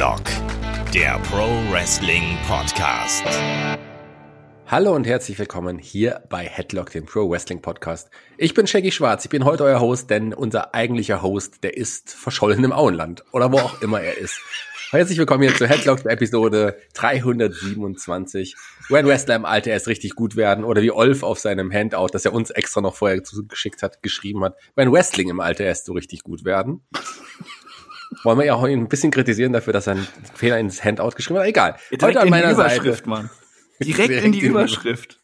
Headlock, der Pro Wrestling Podcast. Hallo und herzlich willkommen hier bei Headlock, dem Pro Wrestling Podcast. Ich bin Shaggy Schwarz, ich bin heute euer Host, denn unser eigentlicher Host, der ist verschollen im Auenland oder wo auch immer er ist. Herzlich willkommen hier zur Headlock Episode 327. When Wrestler im Alter erst richtig gut werden oder wie Olf auf seinem Handout, das er uns extra noch vorher zugeschickt hat, geschrieben hat. When Wrestling im Alter erst so richtig gut werden. Wollen wir ja auch ein bisschen kritisieren dafür, dass er einen Fehler ins Handout geschrieben hat. Egal. Direkt Heute an meiner Überschrift, Seite. Mann. Direkt, direkt in die Überschrift.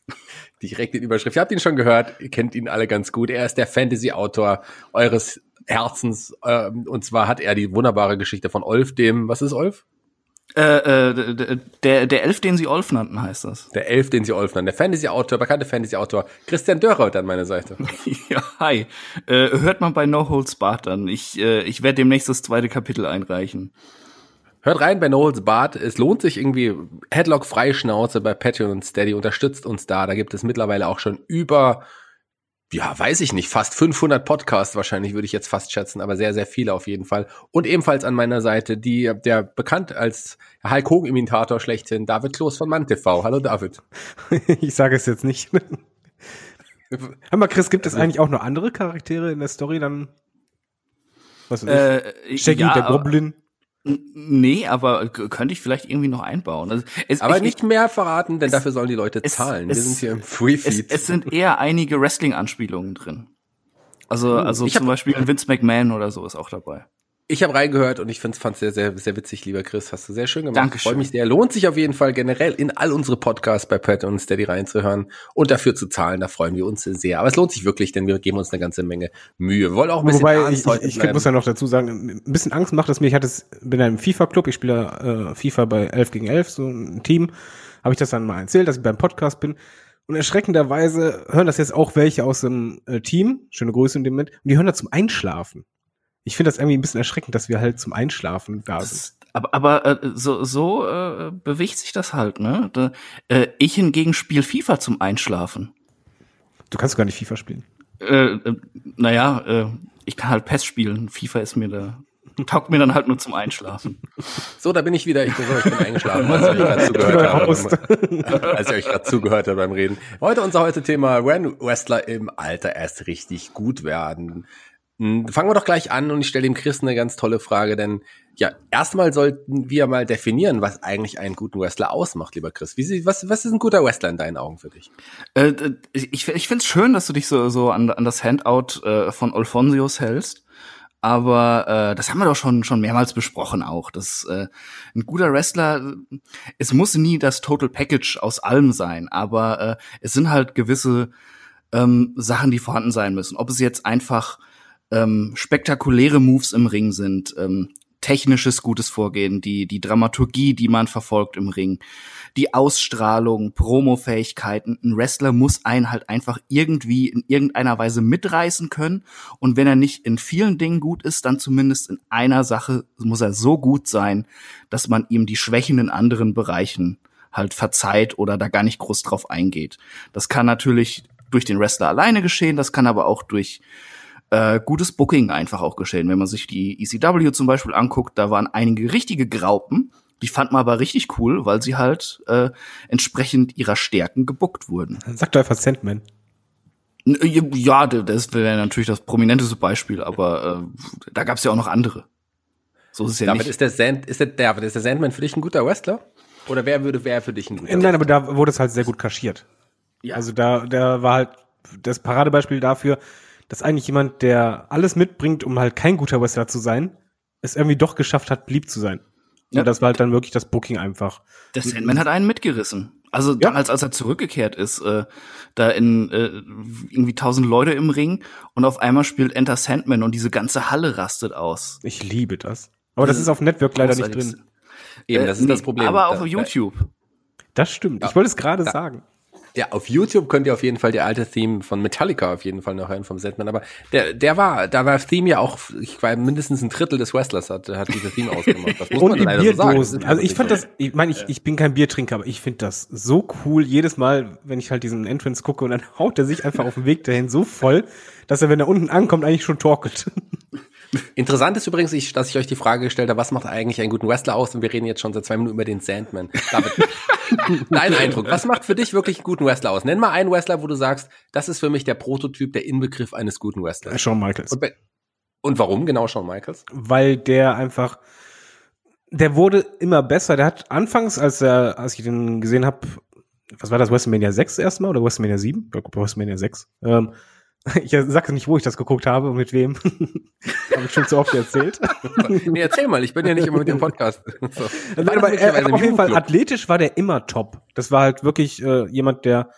Direkt in die Überschrift. Ihr habt ihn schon gehört, ihr kennt ihn alle ganz gut. Er ist der Fantasy-Autor eures Herzens. Ähm, und zwar hat er die wunderbare Geschichte von Olf, dem, was ist Olf? Äh, äh, der, der Elf, den sie Olf nannten, heißt das. Der Elf, den sie Olf nannten. Der Fantasy-Autor, bekannte Fantasy-Autor Christian Dörrer an meiner Seite. ja, hi. Äh, hört man bei No Holds Barred dann. Ich, äh, ich werde demnächst das zweite Kapitel einreichen. Hört rein bei No Holds Barred. Es lohnt sich irgendwie. Headlock Freischnauze bei Patreon und Steady unterstützt uns da. Da gibt es mittlerweile auch schon über ja, weiß ich nicht, fast 500 Podcasts wahrscheinlich, würde ich jetzt fast schätzen, aber sehr, sehr viele auf jeden Fall. Und ebenfalls an meiner Seite die, der bekannt als Hulk Hogan-Imitator schlechthin, David Kloß von MannTV. Hallo David. ich sage es jetzt nicht. Hör mal, Chris, gibt es eigentlich auch noch andere Charaktere in der Story dann? Was ist äh, Shaggy, ja, der Goblin? Nee, aber könnte ich vielleicht irgendwie noch einbauen. Also es, aber ich, nicht mehr verraten, denn es, dafür sollen die Leute zahlen. Es, Wir sind hier im Free Feed. Es, sind eher einige Wrestling-Anspielungen drin. Also, hm, also zum Beispiel Vince McMahon oder so ist auch dabei. Ich habe reingehört und ich fand es sehr, sehr, sehr witzig, lieber Chris. Hast du sehr schön gemacht. Dankeschön. Freue mich sehr. Lohnt sich auf jeden Fall generell in all unsere Podcasts bei Pat und Steady reinzuhören und dafür zu zahlen. Da freuen wir uns sehr. Aber es lohnt sich wirklich, denn wir geben uns eine ganze Menge Mühe. Wir wollen auch ein bisschen Wobei, Angst ich, ich, ich muss ja noch dazu sagen, ein bisschen Angst macht es mir. Ich hatte es, bin in einem FIFA-Club. Ich spiele äh, FIFA bei 11 gegen 11, so ein Team. Habe ich das dann mal erzählt, dass ich beim Podcast bin. Und erschreckenderweise hören das jetzt auch welche aus dem äh, Team. Schöne Grüße in dem Moment. Und die hören da zum Einschlafen ich finde das irgendwie ein bisschen erschreckend, dass wir halt zum Einschlafen da sind. aber aber äh, so, so äh, bewegt sich das halt, ne? Da, äh, ich hingegen spiele FIFA zum Einschlafen. Du kannst gar nicht FIFA spielen. Äh, äh, naja, äh, ich kann halt PES spielen. FIFA ist mir da taugt mir dann halt nur zum Einschlafen. So, da bin ich wieder. Ich bin, so, ich bin eingeschlafen, als ich gerade zugehört habe. als ich euch gerade zugehört habe beim Reden. Heute unser heute Thema Ren Wrestler im Alter erst richtig gut werden. Hm, fangen wir doch gleich an und ich stelle dem Chris eine ganz tolle Frage, denn ja, erstmal sollten wir mal definieren, was eigentlich einen guten Wrestler ausmacht, lieber Chris. Wie, was, was ist ein guter Wrestler in deinen Augen für dich? Äh, ich ich finde es schön, dass du dich so, so an, an das Handout äh, von Alfonsius hältst. Aber äh, das haben wir doch schon schon mehrmals besprochen auch. Dass äh, ein guter Wrestler, es muss nie das Total Package aus allem sein, aber äh, es sind halt gewisse ähm, Sachen, die vorhanden sein müssen. Ob es jetzt einfach ähm, spektakuläre Moves im Ring sind, ähm, technisches gutes Vorgehen, die, die Dramaturgie, die man verfolgt im Ring, die Ausstrahlung, Promo-Fähigkeiten. Ein Wrestler muss einen halt einfach irgendwie in irgendeiner Weise mitreißen können. Und wenn er nicht in vielen Dingen gut ist, dann zumindest in einer Sache muss er so gut sein, dass man ihm die Schwächen in anderen Bereichen halt verzeiht oder da gar nicht groß drauf eingeht. Das kann natürlich durch den Wrestler alleine geschehen, das kann aber auch durch äh, gutes Booking einfach auch geschehen. Wenn man sich die ECW zum Beispiel anguckt, da waren einige richtige Graupen, die fand man aber richtig cool, weil sie halt äh, entsprechend ihrer Stärken gebuckt wurden. Sag doch einfach Sandman. Äh, ja, das wäre natürlich das prominenteste Beispiel, aber äh, da gab es ja auch noch andere. So ist es ja David, nicht. Ist der, Sand, ist, der, David, ist der Sandman für dich ein guter Wrestler? Oder wer würde wer für dich ein guter Nein, Wrestler? aber da wurde es halt sehr gut kaschiert. Ja. Also da, der war halt das Paradebeispiel dafür, dass eigentlich jemand, der alles mitbringt, um halt kein guter Wrestler zu sein, es irgendwie doch geschafft hat, blieb zu sein. Ja. Und das war halt dann wirklich das Booking einfach. Der Sandman hat einen mitgerissen. Also ja. damals, als er zurückgekehrt ist, äh, da in äh, irgendwie tausend Leute im Ring und auf einmal spielt Enter Sandman und diese ganze Halle rastet aus. Ich liebe das. Aber das, das ist auf Network leider nicht drin. Eben, das ist äh, das Problem. Aber auf YouTube. Das stimmt. Ich wollte es gerade sagen. Ja, auf YouTube könnt ihr auf jeden Fall die alte Theme von Metallica auf jeden Fall noch hören vom Sandman. Aber der, der war, da war Theme ja auch, ich war mindestens ein Drittel des Wrestlers hat, hat diese Theme ausgemacht. Das muss Und man leider so sagen. Also ich fand das, ich meine, ich, ich bin kein Biertrinker, aber ich finde das so cool. Jedes Mal, wenn ich halt diesen Entrance gucke und dann haut er sich einfach auf dem Weg dahin so voll, dass er, wenn er unten ankommt, eigentlich schon torkelt. Interessant ist übrigens, ich, dass ich euch die Frage gestellt habe, was macht eigentlich einen guten Wrestler aus? Und wir reden jetzt schon seit zwei Minuten über den Sandman. David, dein Eindruck, was macht für dich wirklich einen guten Wrestler aus? Nenn mal einen Wrestler, wo du sagst, das ist für mich der Prototyp, der Inbegriff eines guten Wrestlers. Shawn Michaels. Und, und warum genau Shawn Michaels? Weil der einfach, der wurde immer besser. Der hat anfangs, als er, als ich den gesehen habe, was war das, WrestleMania 6 erstmal oder WrestleMania 7? Ich glaube, WrestleMania 6. Ähm, ich sage nicht, wo ich das geguckt habe und mit wem. habe ich schon zu oft erzählt. nee, erzähl mal, ich bin ja nicht immer mit dem Podcast. So. Nein, aber er, auf jeden Fall athletisch war der immer top. Das war halt wirklich äh, jemand, der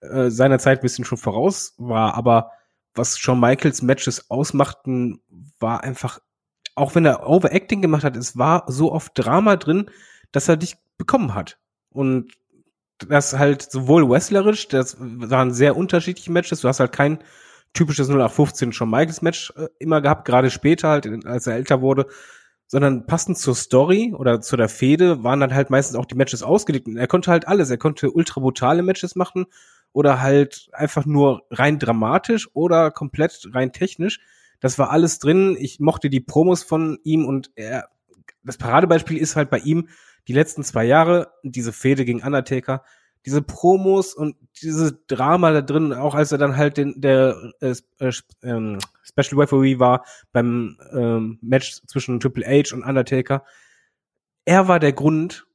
äh, seiner Zeit ein bisschen schon voraus war, aber was Shawn Michaels Matches ausmachten, war einfach, auch wenn er Overacting gemacht hat, es war so oft Drama drin, dass er dich bekommen hat. Und das halt sowohl wrestlerisch, das waren sehr unterschiedliche Matches, du hast halt kein typisches 0815 Shawn Michaels Match äh, immer gehabt, gerade später halt, als er älter wurde, sondern passend zur Story oder zu der Fehde waren dann halt meistens auch die Matches ausgelegt. Und er konnte halt alles. Er konnte ultra brutale Matches machen oder halt einfach nur rein dramatisch oder komplett rein technisch. Das war alles drin. Ich mochte die Promos von ihm und er, das Paradebeispiel ist halt bei ihm die letzten zwei Jahre, diese Fehde gegen Undertaker, diese Promos und diese Drama da drin, auch als er dann halt den, der äh, äh, ähm, Special Referee war beim ähm, Match zwischen Triple H und Undertaker. Er war der Grund,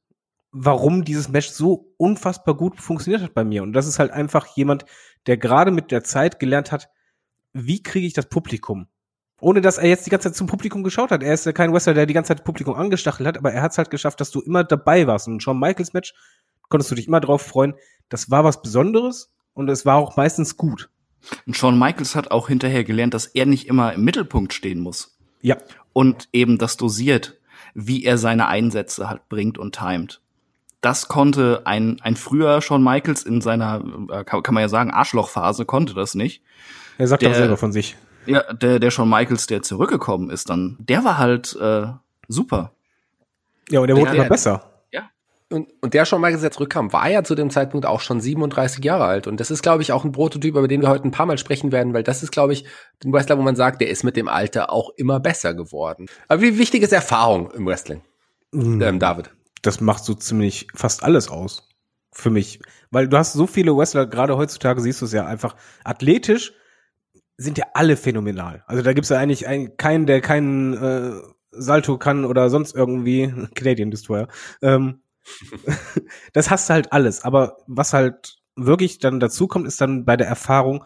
warum dieses Match so unfassbar gut funktioniert hat bei mir. Und das ist halt einfach jemand, der gerade mit der Zeit gelernt hat, wie kriege ich das Publikum? Ohne dass er jetzt die ganze Zeit zum Publikum geschaut hat. Er ist ja kein Wrestler, der die ganze Zeit das Publikum angestachelt hat, aber er hat es halt geschafft, dass du immer dabei warst. Und Shawn Michaels Match konntest du dich immer drauf freuen. Das war was Besonderes und es war auch meistens gut. Und Shawn Michaels hat auch hinterher gelernt, dass er nicht immer im Mittelpunkt stehen muss. Ja. Und eben das dosiert, wie er seine Einsätze halt bringt und timet. Das konnte ein, ein früher Shawn Michaels in seiner, äh, kann, kann man ja sagen, Arschlochphase konnte das nicht. Er sagt der, auch selber von sich. Ja, der, der Shawn Michaels, der zurückgekommen ist dann, der war halt äh, super. Ja, und der, der wurde immer besser. Und, und der schon mal jetzt zurückkam, war ja zu dem Zeitpunkt auch schon 37 Jahre alt. Und das ist, glaube ich, auch ein Prototyp, über den wir heute ein paar Mal sprechen werden, weil das ist, glaube ich, ein Wrestler, wo man sagt, der ist mit dem Alter auch immer besser geworden. Aber wie wichtig ist Erfahrung im Wrestling, mhm. ähm, David? Das macht so ziemlich fast alles aus. Für mich. Weil du hast so viele Wrestler, gerade heutzutage siehst du es ja einfach, athletisch sind ja alle phänomenal. Also da gibt es ja eigentlich einen, keinen, der keinen äh, Salto kann oder sonst irgendwie, Canadian Destroyer. Ähm, das hast du halt alles. Aber was halt wirklich dann dazu kommt, ist dann bei der Erfahrung,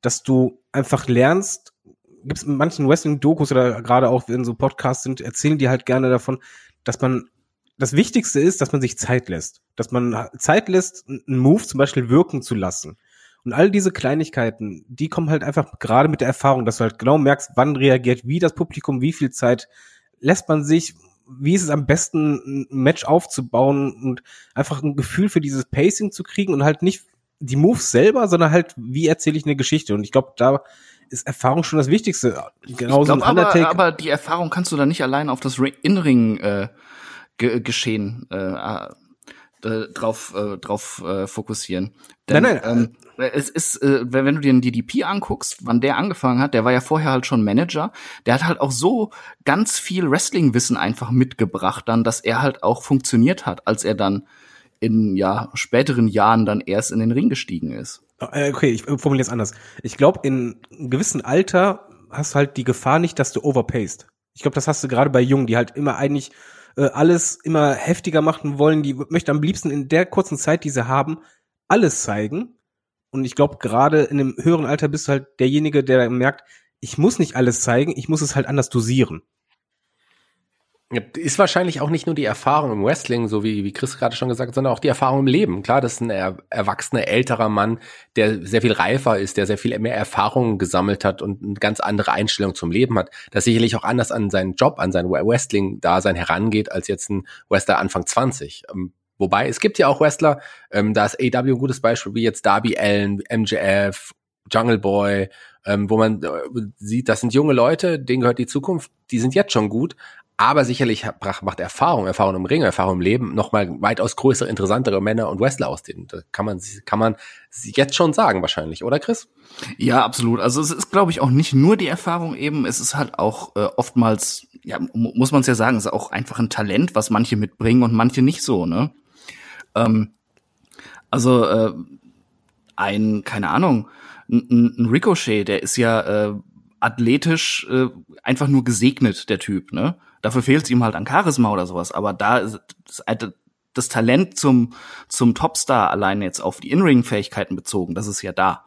dass du einfach lernst, gibt es in manchen Wrestling-Dokus oder gerade auch wenn so Podcasts sind, erzählen die halt gerne davon, dass man das Wichtigste ist, dass man sich Zeit lässt. Dass man Zeit lässt, einen Move zum Beispiel wirken zu lassen. Und all diese Kleinigkeiten, die kommen halt einfach gerade mit der Erfahrung, dass du halt genau merkst, wann reagiert wie das Publikum, wie viel Zeit lässt man sich, wie ist es am besten, ein Match aufzubauen und einfach ein Gefühl für dieses Pacing zu kriegen und halt nicht die Moves selber, sondern halt, wie erzähle ich eine Geschichte? Und ich glaube, da ist Erfahrung schon das Wichtigste. Genauso ich glaub, aber, aber die Erfahrung kannst du da nicht allein auf das Inring äh, ge geschehen äh, äh, drauf, äh, drauf äh, fokussieren. Denn, nein, nein. Ähm, es ist, äh, wenn du dir den DDP anguckst, wann der angefangen hat, der war ja vorher halt schon Manager, der hat halt auch so ganz viel Wrestling-Wissen einfach mitgebracht, dann, dass er halt auch funktioniert hat, als er dann in ja späteren Jahren dann erst in den Ring gestiegen ist. Äh, okay, ich formuliere es anders. Ich glaube, in einem gewissen Alter hast du halt die Gefahr nicht, dass du overpaced. Ich glaube, das hast du gerade bei Jungen, die halt immer eigentlich äh, alles immer heftiger machen wollen. Die möchten am liebsten in der kurzen Zeit, die sie haben, alles zeigen. Und ich glaube, gerade in einem höheren Alter bist du halt derjenige, der merkt, ich muss nicht alles zeigen, ich muss es halt anders dosieren. Ist wahrscheinlich auch nicht nur die Erfahrung im Wrestling, so wie, wie Chris gerade schon gesagt hat, sondern auch die Erfahrung im Leben. Klar, das ist ein er, erwachsener, älterer Mann, der sehr viel reifer ist, der sehr viel mehr Erfahrungen gesammelt hat und eine ganz andere Einstellung zum Leben hat, das sicherlich auch anders an seinen Job, an sein Wrestling-Dasein herangeht, als jetzt ein Wrestler Anfang 20. Ähm, wobei, es gibt ja auch Wrestler, ähm, da ist AW ein gutes Beispiel, wie jetzt Darby Allen, MJF, Jungle Boy, ähm, wo man äh, sieht, das sind junge Leute, denen gehört die Zukunft, die sind jetzt schon gut, Aber sicherlich macht Erfahrung, Erfahrung im Ring, Erfahrung im Leben nochmal weitaus größere, interessantere Männer und Wrestler aus denen. Das kann man, kann man jetzt schon sagen wahrscheinlich, oder Chris? Ja, absolut. Also es ist, glaube ich, auch nicht nur die Erfahrung eben, es ist halt auch äh, oftmals, ja, muss man es ja sagen, es ist auch einfach ein Talent, was manche mitbringen und manche nicht so, ne? Ähm, also äh, ein, keine Ahnung, ein, ein Ricochet, der ist ja äh, athletisch äh, einfach nur gesegnet, der Typ, ne? Dafür fehlt es ihm halt an Charisma oder sowas, aber da ist das, das Talent zum, zum Topstar allein jetzt auf die In-Ring-Fähigkeiten bezogen, das ist ja da.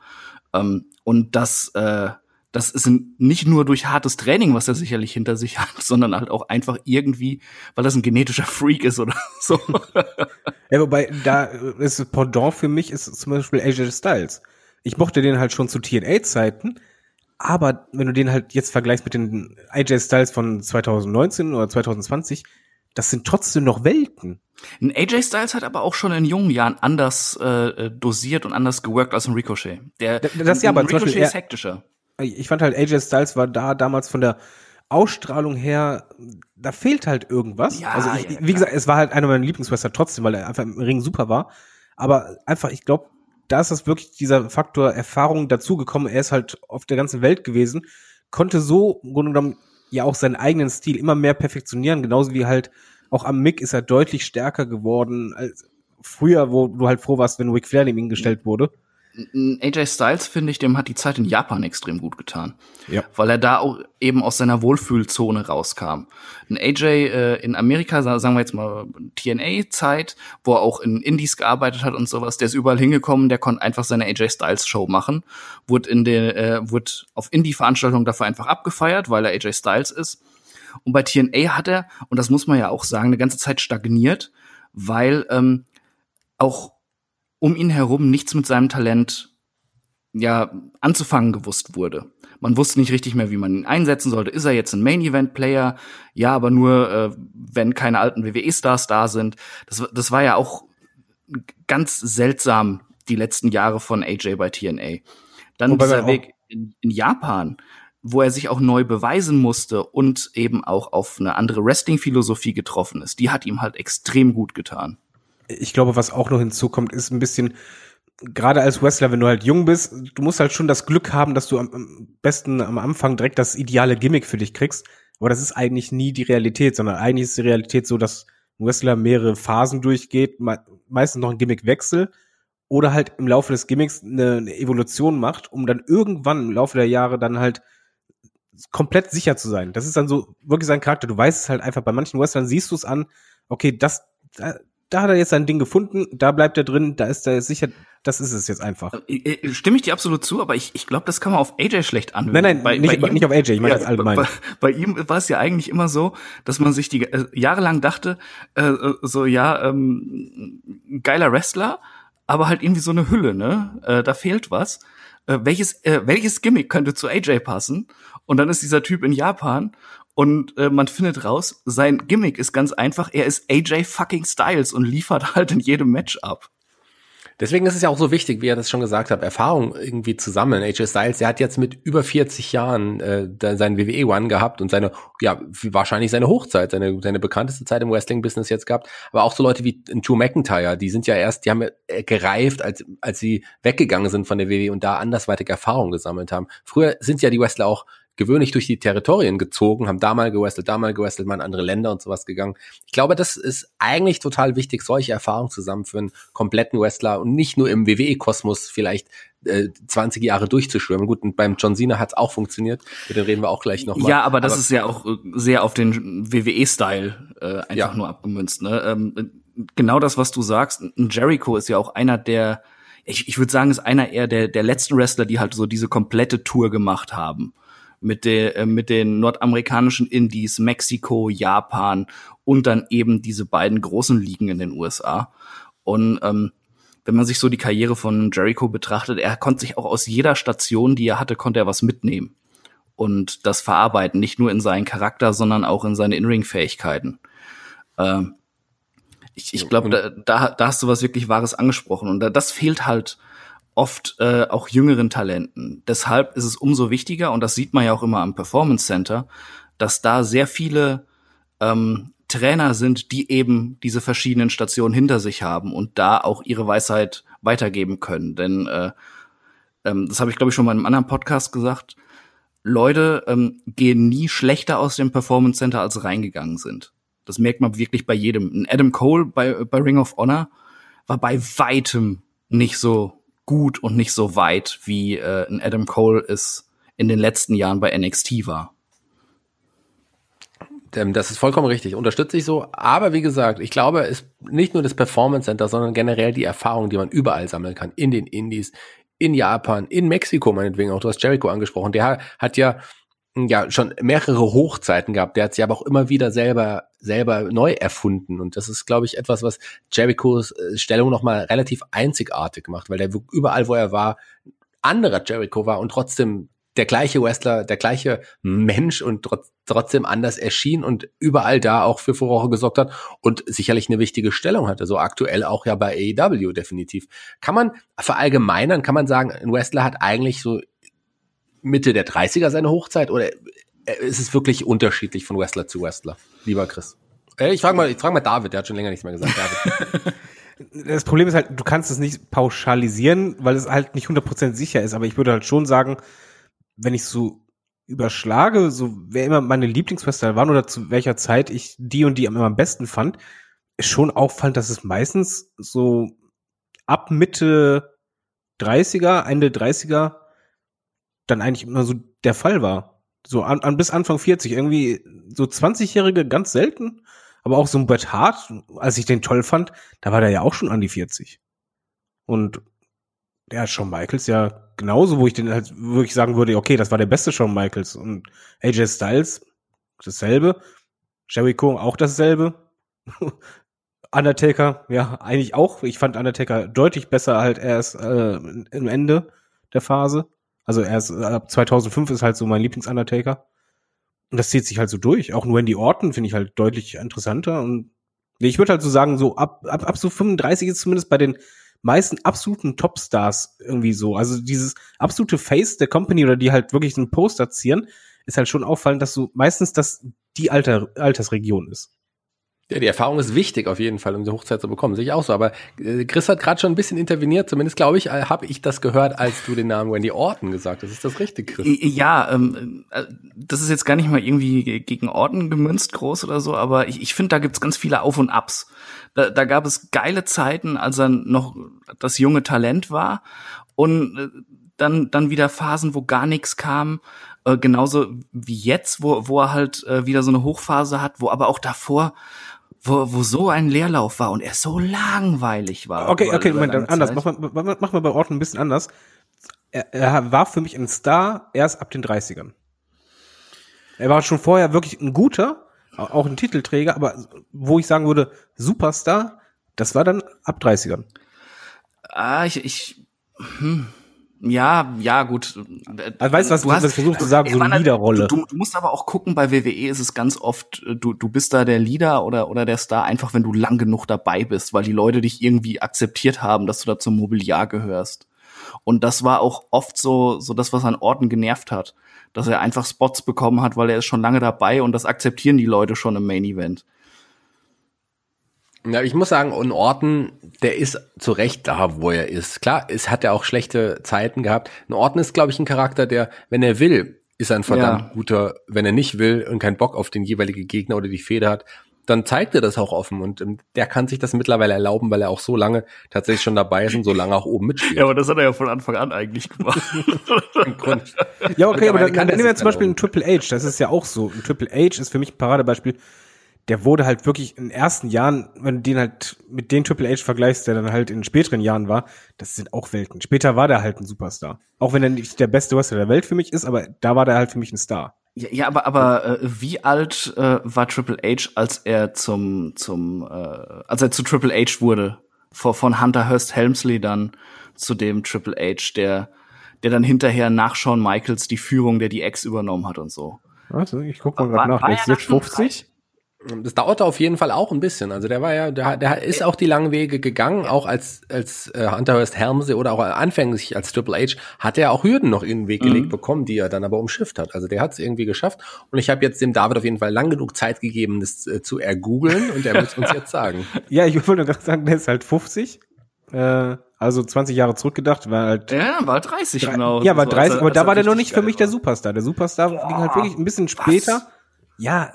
Ähm, und das, äh, das ist nicht nur durch hartes Training, was er sicherlich hinter sich hat, sondern halt auch einfach irgendwie, weil das ein genetischer Freak ist oder so. ja, wobei da ist Pendant für mich ist zum Beispiel AJ Styles. Ich mochte den halt schon zu TNA-Zeiten, aber wenn du den halt jetzt vergleichst mit den AJ Styles von 2019 oder 2020, das sind trotzdem noch Welten. Ein AJ Styles hat aber auch schon in jungen Jahren anders äh, dosiert und anders geworkt als ein Ricochet. Der das, das ja, aber Ricochet Beispiel, ist hektischer ich fand halt AJ Styles war da damals von der Ausstrahlung her, da fehlt halt irgendwas. Ja, also ich, ja, wie gesagt, es war halt einer meiner Lieblingswrestler trotzdem, weil er einfach im Ring super war. Aber einfach, ich glaube, da ist das wirklich dieser Faktor Erfahrung dazugekommen. Er ist halt auf der ganzen Welt gewesen, konnte so im Grunde genommen ja auch seinen eigenen Stil immer mehr perfektionieren, genauso wie halt auch am Mick ist er deutlich stärker geworden als früher, wo du halt froh warst, wenn Ric Flair neben ihn gestellt wurde. AJ Styles, finde ich, dem hat die Zeit in Japan extrem gut getan. Ja. Weil er da auch eben aus seiner Wohlfühlzone rauskam. Ein AJ äh, in Amerika, sagen wir jetzt mal TNA-Zeit, wo er auch in Indies gearbeitet hat und sowas, der ist überall hingekommen, der konnte einfach seine AJ Styles-Show machen. Wurde in der, äh, wurde auf Indie-Veranstaltungen dafür einfach abgefeiert, weil er AJ Styles ist. Und bei TNA hat er, und das muss man ja auch sagen, eine ganze Zeit stagniert, weil ähm, auch um ihn herum nichts mit seinem Talent ja anzufangen gewusst wurde. Man wusste nicht richtig mehr, wie man ihn einsetzen sollte. Ist er jetzt ein Main-Event-Player? Ja, aber nur, äh, wenn keine alten WWE-Stars da sind. Das, das war ja auch ganz seltsam die letzten Jahre von AJ bei TNA. Dann Wobei dieser Weg in, in Japan, wo er sich auch neu beweisen musste und eben auch auf eine andere Wrestling-Philosophie getroffen ist. Die hat ihm halt extrem gut getan ich glaube, was auch noch hinzukommt, ist ein bisschen, gerade als Wrestler, wenn du halt jung bist, du musst halt schon das Glück haben, dass du am, besten am Anfang direkt das ideale Gimmick für dich kriegst. Aber das ist eigentlich nie die Realität, sondern eigentlich ist die Realität so, dass ein Wrestler mehrere Phasen durchgeht, meistens noch ein Gimmickwechsel oder halt im Laufe des Gimmicks eine, eine Evolution macht, um dann irgendwann im Laufe der Jahre dann halt komplett sicher zu sein. Das ist dann so wirklich sein Charakter. Du weißt es halt einfach, bei manchen Wrestlern siehst du es an, okay, das, da hat er jetzt sein Ding gefunden, da bleibt er drin, da ist er sicher, das ist es jetzt einfach. Äh, äh, stimme ich dir absolut zu, aber ich, ich glaube, das kann man auf AJ schlecht anhören. Nein, nein, bei, nicht, bei ihm, nicht auf AJ, ich meine ja, das allgemein. Bei, bei, ihm war es ja eigentlich immer so, dass man sich die äh, jahrelang dachte, äh, äh, so ja, ähm, geiler Wrestler, aber halt irgendwie so eine Hülle, ne? Äh, da fehlt was. Äh, welches, äh, welches Gimmick könnte zu AJ passen? Und dann ist dieser Typ in Japan und äh, man findet raus, sein Gimmick ist ganz einfach, er ist AJ fucking Styles und liefert halt in jedem Match ab. Deswegen ist es ja auch so wichtig, wie er das schon gesagt hat, Erfahrung irgendwie zu sammeln. AJ Styles, der hat jetzt mit über 40 Jahren äh, seinen WWE One gehabt und seine, ja, wahrscheinlich seine Hochzeit, seine, seine bekannteste Zeit im Wrestling-Business jetzt gehabt. Aber auch so Leute wie Drew McIntyre, die sind ja erst, die haben ja gereift, als, als sie weggegangen sind von der WWE und da andersweitig Erfahrung gesammelt haben. Früher sind ja die Wrestler auch gewöhnlich durch die Territorien gezogen, haben da mal gewrestelt, da mal gewrestelt, mal in andere Länder und sowas gegangen. Ich glaube, das ist eigentlich total wichtig, solche Erfahrungen zusammen für einen kompletten Wrestler und nicht nur im WWE-Kosmos vielleicht äh, 20 Jahre durchzuschwimmen. Gut, und beim John Cena hat es auch funktioniert, mit dem reden wir auch gleich nochmal. Ja, aber das aber, ist ja auch äh, sehr auf den WWE-Style äh, einfach ja. nur abgemünzt. Ne? Ähm, genau das, was du sagst, Jericho ist ja auch einer der ich, ich würde sagen, ist einer eher der, der letzten Wrestler, die halt so diese komplette Tour gemacht haben mit, der, äh, mit den nordamerikanischen Indies, Mexiko, Japan und dann eben diese beiden großen Ligen in den USA. Und ähm, wenn man sich so die Karriere von Jericho betrachtet, er konnte sich auch aus jeder Station, die er hatte, konnte er was mitnehmen und das verarbeiten, nicht nur in seinen Charakter, sondern auch in seine In-Ring-Fähigkeiten. Ähm, ich ich glaube, da, da, da hast du was wirklich Wahres angesprochen und da, das fehlt halt oft äh, auch jüngeren Talenten. Deshalb ist es umso wichtiger, und das sieht man ja auch immer am Performance Center, dass da sehr viele ähm, Trainer sind, die eben diese verschiedenen Stationen hinter sich haben und da auch ihre Weisheit weitergeben können. Denn äh, ähm, das habe ich, glaube ich, schon mal in einem anderen Podcast gesagt. Leute ähm, gehen nie schlechter aus dem Performance Center, als reingegangen sind. Das merkt man wirklich bei jedem. Adam Cole bei, bei Ring of Honor war bei weitem nicht so gut und nicht so weit, wie äh, Adam Cole es in den letzten Jahren bei NXT war. Ähm, das ist vollkommen richtig, unterstütze ich so. Aber wie gesagt, ich glaube, es ist nicht nur das Performance Center, sondern generell die Erfahrung, die man überall sammeln kann. In den Indies, in Japan, in Mexiko meinetwegen auch. Du hast Jericho angesprochen. Der hat ja, ja schon mehrere Hochzeiten gehabt. Der hat sich aber auch immer wieder selber, selber neu erfunden. Und das ist, glaube ich, etwas, was Jerichos äh, Stellung nochmal relativ einzigartig macht, weil der überall, wo er war, anderer Jericho war und trotzdem der gleiche Wrestler, der gleiche Mensch und trotz, trotzdem anders erschien und überall da auch für Furore gesorgt hat und sicherlich eine wichtige Stellung hatte. So aktuell auch ja bei AEW definitiv. Kann man verallgemeinern, kann man sagen, ein Wrestler hat eigentlich so Mitte der 30er seine Hochzeit oder ist es wirklich unterschiedlich von Wrestler zu Wrestler? Lieber Chris. Äh, ich frage mal, ich frage mal David, der hat schon länger nichts mehr gesagt. David. Das Problem ist halt, du kannst es nicht pauschalisieren, weil es halt nicht 100% sicher ist, aber ich würde halt schon sagen, wenn ich so überschlage, so wer immer meine Lieblingswrestler waren oder zu welcher Zeit ich die und die immer am besten fand, ist schon auffallend, dass es meistens so ab Mitte 30er, Ende 30er dann eigentlich immer so der Fall war. So an, an bis Anfang 40. Irgendwie so 20-Jährige ganz selten. Aber auch so ein Bret Hart, als ich den toll fand, da war der ja auch schon an die 40. Und der Shawn Michaels ja genauso, wo ich den halt wirklich sagen würde, okay, das war der beste Shawn Michaels und AJ Styles dasselbe, Jericho auch dasselbe. Undertaker, ja, eigentlich auch. Ich fand Undertaker deutlich besser halt erst äh, im Ende der Phase. Also erst ab 2005 ist halt so mein Lieblings-Undertaker. Und das zieht sich halt so durch. Auch nur Randy Orton finde ich halt deutlich interessanter. Und ich würde halt so sagen, so ab, ab, ab so 35 ist zumindest bei den meisten absoluten Topstars irgendwie so. Also dieses absolute Face der Company oder die halt wirklich einen Poster zieren, ist halt schon auffallend, dass so meistens das die Alter, Altersregion ist. Ja, die Erfahrung ist wichtig auf jeden Fall, um die Hochzeit zu bekommen. Sehe ich auch so. Aber äh, Chris hat gerade schon ein bisschen interveniert. Zumindest glaube ich, äh, habe ich das gehört, als du den Namen Wendy Orton gesagt hast. Ist das richtig, Chris? Ja, ähm, äh, das ist jetzt gar nicht mal irgendwie gegen Orton gemünzt groß oder so, aber ich, ich finde, da gibt's ganz viele Auf und Abs. Da, da gab es geile Zeiten, als er noch das junge Talent war und äh, dann dann wieder Phasen, wo gar nichts kam. Äh, genauso wie jetzt, wo, wo er halt äh, wieder so eine Hochphase hat, wo aber auch davor wo, wo so ein Leerlauf war und er so langweilig war. Okay, okay, Moment, dann anders. Mach mal, mach mal bei Orton ein bisschen anders. Er, er war für mich ein Star erst ab den 30ern. Er war schon vorher wirklich ein guter, auch ein Titelträger, aber wo ich sagen würde, Superstar, das war dann ab 30ern. Ah, ich, ich, hm. Ja, ja, gut. Also weißt du, was, du hast, was ich versucht zu sagen, so eine Leaderrolle. Du, du, musst aber auch gucken, bei WWE ist es ganz oft, äh, du, du bist da der Leader oder, oder der Star einfach, wenn du lang genug dabei bist, weil die Leute dich irgendwie akzeptiert haben, dass du da zum Mobiliar gehörst. Und das war auch oft so, so das, was an Orten genervt hat. Dass er einfach Spots bekommen hat, weil er ist schon lange dabei und das akzeptieren die Leute schon im Main Event. Ja, ich muss sagen, und Orton, der ist zu Recht da, wo er ist. Klar, es hat ja auch schlechte Zeiten gehabt. Ein Orton ist, glaube ich, ein Charakter, der, wenn er will, ist er ein verdammt ja. guter. Wenn er nicht will und keinen Bock auf den jeweiligen Gegner oder die Feder hat, dann zeigt er das auch offen und ähm, der kann sich das mittlerweile erlauben, weil er auch so lange tatsächlich schon dabei ist und so lange auch oben mitspielt. Ja, aber das hat er ja von Anfang an eigentlich gemacht. ja, okay, aber dann, dann nehmen wir zum Beispiel einen Triple H, das ist ja auch so. Ein Triple H ist für mich ein Paradebeispiel der wurde halt wirklich in den ersten Jahren, wenn du den halt mit den Triple H vergleichst, der dann halt in späteren Jahren war, das sind auch Welten. Später war der halt ein Superstar. Auch wenn er nicht der beste Wrestler der Welt für mich ist, aber da war der halt für mich ein Star. Ja, ja aber aber äh, wie alt äh, war Triple H, als er zum zum äh, als er zu Triple H wurde? Vor, von Hunter Hurst Helmsley dann zu dem Triple H, der der dann hinterher nach Shawn Michaels die Führung der die Ex übernommen hat und so. Also, ich guck mal gerade nach. Der ist jetzt 50. Das dauerte auf jeden Fall auch ein bisschen. Also der war ja, der, der ist auch die langen Wege gegangen, auch als als äh, Hunter Hearst Helmsley oder auch anfänglich als Triple H hat er auch Hürden noch in den Weg gelegt mhm. bekommen, die er dann aber umschifft hat. Also der hat es irgendwie geschafft. Und ich habe jetzt dem David auf jeden Fall lang genug Zeit gegeben, das äh, zu ergoogeln und er wird uns jetzt sagen. Ja, ich wollte gerade sagen, der ist halt 50. Äh, also 20 Jahre zurückgedacht, war halt. Ja, war 30, genau. Ja, war 30, aber da war der noch nicht für mich der Superstar. Der Superstar ging halt wirklich ein bisschen später. Was? Ja,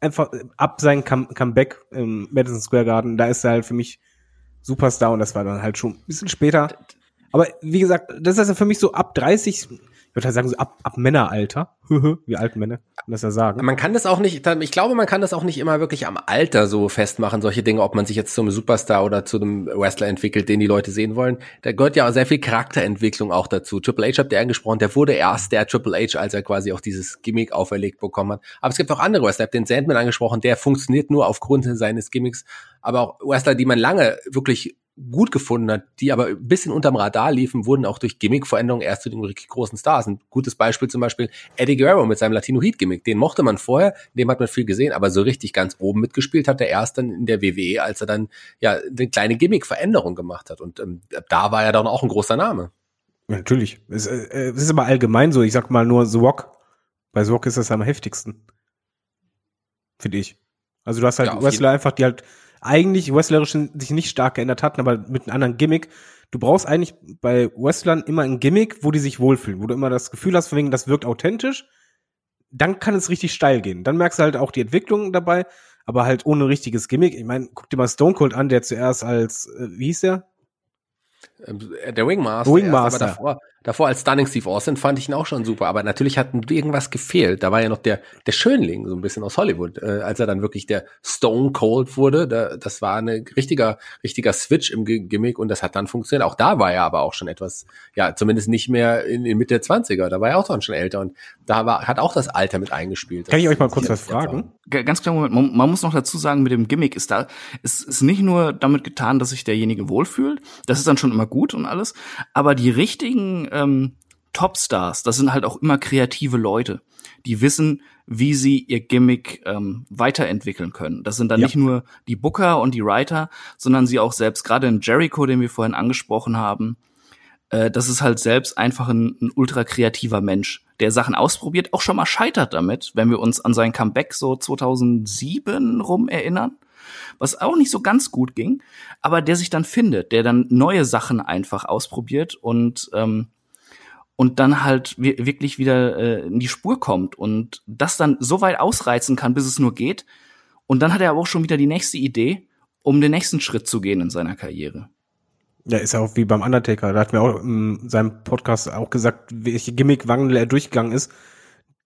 einfach ab seinem Come Comeback im Madison Square Garden, da ist er halt für mich Superstar und das war dann halt schon ein bisschen später. Aber wie gesagt, das ist ja für mich so ab 30, ich würde halt sagen, so ab, ab Männeralter. Wie alten Männer kann das ja sagen. Man kann das auch nicht, ich glaube, man kann das auch nicht immer wirklich am Alter so festmachen, solche Dinge, ob man sich jetzt zum Superstar oder zu einem Wrestler entwickelt, den die Leute sehen wollen. Da gehört ja auch sehr viel Charakterentwicklung auch dazu. Triple H habt ihr angesprochen, der wurde erst der Triple H, als er quasi auch dieses Gimmick auferlegt bekommen hat. Aber es gibt auch andere Wrestler, ich den Sandman angesprochen, der funktioniert nur aufgrund seines Gimmicks. Aber auch Wrestler, die man lange wirklich gut gefunden hat, die aber ein bisschen unterm Radar liefen, wurden auch durch Gimmick-Veränderungen erst zu den großen Stars. Ein gutes Beispiel zum Beispiel Eddie Guerrero mit seinem Latino Heat Gimmick. Den mochte man vorher, dem hat man viel gesehen, aber so richtig ganz oben mitgespielt hat er erst dann in der WWE, als er dann ja eine kleine Gimmick-Veränderung gemacht hat. Und ähm, da war er dann auch ein großer Name. Ja, natürlich. Es, äh, es ist aber allgemein so. Ich sag mal nur The Rock. Bei The Rock ist das am heftigsten. Finde ich. Also du hast halt ja, Wrestler einfach, die halt eigentlich wrestlerisch sich nicht stark geändert hatten, aber mit einem anderen Gimmick. Du brauchst eigentlich bei Wrestlern immer ein Gimmick, wo die sich wohlfühlen, wo du immer das Gefühl hast, wegen das wirkt authentisch. Dann kann es richtig steil gehen. Dann merkst du halt auch die Entwicklung dabei, aber halt ohne richtiges Gimmick. Ich meine, guck dir mal Stone Cold an, der zuerst als, äh, wie hieß der? Ähm, der Wingmaster. Wingmaster. Erst, davor, davor als Stunning Steve Austin fand ich ihn auch schon super, aber natürlich hat irgendwas gefehlt. Da war ja noch der, der Schönling, so ein bisschen aus Hollywood, äh, als er dann wirklich der Stone Cold wurde. Da, das war ein richtiger, richtiger Switch im Gimmick und das hat dann funktioniert. Auch da war er aber auch schon etwas, ja, zumindest nicht mehr in, in Mitte der 20er. Da war er auch dann schon älter und da war, hat auch das Alter mit eingespielt. Kann ich euch mal kurz was fragen? Ganz klar, Moment, man, man muss noch dazu sagen, mit dem Gimmick ist da, ist, ist nicht nur damit getan, dass sich derjenige wohlfühlt. Das ist dann schon immer gut und alles. Aber die richtigen, ähm, Topstars, das sind halt auch immer kreative Leute, die wissen, wie sie ihr Gimmick ähm, weiterentwickeln können. Das sind dann ja. nicht nur die Booker und die Writer, sondern sie auch selbst, gerade in Jericho, den wir vorhin angesprochen haben, äh, das ist halt selbst einfach ein, ein ultra kreativer Mensch, der Sachen ausprobiert, auch schon mal scheitert damit, wenn wir uns an sein Comeback so 2007 rum erinnern was auch nicht so ganz gut ging, aber der sich dann findet, der dann neue Sachen einfach ausprobiert und ähm, und dann halt wirklich wieder äh, in die Spur kommt und das dann so weit ausreizen kann, bis es nur geht. Und dann hat er aber auch schon wieder die nächste Idee, um den nächsten Schritt zu gehen in seiner Karriere. Ja, ist ja auch wie beim Undertaker. Da hat mir auch in seinem Podcast auch gesagt, welche Gimmickwandel er durchgegangen ist.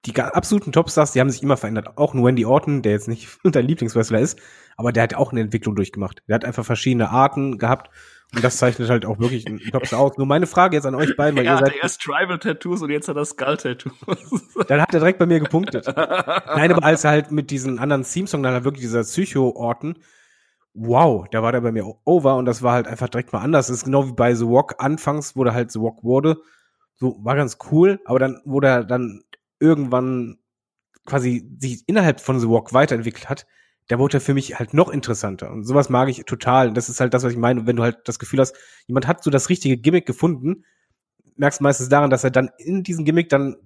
Die absoluten Topstars, die haben sich immer verändert. Auch ein Wendy Orton, der jetzt nicht dein Lieblingswrestler ist, aber der hat auch eine Entwicklung durchgemacht. Der hat einfach verschiedene Arten gehabt und das zeichnet halt auch wirklich ein Topstar aus. Nur meine Frage jetzt an euch beiden, weil er ihr seid. hatte erst Tribal-Tattoos und jetzt hat er Skull-Tattoos. dann hat er direkt bei mir gepunktet. Nein, aber als er halt mit diesen anderen Theme-Song dann halt wirklich dieser Psycho-Orten, wow, da war der bei mir over und das war halt einfach direkt mal anders. Das ist genau wie bei The Walk anfangs, wo der halt The Walk wurde. So, war ganz cool, aber dann, wo der dann irgendwann quasi sich innerhalb von The Walk weiterentwickelt hat, der wurde ja für mich halt noch interessanter. Und sowas mag ich total. das ist halt das, was ich meine, wenn du halt das Gefühl hast, jemand hat so das richtige Gimmick gefunden, merkst meistens daran, dass er dann in diesem Gimmick dann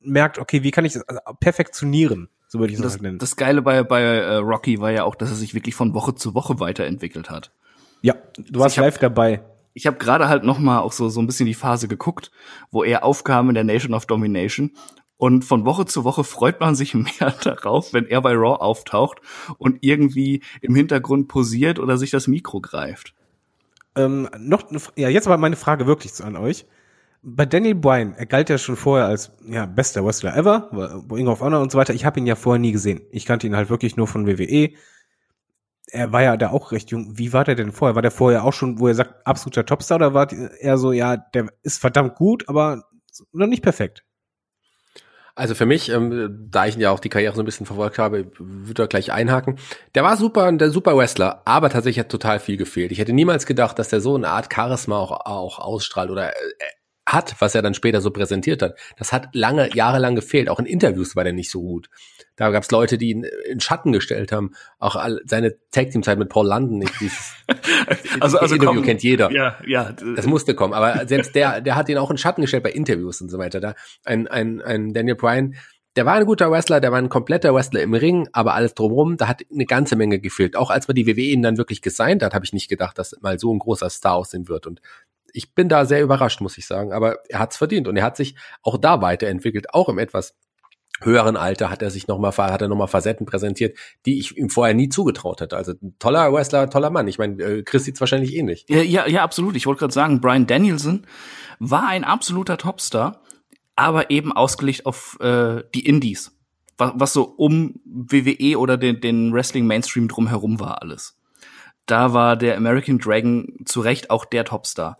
merkt, okay, wie kann ich das perfektionieren? So würde ich das halt nennen. Das Geile bei, bei äh, Rocky war ja auch, dass er sich wirklich von Woche zu Woche weiterentwickelt hat. Ja, du warst live hab, dabei. Ich habe gerade halt noch mal auch so so ein bisschen die Phase geguckt, wo er aufkam in der Nation of Domination und von Woche zu Woche freut man sich mehr darauf, wenn er bei Raw auftaucht und irgendwie im Hintergrund posiert oder sich das Mikro greift. Ähm, noch, ja, jetzt aber meine Frage wirklich an euch. Bei Daniel Bryan, er galt ja schon vorher als ja, bester Wrestler ever, Ring of Honor und so weiter. Ich habe ihn ja vorher nie gesehen. Ich kannte ihn halt wirklich nur von WWE. Er war ja da auch recht jung. Wie war der denn vorher? War der vorher auch schon, wo er sagt, absoluter Topstar oder war er so, ja, der ist verdammt gut, aber noch nicht perfekt? Also für mich, ähm, da ich ja auch die Karriere so ein bisschen verfolgt habe, würde er gleich einhaken. Der war super, der super Wrestler, aber tatsächlich hat total viel gefehlt. Ich hätte niemals gedacht, dass der so eine Art Charisma auch, auch ausstrahlt oder äh, hat, was er dann später so präsentiert hat, das hat lange, jahrelang gefehlt. Auch in Interviews war der nicht so gut. Da gab es Leute, die ihn in Schatten gestellt haben. Auch seine Tag-Team-Zeit mit Paul London, dieses also, also Interview komm, kennt jeder. Ja, ja. Das musste kommen. Aber selbst der, der hat ihn auch in Schatten gestellt bei Interviews und so weiter. Da ein, ein, ein Daniel Bryan, der war ein guter Wrestler, der war ein kompletter Wrestler im Ring, aber alles drumherum, da hat eine ganze Menge gefehlt. Auch als man die WWE ihn dann wirklich gesigned hat, habe ich nicht gedacht, dass mal so ein großer Star aussehen wird. Und ich bin da sehr überrascht, muss ich sagen. Aber er hat's verdient und er hat sich auch da weiterentwickelt, auch im etwas höheren Alter hat er sich nochmal, hat er nochmal Facetten präsentiert, die ich ihm vorher nie zugetraut hätte. Also toller Wrestler, toller Mann. Ich meine, äh, Chris sieht's wahrscheinlich ähnlich. Ja, ja, ja, absolut. Ich wollte gerade sagen, Brian Danielson war ein absoluter Topstar, aber eben ausgelegt auf äh, die Indies. Was, was so um WWE oder den, den Wrestling-Mainstream drumherum war alles. Da war der American Dragon zu Recht auch der Topstar.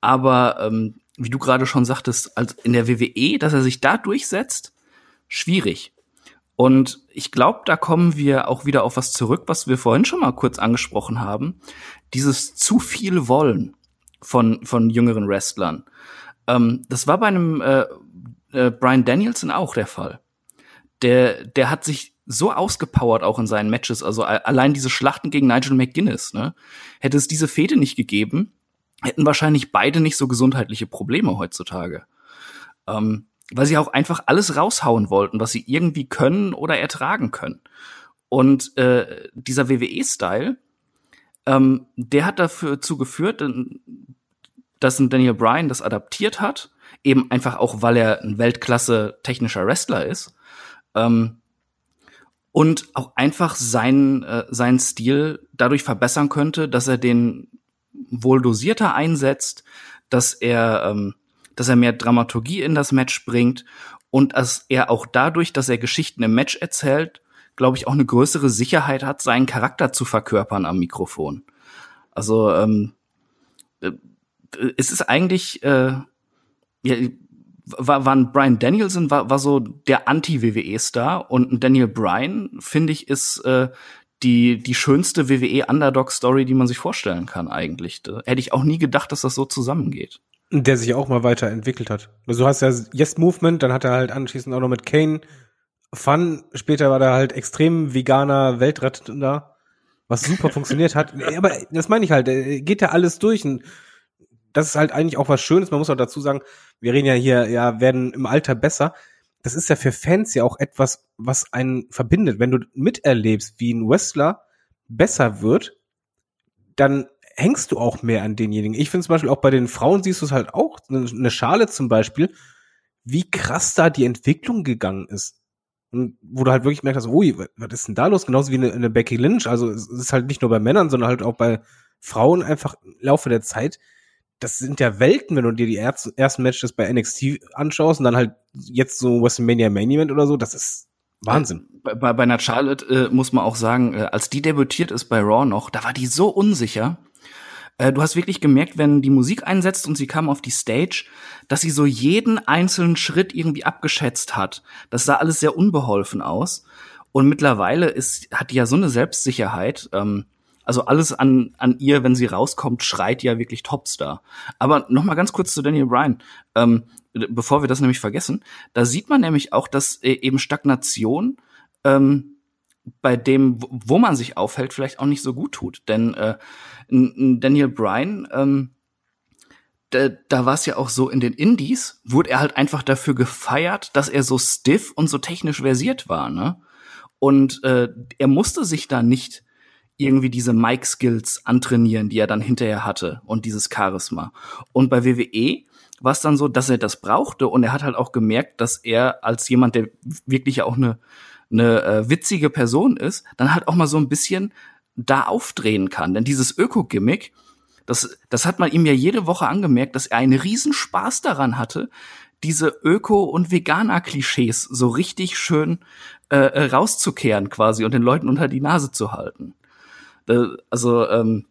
Aber ähm, wie du gerade schon sagtest, als in der WWE, dass er sich da durchsetzt, schwierig. Und ich glaube, da kommen wir auch wieder auf was zurück, was wir vorhin schon mal kurz angesprochen haben. Dieses zu viel Wollen von, von jüngeren Wrestlern. Ähm, das war bei einem äh, äh, Brian Danielson auch der Fall. Der, der hat sich so ausgepowert auch in seinen Matches. Also allein diese Schlachten gegen Nigel McGuinness, ne? Hätte es diese Fehde nicht gegeben, hätten wahrscheinlich beide nicht so gesundheitliche Probleme heutzutage. Ähm, weil sie auch einfach alles raushauen wollten, was sie irgendwie können oder ertragen können. Und äh, dieser WWE-Style, ähm, der hat dafür zugeführt, dass ein Daniel Bryan das adaptiert hat, eben einfach auch, weil er ein Weltklasse technischer Wrestler ist. Ähm, und auch einfach seinen, äh, seinen Stil dadurch verbessern könnte, dass er den wohl dosierter einsetzt, dass er ähm, dass er mehr Dramaturgie in das Match bringt und dass er auch dadurch, dass er Geschichten im Match erzählt, glaube ich, auch eine größere Sicherheit hat, seinen Charakter zu verkörpern am Mikrofon. Also ähm, äh, es ist eigentlich äh, ja, war, war ein Brian Danielson war, war so der Anti-WWE-Star und ein Daniel Bryan, finde ich, ist äh, die, die schönste WWE-Underdog-Story, die man sich vorstellen kann, eigentlich. Da hätte ich auch nie gedacht, dass das so zusammengeht. Der sich auch mal weiterentwickelt hat. Also du hast ja Yes Movement, dann hat er halt anschließend auch noch mit Kane Fun. Später war er halt extrem veganer Weltrettender, was super funktioniert hat. Aber das meine ich halt, geht ja alles durch. Und das ist halt eigentlich auch was Schönes. Man muss auch dazu sagen, wir reden ja hier, ja, werden im Alter besser. Das ist ja für Fans ja auch etwas, was einen verbindet. Wenn du miterlebst, wie ein Wrestler besser wird, dann hängst du auch mehr an denjenigen. Ich finde zum Beispiel auch bei den Frauen siehst du es halt auch, eine Schale zum Beispiel, wie krass da die Entwicklung gegangen ist. Und wo du halt wirklich merkst, ui, was ist denn da los? Genauso wie eine, eine Becky Lynch. Also es ist halt nicht nur bei Männern, sondern halt auch bei Frauen einfach im Laufe der Zeit. Das sind ja Welten, wenn du dir die ersten Matches bei NXT anschaust und dann halt jetzt so WrestleMania Main Event oder so. Das ist Wahnsinn. Bei, bei, bei einer Charlotte äh, muss man auch sagen, äh, als die debütiert ist bei Raw noch, da war die so unsicher. Äh, du hast wirklich gemerkt, wenn die Musik einsetzt und sie kam auf die Stage, dass sie so jeden einzelnen Schritt irgendwie abgeschätzt hat. Das sah alles sehr unbeholfen aus. Und mittlerweile ist, hat die ja so eine Selbstsicherheit. Ähm, also alles an, an ihr, wenn sie rauskommt, schreit ja wirklich Topstar. Aber noch mal ganz kurz zu Daniel Bryan. Ähm, bevor wir das nämlich vergessen, da sieht man nämlich auch, dass äh, eben Stagnation ähm, bei dem, wo man sich aufhält, vielleicht auch nicht so gut tut. Denn äh, Daniel Bryan, ähm, da, da war es ja auch so, in den Indies wurde er halt einfach dafür gefeiert, dass er so stiff und so technisch versiert war, ne? Und äh, er musste sich da nicht irgendwie diese Mic-Skills antrainieren, die er dann hinterher hatte und dieses Charisma. Und bei WWE war es dann so, dass er das brauchte und er hat halt auch gemerkt, dass er als jemand, der wirklich auch eine eine äh, witzige Person ist, dann halt auch mal so ein bisschen da aufdrehen kann. Denn dieses Öko-Gimmick, das, das hat man ihm ja jede Woche angemerkt, dass er einen Riesenspaß daran hatte, diese Öko- und Veganer-Klischees so richtig schön äh, äh rauszukehren quasi und den Leuten unter die Nase zu halten. Äh, also ähm,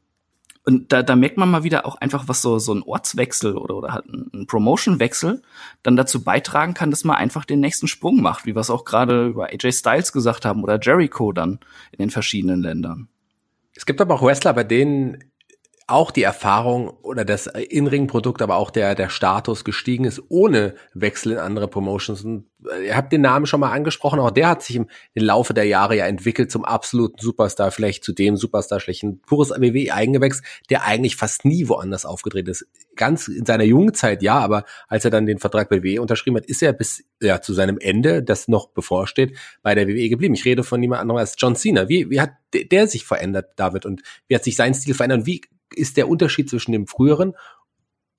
und da, da merkt man mal wieder auch einfach, was so, so ein Ortswechsel oder, oder halt ein Promotion-Wechsel dann dazu beitragen kann, dass man einfach den nächsten Sprung macht, wie wir es auch gerade über AJ Styles gesagt haben oder Jericho dann in den verschiedenen Ländern. Es gibt aber auch Wrestler, bei denen auch die Erfahrung oder das In-Ring-Produkt, aber auch der, der Status gestiegen ist ohne Wechsel in andere Promotions. Und äh, ihr habt den Namen schon mal angesprochen, auch der hat sich im, im Laufe der Jahre ja entwickelt zum absoluten Superstar, vielleicht zu dem Superstar schlechten pures WWE-Eigengewächs, der eigentlich fast nie woanders aufgedreht ist. Ganz in seiner jungen Zeit, ja, aber als er dann den Vertrag bei WWE unterschrieben hat, ist er bis ja, zu seinem Ende, das noch bevorsteht, bei der WWE geblieben. Ich rede von niemand anderem als John Cena. Wie, wie hat der sich verändert, David? Und wie hat sich sein Stil verändert? Und wie ist der Unterschied zwischen dem früheren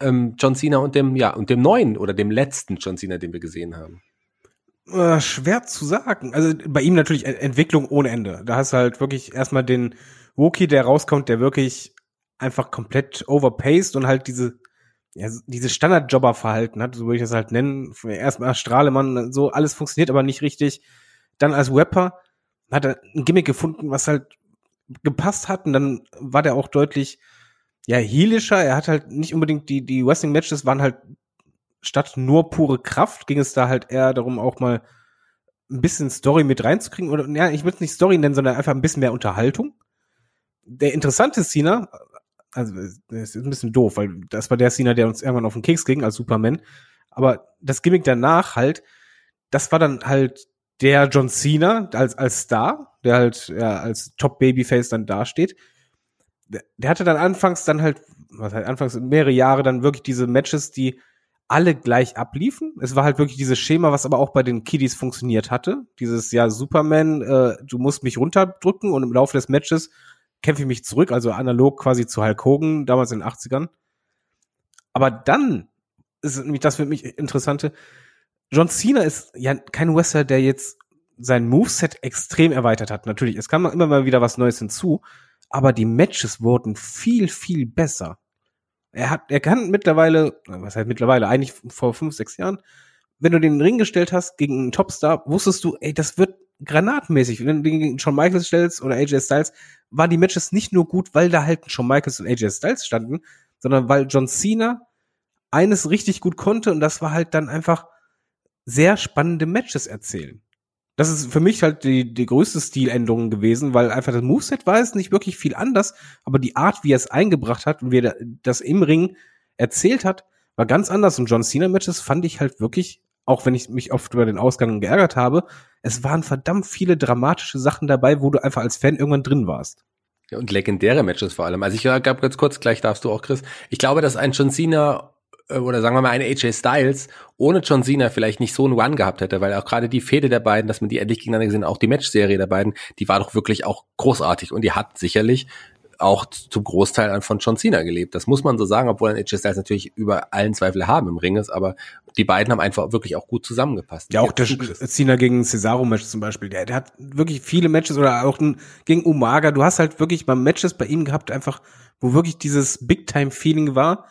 ähm, John Cena und dem, ja, und dem neuen oder dem letzten John Cena, den wir gesehen haben? Äh, schwer zu sagen. Also bei ihm natürlich Entwicklung ohne Ende. Da hast du halt wirklich erstmal den Wookie, der rauskommt, der wirklich einfach komplett overpaced und halt diese ja, diese Standardjobber-Verhalten hat, so würde ich das halt nennen. Erstmal Strahlemann, so alles funktioniert aber nicht richtig. Dann als Rapper hat er ein Gimmick gefunden, was halt gepasst hat und dann war der auch deutlich ja, heelischer. Er hat halt nicht unbedingt die, die Wrestling-Matches waren halt statt nur pure Kraft, ging es da halt eher darum, auch mal ein bisschen Story mit reinzukriegen. Oder, ja, ich würde es nicht Story nennen, sondern einfach ein bisschen mehr Unterhaltung. Der interessante Cena, also, das ist ein bisschen doof, weil das war der Cena, der uns irgendwann auf den Keks ging als Superman. Aber das Gimmick danach halt, das war dann halt der John Cena als, als Star, der halt ja, als Top Babyface dann dasteht der, hatte dann anfangs dann halt, was halt anfangs mehrere Jahre dann wirklich diese Matches, die alle gleich abliefen. Es war halt wirklich dieses Schema, was aber auch bei den Kiddies funktioniert hatte. Dieses, ja, Superman, äh, du musst mich runterdrücken und im Laufe des Matches kämpfe ich mich zurück, also analog quasi zu Hulk Hogan, damals in den 80ern. Aber dann ist nämlich das für mich Interessante. John Cena ist ja kein Wrestler, der jetzt sein Moveset extrem erweitert hat. Natürlich, es kam immer mal wieder was Neues hinzu, aber die Matches wurden viel, viel besser. Er hat, er kann mittlerweile, was heißt mittlerweile, eigentlich vor fünf, sechs Jahren, wenn du den Ring gestellt hast gegen einen Topstar, wusstest du, ey, das wird granatmäßig. Wenn du den gegen Shawn Michaels stellst oder AJ Styles, waren die Matches nicht nur gut, weil da halt Shawn Michaels und AJ Styles standen, sondern weil John Cena eines richtig gut konnte und das war halt dann einfach sehr spannende Matches erzählen das ist für mich halt die, die größte Stiländerung gewesen, weil einfach das Moveset war es nicht wirklich viel anders, aber die Art, wie er es eingebracht hat und wie er das im Ring erzählt hat, war ganz anders. Und John Cena Matches fand ich halt wirklich, auch wenn ich mich oft über den Ausgang geärgert habe, es waren verdammt viele dramatische Sachen dabei, wo du einfach als Fan irgendwann drin warst. Ja, und legendäre Matches vor allem. Also ich gab ganz kurz, gleich darfst du auch, Chris. Ich glaube, dass ein John Cena äh, oder sagen wir mal eine AJ Styles ohne John Cena vielleicht nicht so einen Run gehabt hätte, weil auch gerade die Fehde der beiden, dass man die endlich gegeneinander gesehen, auch die Matchserie der beiden, die war doch wirklich auch großartig und die hat sicherlich auch zum Großteil von John Cena gelebt. Das muss man so sagen, obwohl ein AJ Styles natürlich über allen Zweifel haben im Ring ist, aber die beiden haben einfach wirklich auch gut zusammengepasst. Ja, auch der Cena gegen Cesaro-Match zum Beispiel, der, der hat wirklich viele Matches oder auch gegen Umaga. Du hast halt wirklich mal Matches bei ihm gehabt, einfach, wo wirklich dieses Big-Time-Feeling war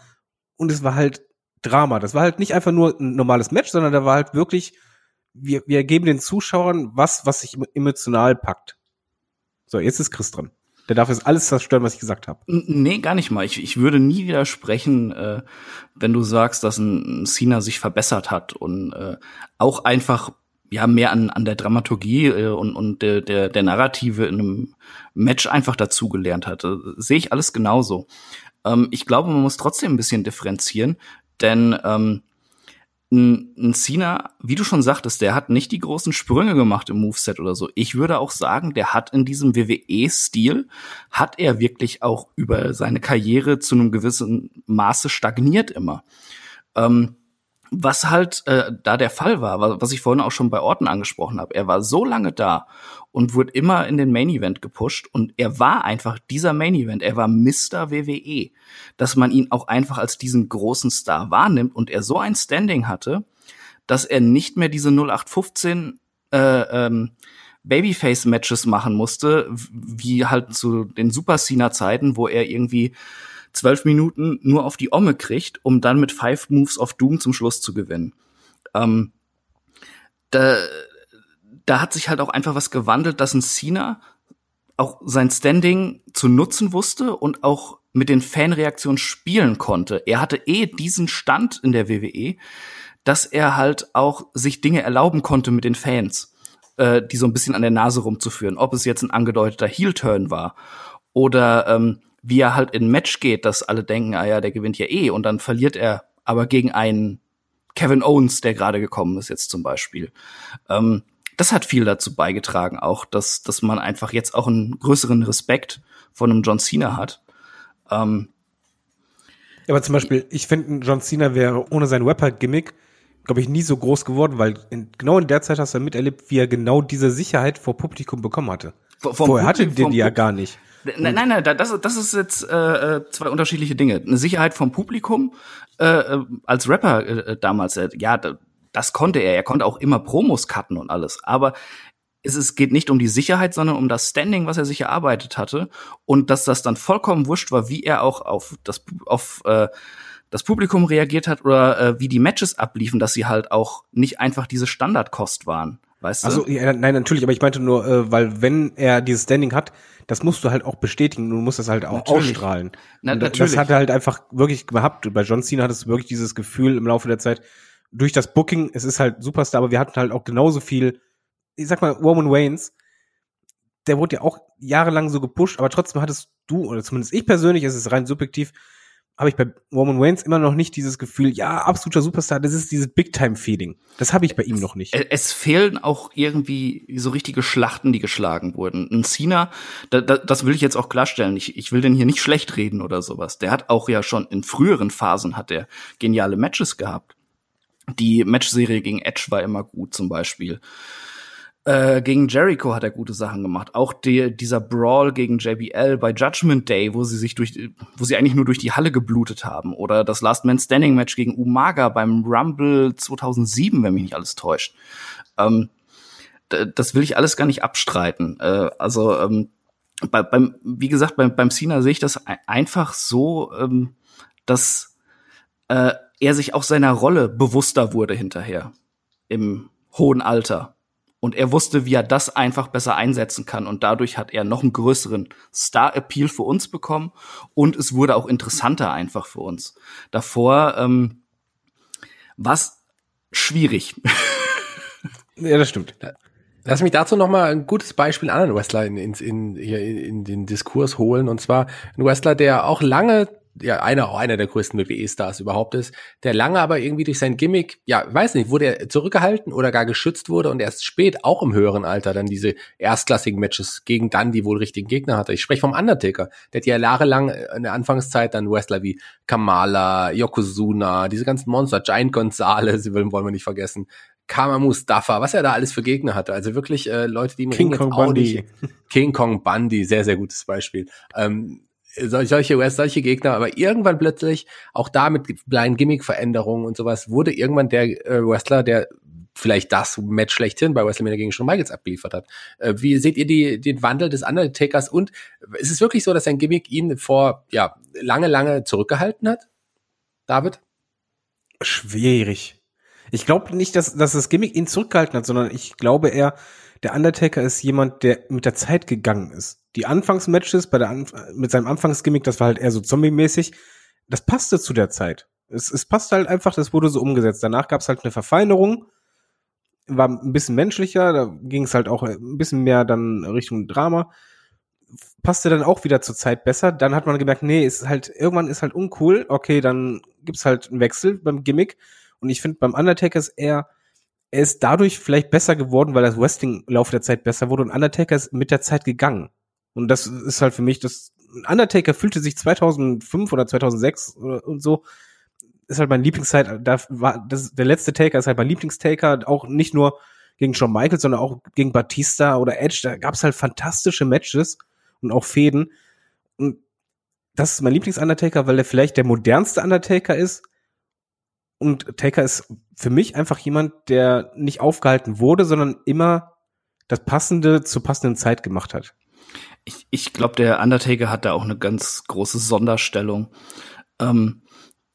und es war halt Drama. Das war halt nicht einfach nur ein normales Match, sondern da war halt wirklich, wir, wir geben den Zuschauern was, was sich emotional packt. So, jetzt ist Chris dran. Der darf jetzt alles zerstören, was ich gesagt habe. Nee, gar nicht mal. Ich, ich würde nie widersprechen, äh, wenn du sagst, dass ein, ein Cena sich verbessert hat und äh, auch einfach ja mehr an, an der Dramaturgie äh, und, und der, der, der Narrative in einem Match einfach dazugelernt hat. Äh, Sehe ich alles genauso. Ähm, ich glaube, man muss trotzdem ein bisschen differenzieren. Denn ähm, ein, Cena, wie du schon sagtest, der hat nicht die großen Sprünge gemacht im Moveset oder so. Ich würde auch sagen, der hat in diesem WWE-Stil, hat er wirklich auch über seine Karriere zu einem gewissen Maße stagniert immer. Ähm, was halt äh, da der Fall war, was ich vorhin auch schon bei Orten angesprochen habe, er war so lange da und wurde immer in den Main Event gepusht und er war einfach dieser Main Event, er war Mr. WWE, dass man ihn auch einfach als diesen großen Star wahrnimmt und er so ein Standing hatte, dass er nicht mehr diese 0815 äh, ähm, Babyface-Matches machen musste, wie halt zu den Super Cena-Zeiten, wo er irgendwie zwölf Minuten nur auf die Omme kriegt, um dann mit Five Moves of Doom zum Schluss zu gewinnen. Ähm, da, da hat sich halt auch einfach was gewandelt, dass ein Cena auch sein Standing zu nutzen wusste und auch mit den Fanreaktionen spielen konnte. Er hatte eh diesen Stand in der WWE, dass er halt auch sich Dinge erlauben konnte mit den Fans, äh, die so ein bisschen an der Nase rumzuführen. Ob es jetzt ein angedeuteter Heel-Turn war oder ähm, wie er halt in ein Match geht, dass alle denken, ah ja, der gewinnt ja eh und dann verliert er aber gegen einen Kevin Owens, der gerade gekommen ist jetzt zum Beispiel. Ähm, das hat viel dazu beigetragen, auch dass, dass man einfach jetzt auch einen größeren Respekt von einem John Cena hat. Ähm, ja, aber zum Beispiel, ich finde, John Cena wäre ohne sein Rapper-Gimmick, glaube ich, nie so groß geworden, weil in, genau in der Zeit hast du miterlebt, wie er genau diese Sicherheit vor Publikum bekommen hatte. Vom Vorher hatte den die ja gar nicht. Nein, nein, nein, das, das ist jetzt äh, äh, zwei unterschiedliche Dinge. Eine Sicherheit vom Publikum äh, äh als Rapper äh, damals, äh, ja, das konnte er. Er konnte auch immer Promos cutten und alles. Aber es ist, geht nicht um die Sicherheit, sondern um das Standing, was er sich erarbeitet hatte. Und dass das dann vollkommen wurscht war, wie er auch auf das, auf, äh, das Publikum reagiert hat oder äh, wie die Matches abliefen, dass sie halt auch nicht einfach diese Standardkost waren. Weißt du? Also, ja, nein, natürlich, aber ich meinte nur, äh, weil wenn er dieses Standing hat, das musst du halt auch bestätigen, du musst das halt auch natürlich. ausstrahlen. Na, natürlich. Das hat er halt einfach wirklich gehabt. Bei John Cena hattest du wirklich dieses Gefühl im Laufe der Zeit, durch das Booking, es ist halt Superstar, aber wir hatten halt auch genauso viel, ich sag mal, Roman Waynes, der wurde ja auch jahrelang so gepusht, aber trotzdem hattest du, oder zumindest ich persönlich, es ist rein subjektiv, habe ich bei Roman Waynes immer noch nicht dieses Gefühl, ja, absoluter Superstar, das ist dieses Big-Time-Feeling. Das habe ich bei ihm noch nicht. Es, es, fehlen auch irgendwie so richtige Schlachten, die geschlagen wurden. Ein Cena, da, da, das will ich jetzt auch klarstellen, ich, ich will den hier nicht schlecht reden oder sowas. Der hat auch ja schon in früheren Phasen hat er geniale Matches gehabt. Die Matchserie gegen Edge war immer gut zum Beispiel. Äh, gegen Jericho hat er gute Sachen gemacht. Auch die, dieser Brawl gegen JBL bei Judgment Day, wo sie sich durch, wo sie eigentlich nur durch die Halle geblutet haben. Oder das Last Man Standing Match gegen Umaga beim Rumble 2007, wenn mich nicht alles täuscht. Ähm, das will ich alles gar nicht abstreiten. Äh, also ähm, bei, beim, wie gesagt, beim, beim Cena sehe ich das einfach so, ähm, dass äh, er sich auch seiner Rolle bewusster wurde hinterher im hohen Alter und er wusste, wie er das einfach besser einsetzen kann. Und dadurch hat er noch einen größeren Star-Appeal für uns bekommen. Und es wurde auch interessanter einfach für uns. Davor ähm, war schwierig. ja, das stimmt. Lass mich dazu noch mal ein gutes Beispiel anderen Wrestler in, in, in, in den Diskurs holen. Und zwar ein Wrestler, der auch lange ja einer auch einer der größten WWE-Stars überhaupt ist, der lange aber irgendwie durch sein Gimmick, ja, weiß nicht, wurde er zurückgehalten oder gar geschützt wurde und erst spät, auch im höheren Alter, dann diese erstklassigen Matches gegen dann die wohl richtigen Gegner hatte. Ich spreche vom Undertaker, der hat ja jahrelang in der Anfangszeit dann Wrestler wie Kamala, Yokozuna, diese ganzen Monster, Giant Gonzalez, wollen wir nicht vergessen, Kama Mustafa, was er da alles für Gegner hatte. Also wirklich äh, Leute, die King Kong Bundy. King Kong Bundy, sehr, sehr gutes Beispiel. Ähm, solche solche Gegner, aber irgendwann plötzlich, auch da mit kleinen Gimmick-Veränderungen und sowas, wurde irgendwann der äh, Wrestler, der vielleicht das Match schlechthin bei WrestleMania gegen Shawn Michaels abgeliefert hat. Äh, wie seht ihr die, den Wandel des Undertakers und ist es wirklich so, dass sein Gimmick ihn vor, ja, lange, lange zurückgehalten hat? David? Schwierig. Ich glaube nicht, dass, dass das Gimmick ihn zurückgehalten hat, sondern ich glaube eher, der Undertaker ist jemand, der mit der Zeit gegangen ist die Anfangsmatches bei der Anf mit seinem Anfangsgimmick, das war halt eher so Zombie-mäßig, das passte zu der Zeit. Es, es passte halt einfach, das wurde so umgesetzt. Danach gab es halt eine Verfeinerung, war ein bisschen menschlicher, da ging es halt auch ein bisschen mehr dann Richtung Drama. Passte dann auch wieder zur Zeit besser. Dann hat man gemerkt, nee, ist halt, irgendwann ist halt uncool. Okay, dann gibt's halt einen Wechsel beim Gimmick. Und ich finde, beim Undertaker ist eher, er ist dadurch vielleicht besser geworden, weil das Wrestling im Laufe der Zeit besser wurde und Undertaker ist mit der Zeit gegangen. Und das ist halt für mich, das Undertaker fühlte sich 2005 oder 2006 oder, und so, ist halt mein Lieblingszeit, da war, das, der letzte Taker ist halt mein Lieblingstaker, auch nicht nur gegen Shawn Michaels, sondern auch gegen Batista oder Edge, da gab es halt fantastische Matches und auch Fäden. Und das ist mein Lieblings-Undertaker, weil er vielleicht der modernste Undertaker ist. Und Taker ist für mich einfach jemand, der nicht aufgehalten wurde, sondern immer das Passende zur passenden Zeit gemacht hat ich, ich glaube, der Undertaker hat da auch eine ganz große Sonderstellung. Ähm,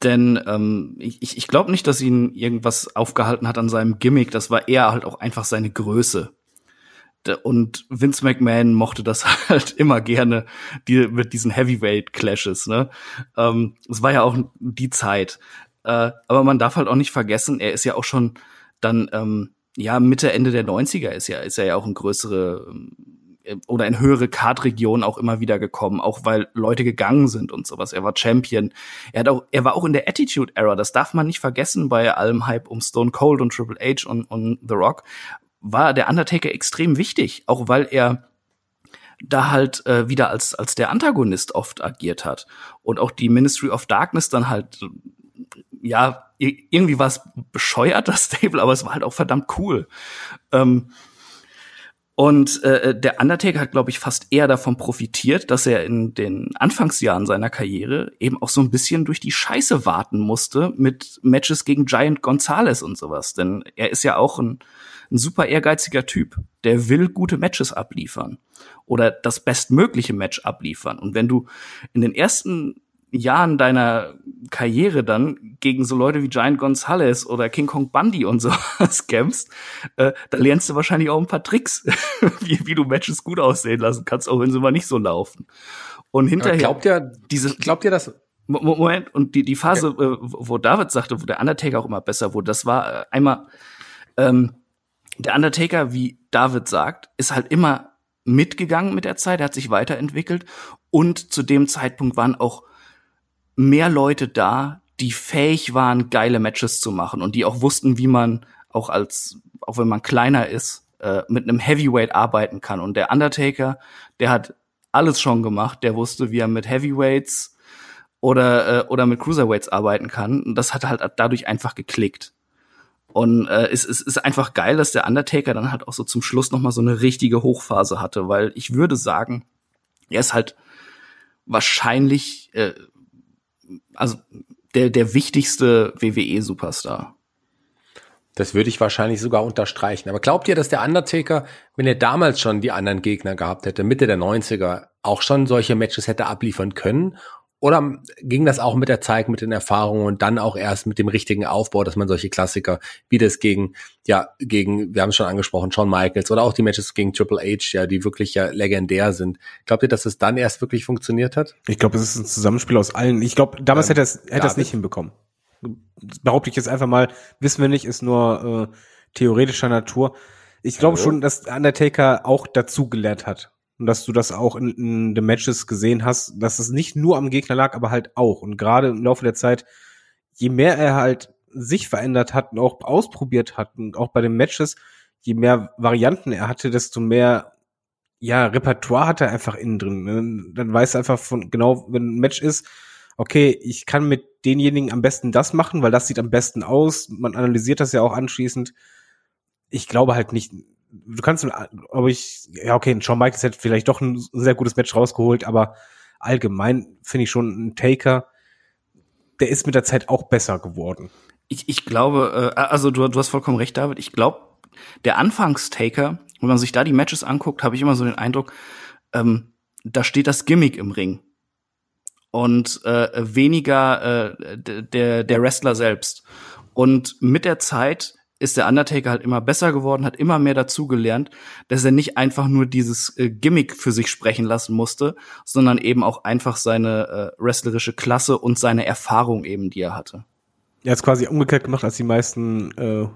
denn ähm, ich, ich glaube nicht, dass ihn irgendwas aufgehalten hat an seinem Gimmick. Das war eher halt auch einfach seine Größe. Und Vince McMahon mochte das halt immer gerne die, mit diesen Heavyweight Clashes. Ne, ähm, es war ja auch die Zeit. Äh, aber man darf halt auch nicht vergessen, er ist ja auch schon dann ähm, ja Mitte Ende der 90er ist ja ist er ja auch ein größere oder in höhere Kartregionen auch immer wieder gekommen, auch weil Leute gegangen sind und sowas. Er war Champion. Er hat auch, er war auch in der Attitude Era. Das darf man nicht vergessen bei allem Hype um Stone Cold und Triple H und, und The Rock. War der Undertaker extrem wichtig, auch weil er da halt äh, wieder als als der Antagonist oft agiert hat und auch die Ministry of Darkness dann halt ja irgendwie war es bescheuert das Stable, aber es war halt auch verdammt cool. Ähm, und äh, der Undertaker hat, glaube ich, fast eher davon profitiert, dass er in den Anfangsjahren seiner Karriere eben auch so ein bisschen durch die Scheiße warten musste mit Matches gegen Giant Gonzalez und sowas. Denn er ist ja auch ein, ein super ehrgeiziger Typ. Der will gute Matches abliefern oder das bestmögliche Match abliefern. Und wenn du in den ersten Jahren deiner Karriere dann gegen so Leute wie Giant Gonzalez oder King Kong Bundy und so kämpfst, äh, da lernst du wahrscheinlich auch ein paar Tricks, wie, wie du Matches gut aussehen lassen kannst, auch wenn sie mal nicht so laufen. Und hinterher glaubt ihr, diese, glaubt ihr das? Moment, und die, die Phase, okay. äh, wo David sagte, wo der Undertaker auch immer besser wurde, das war äh, einmal, ähm, der Undertaker, wie David sagt, ist halt immer mitgegangen mit der Zeit, er hat sich weiterentwickelt und zu dem Zeitpunkt waren auch mehr Leute da, die fähig waren, geile Matches zu machen und die auch wussten, wie man auch als, auch wenn man kleiner ist, äh, mit einem Heavyweight arbeiten kann. Und der Undertaker, der hat alles schon gemacht. Der wusste, wie er mit Heavyweights oder, äh, oder mit Cruiserweights arbeiten kann. Und das hat halt dadurch einfach geklickt. Und äh, es, es ist einfach geil, dass der Undertaker dann halt auch so zum Schluss noch mal so eine richtige Hochphase hatte, weil ich würde sagen, er ist halt wahrscheinlich äh, also der, der wichtigste WWE-Superstar. Das würde ich wahrscheinlich sogar unterstreichen. Aber glaubt ihr, dass der Undertaker, wenn er damals schon die anderen Gegner gehabt hätte, Mitte der 90er, auch schon solche Matches hätte abliefern können? Oder ging das auch mit der Zeit, mit den Erfahrungen und dann auch erst mit dem richtigen Aufbau, dass man solche Klassiker wie das gegen, ja, gegen, wir haben es schon angesprochen, Shawn Michaels oder auch die Matches gegen Triple H, ja, die wirklich ja legendär sind. Glaubt ihr, dass es dann erst wirklich funktioniert hat? Ich glaube, es ist ein Zusammenspiel aus allen. Ich glaube, damals ähm, hätte er es hätte es nicht hinbekommen. Behaupte ich jetzt einfach mal, wissen wir nicht, ist nur äh, theoretischer Natur. Ich glaube schon, dass Undertaker auch dazugelernt hat und dass du das auch in, in den Matches gesehen hast, dass es nicht nur am Gegner lag, aber halt auch. Und gerade im Laufe der Zeit, je mehr er halt sich verändert hat und auch ausprobiert hat und auch bei den Matches, je mehr Varianten er hatte, desto mehr ja, Repertoire hat er einfach innen drin. Ne? Dann weiß er einfach von genau, wenn ein Match ist, okay, ich kann mit denjenigen am besten das machen, weil das sieht am besten aus. Man analysiert das ja auch anschließend. Ich glaube halt nicht, du kannst, aber ich, ja, okay, Shawn Michaels hätte vielleicht doch ein sehr gutes Match rausgeholt, aber allgemein finde ich schon ein Taker, der ist mit der Zeit auch besser geworden. Ich, ich glaube, äh, also du, du hast vollkommen recht, David. Ich glaube, der Anfangstaker, wenn man sich da die Matches anguckt, habe ich immer so den Eindruck, ähm, da steht das Gimmick im Ring und äh, weniger äh, der der Wrestler selbst. Und mit der Zeit ist der Undertaker halt immer besser geworden, hat immer mehr dazugelernt, dass er nicht einfach nur dieses äh, Gimmick für sich sprechen lassen musste, sondern eben auch einfach seine äh, wrestlerische Klasse und seine Erfahrung eben, die er hatte. Er hat es quasi umgekehrt gemacht als die meisten äh,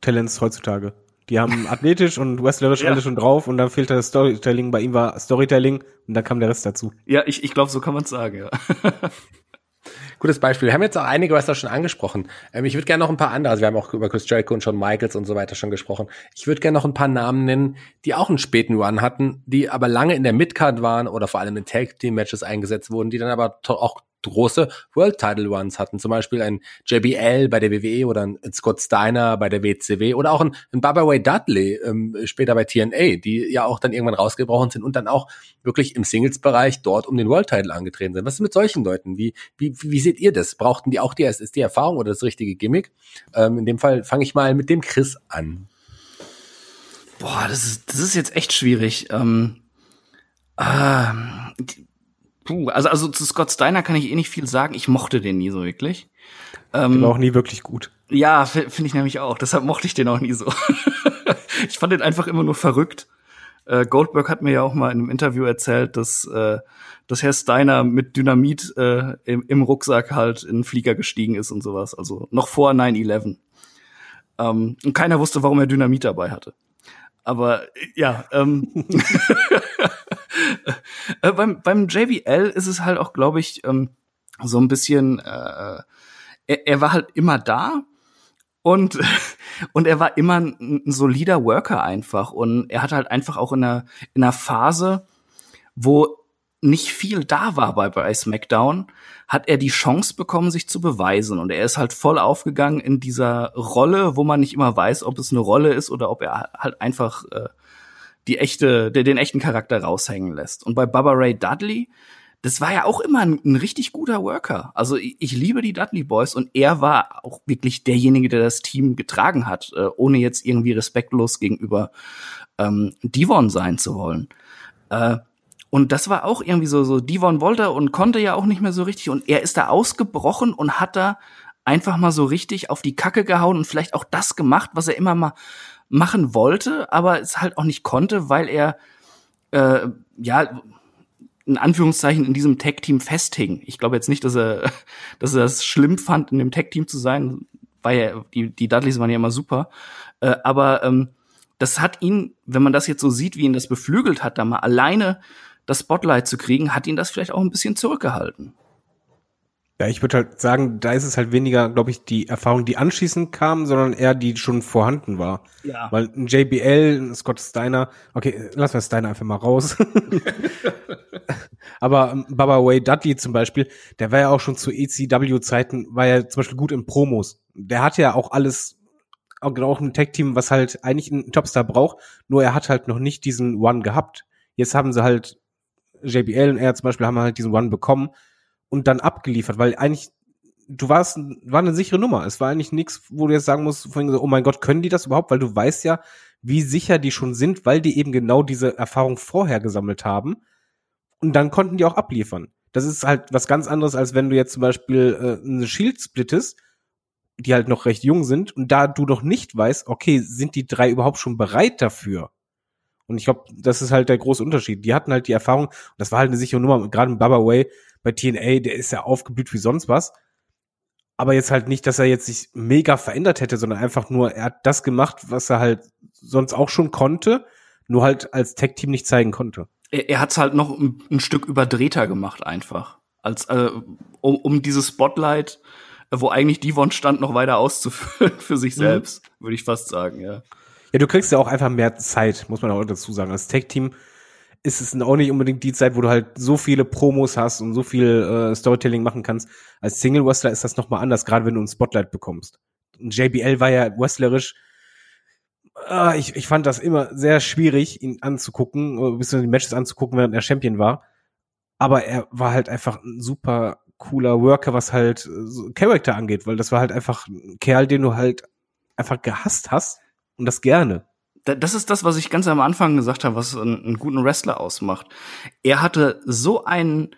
Talents heutzutage. Die haben athletisch und wrestlerisch ja. alles schon drauf und dann fehlte das Storytelling. Bei ihm war Storytelling und dann kam der Rest dazu. Ja, ich, ich glaube, so kann man sagen, ja. Gutes Beispiel. Wir haben jetzt auch einige was da schon angesprochen. Ähm, ich würde gerne noch ein paar andere, also wir haben auch über Chris Jericho und Shawn Michaels und so weiter schon gesprochen. Ich würde gerne noch ein paar Namen nennen, die auch einen späten Run hatten, die aber lange in der Midcard waren oder vor allem in Tag Team Matches eingesetzt wurden, die dann aber auch große World Title Runs hatten. Zum Beispiel ein JBL bei der WWE oder ein Scott Steiner bei der WCW oder auch ein, ein Baba Way Dudley ähm, später bei TNA, die ja auch dann irgendwann rausgebrochen sind und dann auch wirklich im Singles-Bereich dort um den World Title angetreten sind. Was ist mit solchen Leuten? Wie, wie, wie seht ihr das? Brauchten die auch die, ist die Erfahrung oder das richtige Gimmick? Ähm, in dem Fall fange ich mal mit dem Chris an. Boah, das ist, das ist jetzt echt schwierig. Ähm, äh, Puh, also, also zu Scott Steiner kann ich eh nicht viel sagen. Ich mochte den nie so wirklich. Ähm, der war auch nie wirklich gut. Ja, finde ich nämlich auch. Deshalb mochte ich den auch nie so. ich fand den einfach immer nur verrückt. Äh, Goldberg hat mir ja auch mal in einem Interview erzählt, dass, äh, dass Herr Steiner mit Dynamit äh, im, im Rucksack halt in den Flieger gestiegen ist und sowas. Also noch vor 9-11. Ähm, und keiner wusste, warum er Dynamit dabei hatte. Aber ja, ähm, äh, beim, beim JBL ist es halt auch, glaube ich, ähm, so ein bisschen, äh, er, er war halt immer da und, und er war immer ein, ein solider Worker einfach. Und er hat halt einfach auch in einer, in einer Phase, wo nicht viel da war bei, bei SmackDown, hat er die Chance bekommen, sich zu beweisen. Und er ist halt voll aufgegangen in dieser Rolle, wo man nicht immer weiß, ob es eine Rolle ist oder ob er halt einfach äh, die echte, den, den echten Charakter raushängen lässt. Und bei Baba Ray Dudley, das war ja auch immer ein, ein richtig guter Worker. Also ich, ich, liebe die Dudley Boys und er war auch wirklich derjenige, der das Team getragen hat, äh, ohne jetzt irgendwie respektlos gegenüber ähm, Devon sein zu wollen. Äh, und das war auch irgendwie so, so Devon wollte und konnte ja auch nicht mehr so richtig. Und er ist da ausgebrochen und hat da einfach mal so richtig auf die Kacke gehauen und vielleicht auch das gemacht, was er immer mal machen wollte, aber es halt auch nicht konnte, weil er äh, ja in Anführungszeichen in diesem Tag-Team festhing. Ich glaube jetzt nicht, dass er, dass er das schlimm fand, in dem Tag-Team zu sein, weil er, die, die Dudleys waren ja immer super. Äh, aber ähm, das hat ihn, wenn man das jetzt so sieht, wie ihn das beflügelt hat, da mal alleine das Spotlight zu kriegen, hat ihn das vielleicht auch ein bisschen zurückgehalten. Ja, ich würde halt sagen, da ist es halt weniger, glaube ich, die Erfahrung, die anschließend kam, sondern eher die schon vorhanden war. Ja. Weil ein JBL, ein Scott Steiner, okay, lassen wir Steiner einfach mal raus. Aber um, Baba Way Dudley zum Beispiel, der war ja auch schon zu ECW-Zeiten, war ja zum Beispiel gut in Promos. Der hat ja auch alles, auch genau ein Tag-Team, was halt eigentlich ein Topstar braucht, nur er hat halt noch nicht diesen One gehabt. Jetzt haben sie halt JBL und er zum Beispiel haben halt diesen One bekommen und dann abgeliefert, weil eigentlich du warst, war eine sichere Nummer. Es war eigentlich nichts, wo du jetzt sagen musst, oh mein Gott, können die das überhaupt? Weil du weißt ja, wie sicher die schon sind, weil die eben genau diese Erfahrung vorher gesammelt haben. Und dann konnten die auch abliefern. Das ist halt was ganz anderes, als wenn du jetzt zum Beispiel äh, eine Shield splittest, die halt noch recht jung sind, und da du noch nicht weißt, okay, sind die drei überhaupt schon bereit dafür? Und ich glaube, das ist halt der große Unterschied. Die hatten halt die Erfahrung, und das war halt eine sichere Nummer, gerade im Baba Way bei TNA, der ist ja aufgeblüht wie sonst was. Aber jetzt halt nicht, dass er jetzt sich mega verändert hätte, sondern einfach nur, er hat das gemacht, was er halt sonst auch schon konnte, nur halt als Tech-Team nicht zeigen konnte. Er, er hat es halt noch ein, ein, Stück überdrehter gemacht, einfach. Als, äh, um, um dieses Spotlight, wo eigentlich Devon stand, noch weiter auszufüllen für sich mhm. selbst, mhm. würde ich fast sagen, ja. Ja, du kriegst ja auch einfach mehr Zeit, muss man auch dazu sagen. Als Tech-Team ist es auch nicht unbedingt die Zeit, wo du halt so viele Promos hast und so viel äh, Storytelling machen kannst. Als Single Wrestler ist das nochmal anders, gerade wenn du ein Spotlight bekommst. Und JBL war ja wrestlerisch. Äh, ich, ich fand das immer sehr schwierig, ihn anzugucken, äh, bis die Matches anzugucken, während er Champion war. Aber er war halt einfach ein super cooler Worker, was halt äh, so Charakter angeht, weil das war halt einfach ein Kerl, den du halt einfach gehasst hast und das gerne. Das ist das, was ich ganz am Anfang gesagt habe, was einen, einen guten Wrestler ausmacht. Er hatte so einen,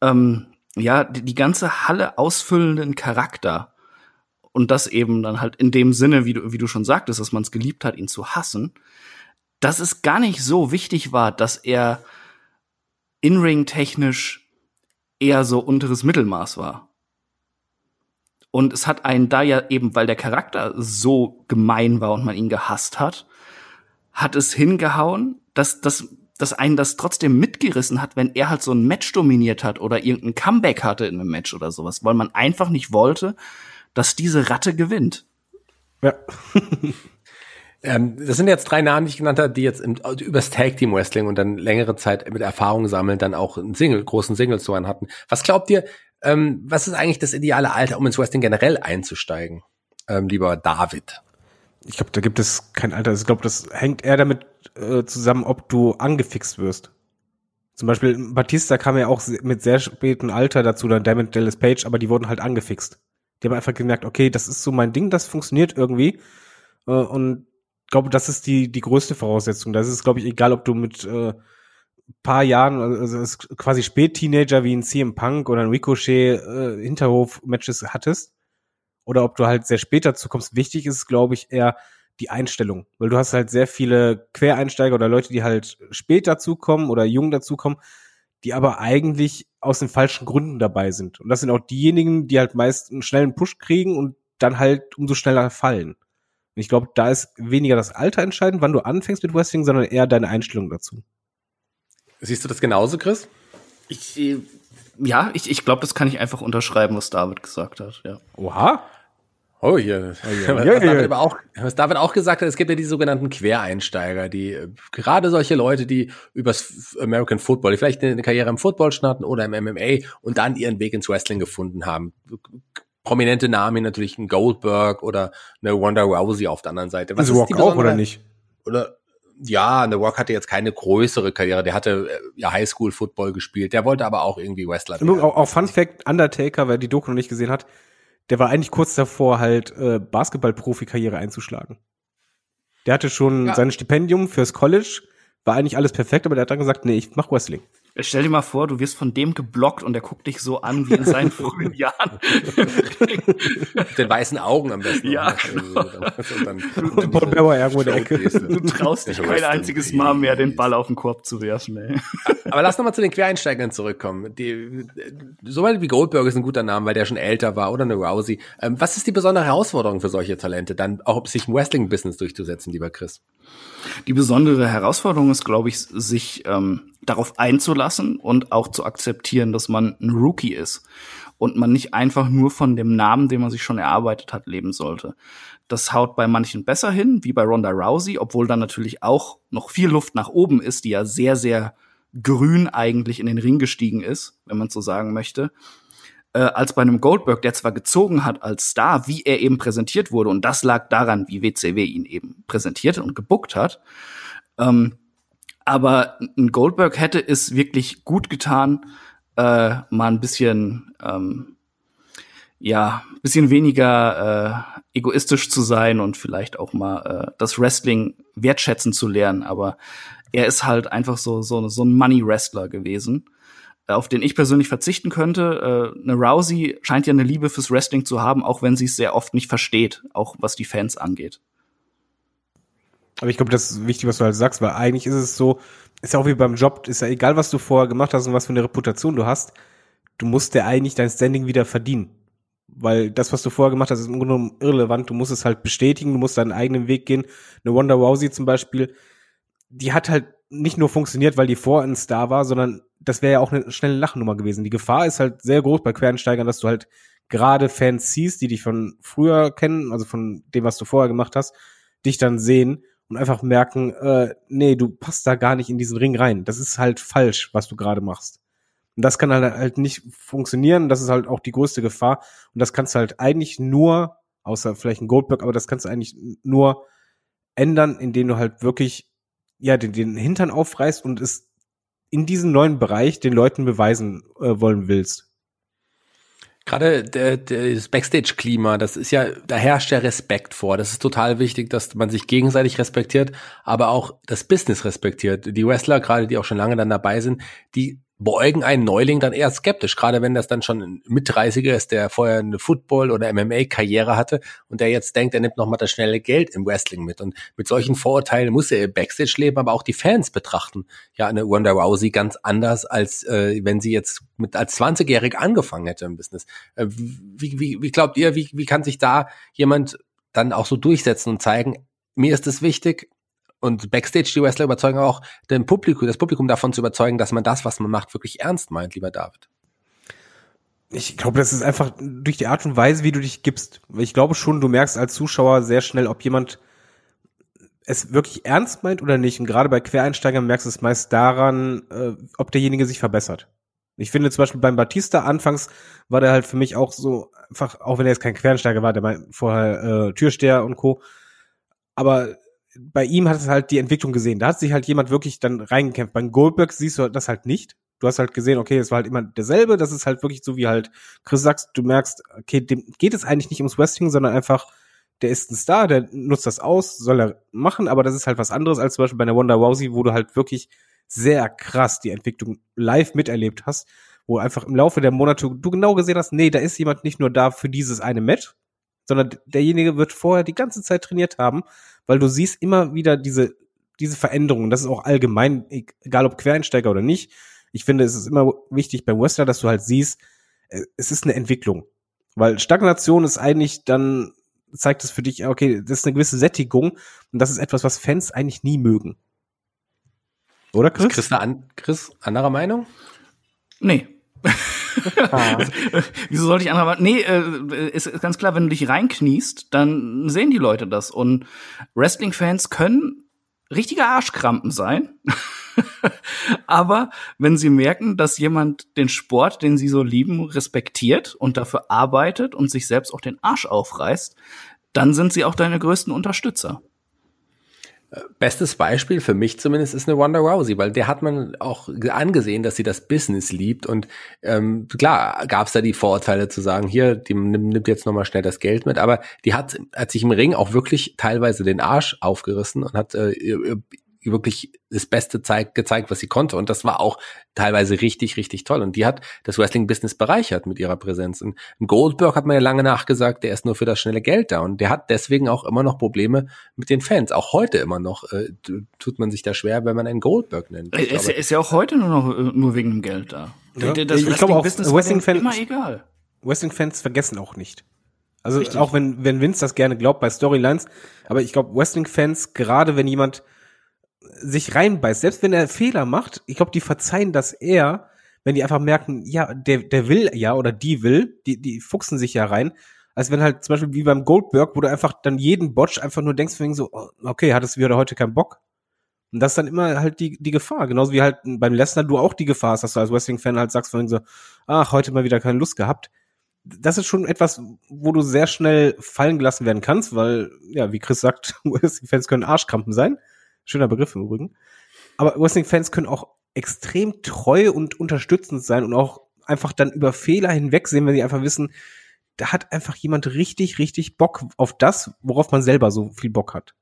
ähm, ja, die, die ganze Halle ausfüllenden Charakter. Und das eben dann halt in dem Sinne, wie du, wie du schon sagtest, dass man es geliebt hat, ihn zu hassen, dass es gar nicht so wichtig war, dass er in-ring technisch eher so unteres Mittelmaß war. Und es hat einen da ja eben, weil der Charakter so gemein war und man ihn gehasst hat, hat es hingehauen, dass, dass, dass einen das trotzdem mitgerissen hat, wenn er halt so ein Match dominiert hat oder irgendein Comeback hatte in einem Match oder sowas, weil man einfach nicht wollte, dass diese Ratte gewinnt. Ja. ähm, das sind jetzt drei Namen, die ich genannt habe, die jetzt im, übers Tag Team Wrestling und dann längere Zeit mit Erfahrung sammeln, dann auch einen Single, großen so einen hatten. Was glaubt ihr, ähm, was ist eigentlich das ideale Alter, um ins Wrestling generell einzusteigen? Ähm, lieber David ich glaube, da gibt es kein Alter. Ich glaube, das hängt eher damit äh, zusammen, ob du angefixt wirst. Zum Beispiel Batista kam ja auch mit sehr spätem Alter dazu, dann Diamond Dallas Page, aber die wurden halt angefixt. Die haben einfach gemerkt, okay, das ist so mein Ding, das funktioniert irgendwie. Äh, und glaube, das ist die, die größte Voraussetzung. Das ist, glaube ich, egal, ob du mit äh, paar Jahren, also ist quasi Spät-Teenager wie ein CM Punk oder ein Ricochet äh, Hinterhof-Matches hattest oder ob du halt sehr spät dazu kommst. Wichtig ist, glaube ich, eher die Einstellung, weil du hast halt sehr viele Quereinsteiger oder Leute, die halt spät dazukommen oder jung dazukommen, die aber eigentlich aus den falschen Gründen dabei sind. Und das sind auch diejenigen, die halt meist einen schnellen Push kriegen und dann halt umso schneller fallen. Und ich glaube, da ist weniger das Alter entscheidend, wann du anfängst mit Wrestling, sondern eher deine Einstellung dazu. Siehst du das genauso, Chris? Ich, äh, ja, ich, ich glaube, das kann ich einfach unterschreiben, was David gesagt hat. Ja. Oha. Oh, hier. ja, was, ja, David auch, was David auch gesagt hat, es gibt ja die sogenannten Quereinsteiger, die äh, gerade solche Leute, die übers American Football, die vielleicht eine Karriere im Football starten oder im MMA und dann ihren Weg ins Wrestling gefunden haben. Prominente Namen natürlich ein Goldberg oder eine Ronda Rousey auf der anderen Seite. Was Rock die auch oder nicht? Oder ja, The Rock hatte jetzt keine größere Karriere. Der hatte äh, ja Highschool Football gespielt. Der wollte aber auch irgendwie Wrestler Auch, auch Fun Fact, Undertaker, wer die Doku noch nicht gesehen hat, der war eigentlich kurz davor, halt äh, Basketball-Profi-Karriere einzuschlagen. Der hatte schon Ja. sein Stipendium fürs College, war eigentlich alles perfekt, aber der hat dann gesagt, nee, ich mach Wrestling. Stell dir mal vor, du wirst von dem geblockt und der guckt dich so an wie in seinen frühen Jahren. Mit den weißen Augen am besten. Ja, Und dann, Und Paul war irgendwo in der Ecke. Du traust dich kein einziges Mal mehr, den Ball auf den Korb zu werfen. Ey. Aber lass nochmal zu den Quereinsteigern zurückkommen. Die, so weit wie Goldberg ist ein guter Name, weil der schon älter war oder eine Rousey. Ähm, was ist die besondere Herausforderung für solche Talente, dann auch sich im Wrestling-Business durchzusetzen, lieber Chris? Die besondere Herausforderung ist, glaube ich, sich ähm, darauf einzulassen und auch zu akzeptieren, dass man ein Rookie ist und man nicht einfach nur von dem Namen, den man sich schon erarbeitet hat, leben sollte. Das haut bei manchen besser hin, wie bei Ronda Rousey, obwohl dann natürlich auch noch viel Luft nach oben ist, die ja sehr, sehr grün eigentlich in den Ring gestiegen ist, wenn man so sagen möchte äh, als bei einem Goldberg, der zwar gezogen hat als Star, wie er eben präsentiert wurde, und das lag daran, wie WCW ihn eben präsentiert und gebuckt hat. Ähm, aber ein Goldberg hätte es wirklich gut getan, äh, mal ein bisschen, ähm, ja, ein bisschen weniger äh, egoistisch zu sein und vielleicht auch mal äh, das Wrestling wertschätzen zu lernen. Aber er ist halt einfach so so, so ein Money Wrestler gewesen auf den ich persönlich verzichten könnte. Äh, eine Rousey scheint ja eine Liebe fürs Wrestling zu haben, auch wenn sie es sehr oft nicht versteht, auch was die Fans angeht. Aber ich glaube, das ist wichtig, was du halt sagst, weil eigentlich ist es so, ist ja auch wie beim Job, ist ja egal, was du vorher gemacht hast und was für eine Reputation du hast, du musst dir eigentlich dein Standing wieder verdienen. Weil das, was du vorher gemacht hast, ist im Grunde genommen irrelevant. Du musst es halt bestätigen, du musst deinen eigenen Weg gehen. Eine Wanda Rousey zum Beispiel, die hat halt nicht nur funktioniert, weil die vor ein Star war, sondern das wäre ja auch eine schnelle Lachnummer gewesen. Die Gefahr ist halt sehr groß bei Quereinsteigern, dass du halt gerade Fans siehst, die dich von früher kennen, also von dem, was du vorher gemacht hast, dich dann sehen und einfach merken, äh, nee, du passt da gar nicht in diesen Ring rein. Das ist halt falsch, was du gerade machst. Und das kann halt, halt nicht funktionieren. Das ist halt auch die größte Gefahr. Und das kannst du halt eigentlich nur, außer vielleicht ein Goldberg, aber das kannst du eigentlich nur ändern, indem du halt wirklich, ja, den, den Hintern aufreißt und es in diesem neuen Bereich den Leuten beweisen äh, wollen willst. Gerade der, der, das Backstage-Klima, das ist ja, da herrscht ja Respekt vor. Das ist total wichtig, dass man sich gegenseitig respektiert, aber auch das Business respektiert. Die Wrestler, gerade die auch schon lange dann dabei sind, die beäugen einen Neuling dann eher skeptisch, gerade wenn das dann schon ein Mit-30er ist, der vorher eine Football- oder MMA-Karriere hatte und der jetzt denkt, er nimmt noch mal das schnelle Geld im Wrestling mit. Und mit solchen Vorurteilen muss er im Backstage-Leben aber auch die Fans betrachten. Ja, eine Ronda Rousey ganz anders, als äh, wenn sie jetzt mit als 20-jährig angefangen hätte im Business. Äh, wie, wie, wie glaubt ihr, wie, wie kann sich da jemand dann auch so durchsetzen und zeigen, mir ist es wichtig, und Backstage die Wrestler überzeugen auch den Publikum, das Publikum davon zu überzeugen, dass man das, was man macht, wirklich ernst meint, lieber David. Ich glaube, das ist einfach durch die Art und Weise, wie du dich gibst. Ich glaube schon, du merkst als Zuschauer sehr schnell, ob jemand es wirklich ernst meint oder nicht. Und gerade bei Quereinsteigern merkst du es meist daran, äh, ob derjenige sich verbessert. Ich finde zum Beispiel beim Batista anfangs war der halt für mich auch so einfach, auch wenn er jetzt kein Quereinsteiger war, der war vorher äh, Türsteher und Co. Aber bei ihm hat es halt die Entwicklung gesehen. Da hat sich halt jemand wirklich dann reingekämpft. Beim Goldberg siehst du das halt nicht. Du hast halt gesehen, okay, es war halt immer derselbe. Das ist halt wirklich so wie halt Chris sagst, du merkst, okay, dem geht es eigentlich nicht ums Wrestling, sondern einfach, der ist ein Star, der nutzt das aus, soll er machen, aber das ist halt was anderes als zum Beispiel bei einer Wonder Rousey, wo du halt wirklich sehr krass die Entwicklung live miterlebt hast, wo einfach im Laufe der Monate du genau gesehen hast, nee, da ist jemand nicht nur da für dieses eine Match, sondern derjenige wird vorher die ganze Zeit trainiert haben, weil du siehst immer wieder diese, diese Veränderungen. Das ist auch allgemein, egal ob Quereinsteiger oder nicht. Ich finde, es ist immer wichtig beim Wrestler, dass du halt siehst, es ist eine Entwicklung. Weil Stagnation ist eigentlich dann zeigt es für dich, okay, das ist eine gewisse Sättigung und das ist etwas, was Fans eigentlich nie mögen. Oder Chris? Ist Chris, an, Chris anderer Meinung? Nee. Ah. Wieso sollte ich anderer Nee, äh, ist, ist ganz klar, wenn du dich reinkniest, dann sehen die Leute das. Und Wrestling-Fans können richtige Arschkrampen sein. Aber wenn sie merken, dass jemand den Sport, den sie so lieben, respektiert und dafür arbeitet und sich selbst auch den Arsch aufreißt, dann sind sie auch deine größten Unterstützer. Bestes Beispiel für mich zumindest ist eine Wanda Rousey, weil der hat man auch angesehen, dass sie das Business liebt. Und ähm, klar gab es da die Vorurteile zu sagen, hier, die nimmt jetzt nochmal schnell das Geld mit, aber die hat, hat sich im Ring auch wirklich teilweise den Arsch aufgerissen und hat äh, wirklich das Beste zeigt, gezeigt, was sie konnte. Und das war auch teilweise richtig, richtig toll. Und die hat das Wrestling-Business bereichert mit ihrer Präsenz. Und Goldberg hat man ja lange nachgesagt, der ist nur für das schnelle Geld da. Und der hat deswegen auch immer noch Probleme mit den Fans. Auch heute immer noch äh, tut man sich da schwer, wenn man einen Goldberg nennt. Er ist, ist, ja auch heute nur noch äh, nur wegen dem Geld da. Ja. Das ich glaube auch, Wrestling-Fans immer egal. Wrestling-Fans vergessen auch nicht. Also Richtig. auch wenn, wenn Vince das gerne glaubt bei Storylines, aber ich glaube, Wrestling-Fans, gerade wenn jemand sich reinbeißt, selbst wenn er Fehler macht, ich glaube, die verzeihen das eher, wenn die einfach merken, ja, der, der will ja oder die will, die, die fuchsen sich ja rein, als wenn halt zum Beispiel wie beim Goldberg, wo du einfach dann jeden Botch einfach nur denkst, wegen so, oh, okay, hattest du wieder heute keinen Bock? Und das ist dann immer halt die, die Gefahr. Genauso wie halt beim Lesnar du auch die Gefahr hast, dass du als Wrestling-Fan halt sagst, von so, ach, heute mal wieder keine Lust gehabt. Das ist schon etwas, wo du sehr schnell fallen gelassen werden kannst, weil, ja, wie Chris sagt, Wrestling-Fans können Arschkrampen sein. Schöner Begriff im Übrigen. Aber Wrestling-Fans können auch extrem treu und unterstützend sein und auch einfach dann über Fehler hinwegsehen, wenn sie einfach wissen, da hat einfach jemand richtig, richtig Bock auf das, worauf man selber so viel Bock hat.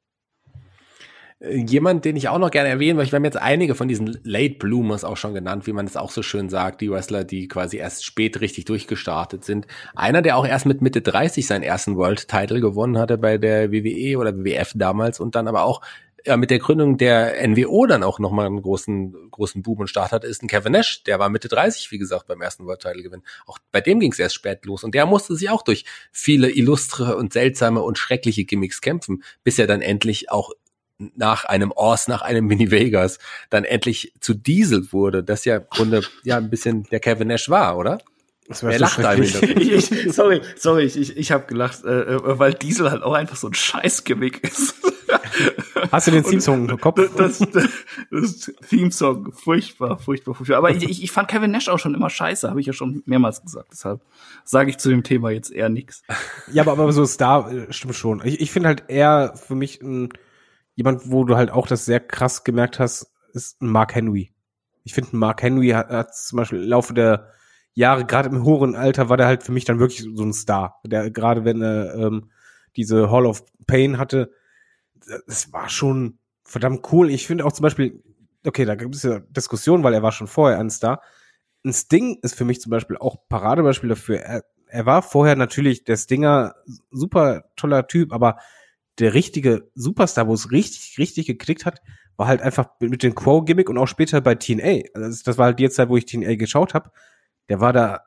Äh, jemand, den ich auch noch gerne erwähnen weil ich habe jetzt einige von diesen Late Bloomers auch schon genannt, wie man es auch so schön sagt, die Wrestler, die quasi erst spät richtig durchgestartet sind. Einer, der auch erst mit Mitte 30 seinen ersten World Title gewonnen hatte bei der WWE oder WWF damals und dann aber auch ja, mit der Gründung der NWO dann auch nochmal einen großen, großen Boom und Start hatte, ist ein Kevin Nash. Der war Mitte 30, wie gesagt, beim ersten World Title Gewinn. Auch bei dem ging es erst spät los. Und der musste sich auch durch viele illustre und seltsame und schreckliche Gimmicks kämpfen, bis er dann endlich auch nach einem Ors, nach einem Mini Vegas, dann endlich zu Diesel wurde, das ja im Grunde ja ein bisschen der Kevin Nash war, oder? Das Wer lacht eigentlich? ich, sorry, sorry, ich, ich, habe gelacht, äh, äh, weil Diesel halt auch einfach so ein Scheißgimmick ist. Hast du den Theme-Song im Kopf? Das, das, das Theme-Song, furchtbar, furchtbar, furchtbar. Aber ich, ich fand Kevin Nash auch schon immer scheiße, habe ich ja schon mehrmals gesagt. Deshalb sage ich zu dem Thema jetzt eher nichts. Ja, aber, aber so Star äh, stimmt schon. Ich, ich finde halt eher für mich ein, jemand, wo du halt auch das sehr krass gemerkt hast, ist ein Mark Henry. Ich finde, Mark Henry hat, hat zum Beispiel im Laufe der Jahre, gerade im hohen Alter, war der halt für mich dann wirklich so ein Star. Der gerade wenn er ähm, diese Hall of Pain hatte, das war schon verdammt cool. Ich finde auch zum Beispiel, okay, da gibt es ja Diskussionen, weil er war schon vorher ein Star. Ein Sting ist für mich zum Beispiel auch Paradebeispiel dafür. Er, er war vorher natürlich der Stinger, super toller Typ, aber der richtige Superstar, wo es richtig, richtig geklickt hat, war halt einfach mit dem Quo-Gimmick und auch später bei TNA. Also das war halt die Zeit, wo ich TNA geschaut habe der war da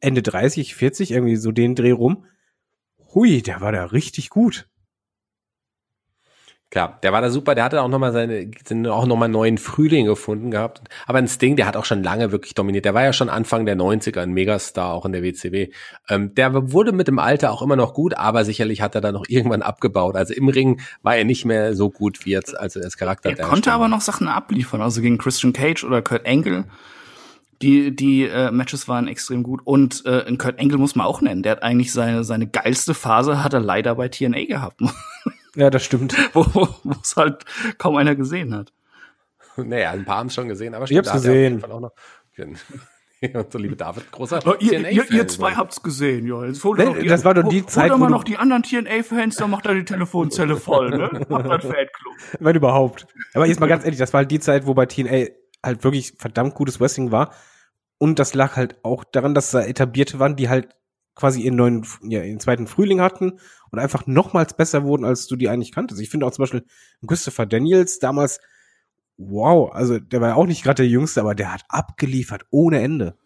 Ende 30, 40, irgendwie so den Dreh rum. Hui, der war da richtig gut. Klar, der war da super, der hatte auch nochmal seine, auch nochmal neuen Frühling gefunden gehabt. Aber ein Sting, der hat auch schon lange wirklich dominiert. Der war ja schon Anfang der 90er ein Megastar, auch in der WCW. Ähm, der wurde mit dem Alter auch immer noch gut, aber sicherlich hat er dann noch irgendwann abgebaut. Also im Ring war er nicht mehr so gut wie jetzt, als er als Charakter. Er konnte aber noch Sachen abliefern, also gegen Christian Cage oder Kurt Angle die, die äh, Matches waren extrem gut. Und äh, in Kurt Angle muss man auch nennen. Der hat eigentlich seine, seine geilste Phase hat er leider bei TNA gehabt. ja, das stimmt. wo es halt kaum einer gesehen hat. Naja, ein paar haben es schon gesehen, aber ich hab's gesehen. Auch noch, und so, liebe David, großer oh, ihr, ihr, ihr zwei habt's gesehen, ja. Jetzt holt nee, das war doch die Zeit, wo mal noch die anderen TNA-Fans, dann macht er die Telefonzelle voll, ne? Macht ein Fanclub. Wenn überhaupt. Aber jetzt mal ganz ehrlich, das war halt die Zeit, wo bei TNA halt wirklich verdammt gutes Wrestling war. Und das lag halt auch daran, dass da etablierte waren, die halt quasi ihren neuen, ja, ihren zweiten Frühling hatten und einfach nochmals besser wurden, als du die eigentlich kanntest. Ich finde auch zum Beispiel Christopher Daniels damals, wow, also der war ja auch nicht gerade der Jüngste, aber der hat abgeliefert ohne Ende.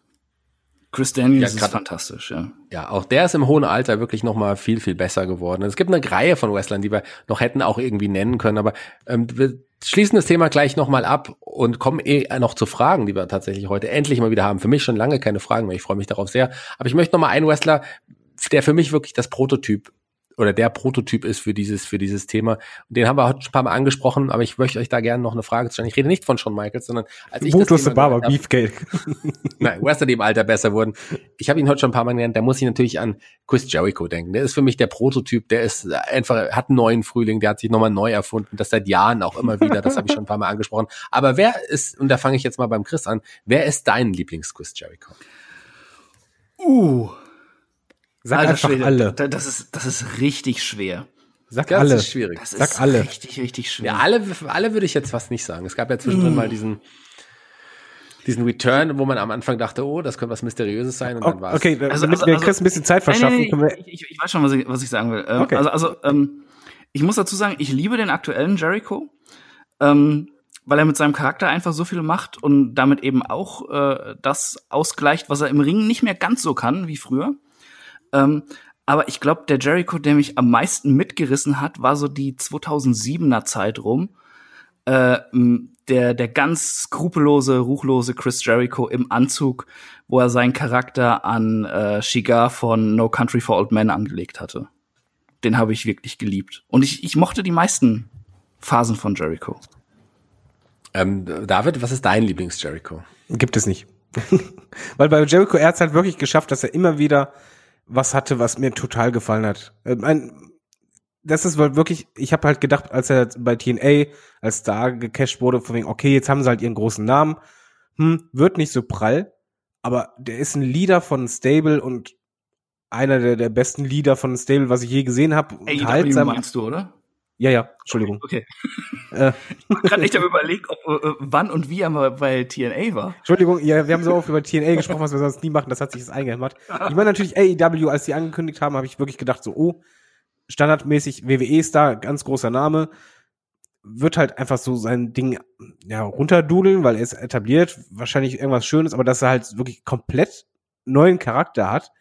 Chris Daniels Ja, ist fantastisch, ja. Ja, auch der ist im hohen Alter wirklich noch mal viel, viel besser geworden. Es gibt eine Reihe von Wrestlern, die wir noch hätten auch irgendwie nennen können, aber ähm, wir schließen das Thema gleich noch mal ab und kommen eh noch zu Fragen, die wir tatsächlich heute endlich mal wieder haben. Für mich schon lange keine Fragen mehr, ich freue mich darauf sehr. Aber ich möchte noch mal einen Wrestler, der für mich wirklich das Prototyp oder der Prototyp ist für dieses, für dieses Thema. Und den haben wir heute schon ein paar Mal angesprochen, aber ich möchte euch da gerne noch eine Frage stellen. Ich rede nicht von Shawn Michaels, sondern als ich das Brutus Thema Barber, Beefcake. Nein, Wrestler, die im Alter besser wurden. Ich habe ihn heute schon ein paar Mal genannt. Da muss ich natürlich an Chris Jericho denken. Der ist für mich der Prototyp. Der ist einfach, hat einen neuen Frühling. Der hat sich nochmal neu erfunden. Das seit Jahren auch immer wieder. Das habe ich schon ein paar Mal angesprochen. Aber wer ist, und da fange ich jetzt mal beim Chris an, wer ist dein Lieblings-Chris Jericho? Uh, Sag alter einfach Schwede, alle. da- Das ist, das ist richtig schwer. Sag Das alle. ist schwierig. Das Sag ist alle. richtig, richtig schwer. Ja, alle, alle würde ich jetzt fast nicht sagen. Es gab ja zwischendrin mal diesen, diesen Return, wo man am Anfang dachte, oh, das könnte was Mysteriöses sein. Und dann war es. Okay, Also- damit also- wir also- Chris ein bisschen Zeit verschaffen, Nein, nein, können nein, wir. ich, ich, ich weiß schon, was ich, was ich sagen will. Ähm, Okay. Also, also ähm, ich muss dazu sagen, ich liebe den aktuellen Jericho, ähm, weil er mit seinem Charakter einfach so viel macht und damit eben auch äh, das ausgleicht, was er im Ring nicht mehr ganz so kann wie früher. Ähm, aber ich glaube, der Jericho, der mich am meisten mitgerissen hat, war so die 2007er Zeit rum. Äh, der, der ganz skrupellose, ruchlose Chris Jericho im Anzug, wo er seinen Charakter an äh, Shigar von No Country for Old Men angelegt hatte. Den habe ich wirklich geliebt. Und ich, ich mochte die meisten Phasen von Jericho. Ähm, David, was ist dein Lieblings-Jericho? Gibt es nicht. Weil bei Jericho, er hat es halt wirklich geschafft, dass er immer wieder was hatte, was mir total gefallen hat. Ähm, ein, das ist wirklich, ich habe halt gedacht, als er bei TNA als Star gecasht wurde, von wegen, okay, jetzt haben sie halt ihren großen Namen, hm, wird nicht so prall, aber der ist ein Leader von Stable und einer der, der besten Leader von Stable, was ich je gesehen habe. AEW meinst du, oder? Ja, ja, Entschuldigung. Okay. Äh, Ich war gerade echt am überlegen, ob, äh, wann und wie er bei TNA war. Entschuldigung, ja, wir haben so oft über TNA gesprochen, was wir sonst nie machen, das hat sich jetzt eingehämmert. Ich meine natürlich AEW, als die angekündigt haben, habe ich wirklich gedacht, so, oh, standardmäßig WWE-Star, ganz großer Name, wird halt einfach so sein Ding ja, runterdudeln, weil er ist etabliert, wahrscheinlich irgendwas Schönes, aber dass er halt wirklich komplett neuen Charakter hat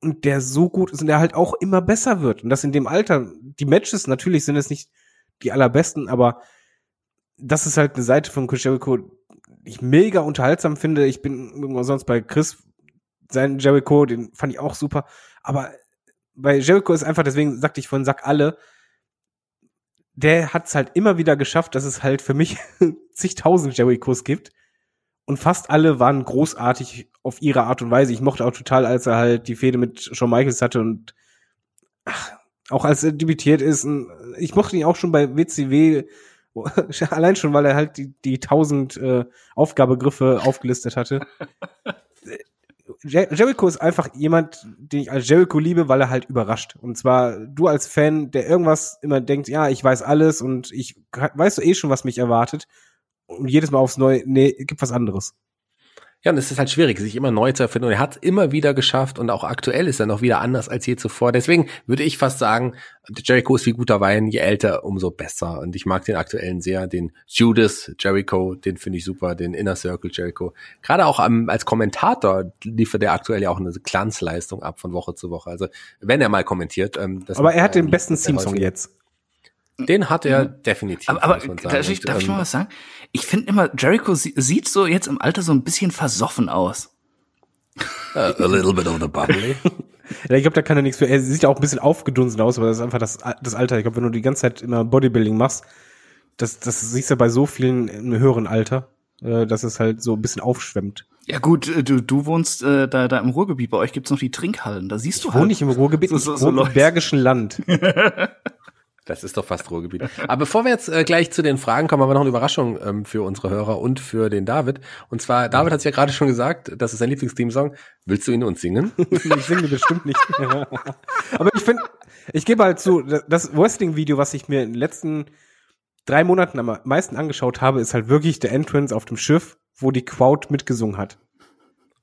und der so gut ist und der halt auch immer besser wird. Und das in dem Alter, die Matches natürlich sind es nicht die allerbesten, aber das ist halt eine Seite von Chris Jericho, die ich mega unterhaltsam finde. Ich bin sonst bei Chris, seinen Jericho, den fand ich auch super. Aber bei Jericho ist einfach, deswegen sagte ich vorhin, sag alle, der hat es halt immer wieder geschafft, dass es halt für mich zigtausend Jerichos gibt. Und fast alle waren großartig auf ihre Art und Weise. Ich mochte auch total, als er halt die Fehde mit Shawn Michaels hatte und ach, auch als er debütiert ist. Ich mochte ihn auch schon bei WCW, allein schon, weil er halt die, die tausend äh, Aufgabegriffe aufgelistet hatte. Jer- Jericho ist einfach jemand, den ich als Jericho liebe, weil er halt überrascht. Und zwar du als Fan, der irgendwas immer denkt, ja, ich weiß alles und ich weiß so eh schon, was mich erwartet. Und jedes Mal aufs Neue, nee, gibt was anderes. Ja, und es ist halt schwierig, sich immer neu zu erfinden. Und er hat es immer wieder geschafft und auch aktuell ist er noch wieder anders als je zuvor. Deswegen würde ich fast sagen, Jericho ist wie guter Wein, je älter, umso besser. Und ich mag den aktuellen sehr, den Judas Jericho, den finde ich super, den Inner Circle Jericho. Gerade auch am, als Kommentator liefert er aktuell ja auch eine Glanzleistung ab von Woche zu Woche. Also wenn er mal kommentiert. Ähm, Aber er hat den besten Theme-Song jetzt. Den hat er definitiv. Aber, aber muss man darf, ich, Und, darf ich ähm, mal was sagen? Ich finde immer, Jericho sie, sieht so jetzt im Alter so ein bisschen versoffen aus. A little bit of the bubbly. Ja, ich glaube, da kann er nichts für. Er sieht ja auch ein bisschen aufgedunsen aus, aber das ist einfach das, das Alter. Ich glaube, wenn du die ganze Zeit immer Bodybuilding machst, das, das siehst du bei so vielen im höheren Alter, äh, dass es halt so ein bisschen aufschwemmt. Ja gut, äh, du, du wohnst äh, da, da im Ruhrgebiet, bei euch gibt's noch die Trinkhallen, da siehst du Ich halt. wohne nicht im Ruhrgebiet, so- ich so- so wohne im. Bergischen Land. Das ist doch fast Ruhrgebiet. Aber bevor wir jetzt äh, gleich zu den Fragen kommen, haben wir noch eine Überraschung ähm, für unsere Hörer und für den David. Und zwar, David hat es ja gerade schon gesagt, das ist sein Lieblingsteam-Song. Willst du ihn uns singen? ich singe bestimmt nicht. Aber ich finde, ich gebe halt zu, das Wrestling-Video, was ich mir in den letzten drei Monaten am meisten angeschaut habe, ist halt wirklich der Entrance auf dem Schiff, wo die Crowd mitgesungen hat.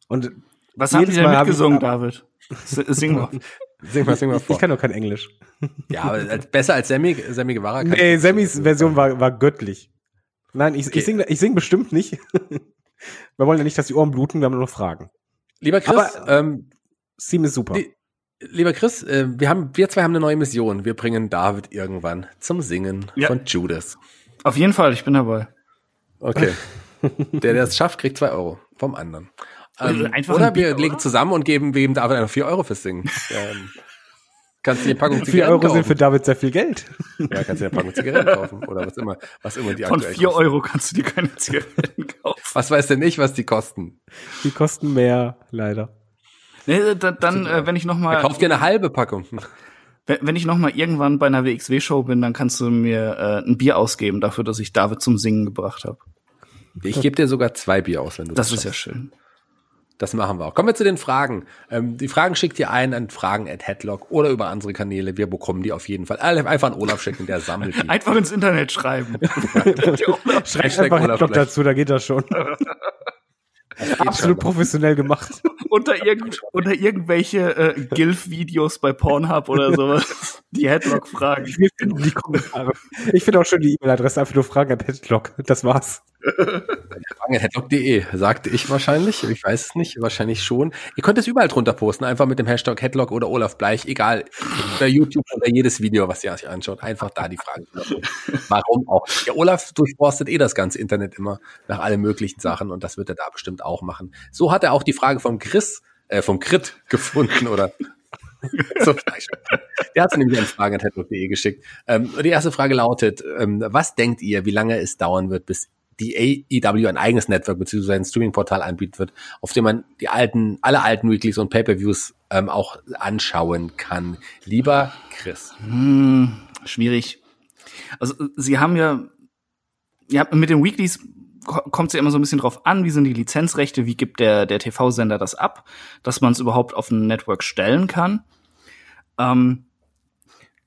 Und Was haben die denn Mal mitgesungen, David? Sing mal. Sing mal, sing mal ich, vor. ich kann doch kein Englisch. Ja, aber als, besser als Sammy, Sammy Guevara kann Nee, Sammys Version war, war göttlich. Nein, ich, Okay. ich singe ich sing bestimmt nicht. wir wollen ja nicht, dass die Ohren bluten, wir haben nur noch Fragen. Lieber Chris, Aber- ähm, Steam ist super. Die- lieber Chris, äh, wir haben, wir zwei haben eine neue Mission. Wir bringen David irgendwann zum Singen Ja. von Judas. Auf jeden Fall, ich bin dabei. Okay. der, der es schafft, kriegt zwei Euro vom anderen. Ähm, Einfach oder ein wir Bier, legen oder? zusammen und geben, geben David einfach vier Euro fürs Singen. ähm, kannst du die Packung 4 Zigaretten Euro kaufen. sind für David sehr viel Geld. ja, kannst du eine Packung Zigaretten kaufen. Oder was immer, was immer die Von aktuell vier kosten. Euro kannst du dir keine Zigaretten kaufen. Was weiß denn ich, was die kosten? Die kosten mehr, leider. Nee, da, dann, äh, wenn ich noch mal, Kauf dir eine halbe Packung. wenn, wenn ich noch mal irgendwann bei einer WXW-Show bin, dann kannst du mir äh, ein Bier ausgeben dafür, dass ich David zum Singen gebracht habe. Ich gebe dir sogar zwei Bier aus, wenn du Das ist schaffst. ja schön. Das machen wir auch. Kommen wir zu den Fragen. Ähm, die Fragen schickt ihr ein an Fragen at Headlock oder über andere Kanäle. Wir bekommen die auf jeden Fall. Alle einfach an Olaf schicken, der sammelt die. Einfach ins Internet schreiben. Schreib Hashtag einfach Olaf Headlock dazu, da geht das schon. Absolut professionell gemacht. unter, irgend, unter irgendwelche äh, GILF-Videos bei Pornhub oder sowas. Die Headlock-Fragen. Die Kommentare. Ich finde auch schön die E-Mail-Adresse, einfach nur Fragen at Headlock. Das war's. Headlock.de, sagte ich wahrscheinlich. Ich weiß es nicht, wahrscheinlich schon. Ihr könnt es überall drunter posten, einfach mit dem Hashtag Headlock oder Olaf Bleich, egal. Bei YouTube oder jedes Video, was ihr euch anschaut, einfach da die posten. Warum auch? Der Olaf durchforstet eh das ganze Internet immer nach allen möglichen Sachen und das wird er da bestimmt auch machen. So hat er auch die Frage vom Chris, äh, vom Crit gefunden oder so. Der hat nämlich an Fragen at headlock.de geschickt. Ähm, die erste Frage lautet, ähm, was denkt ihr, wie lange es dauern wird, bis die AEW ein eigenes Network bzw. ein Streaming-Portal anbieten wird, auf dem man die alten, alle alten Weeklies und Pay-Per-Views ähm, auch anschauen kann. Lieber Chris. Hm, schwierig. Also sie haben ja, ja mit den Weeklies ko- kommt es ja immer so ein bisschen drauf an, wie sind die Lizenzrechte, wie gibt der, der TV-Sender das ab, dass man es überhaupt auf ein Network stellen kann. Ähm,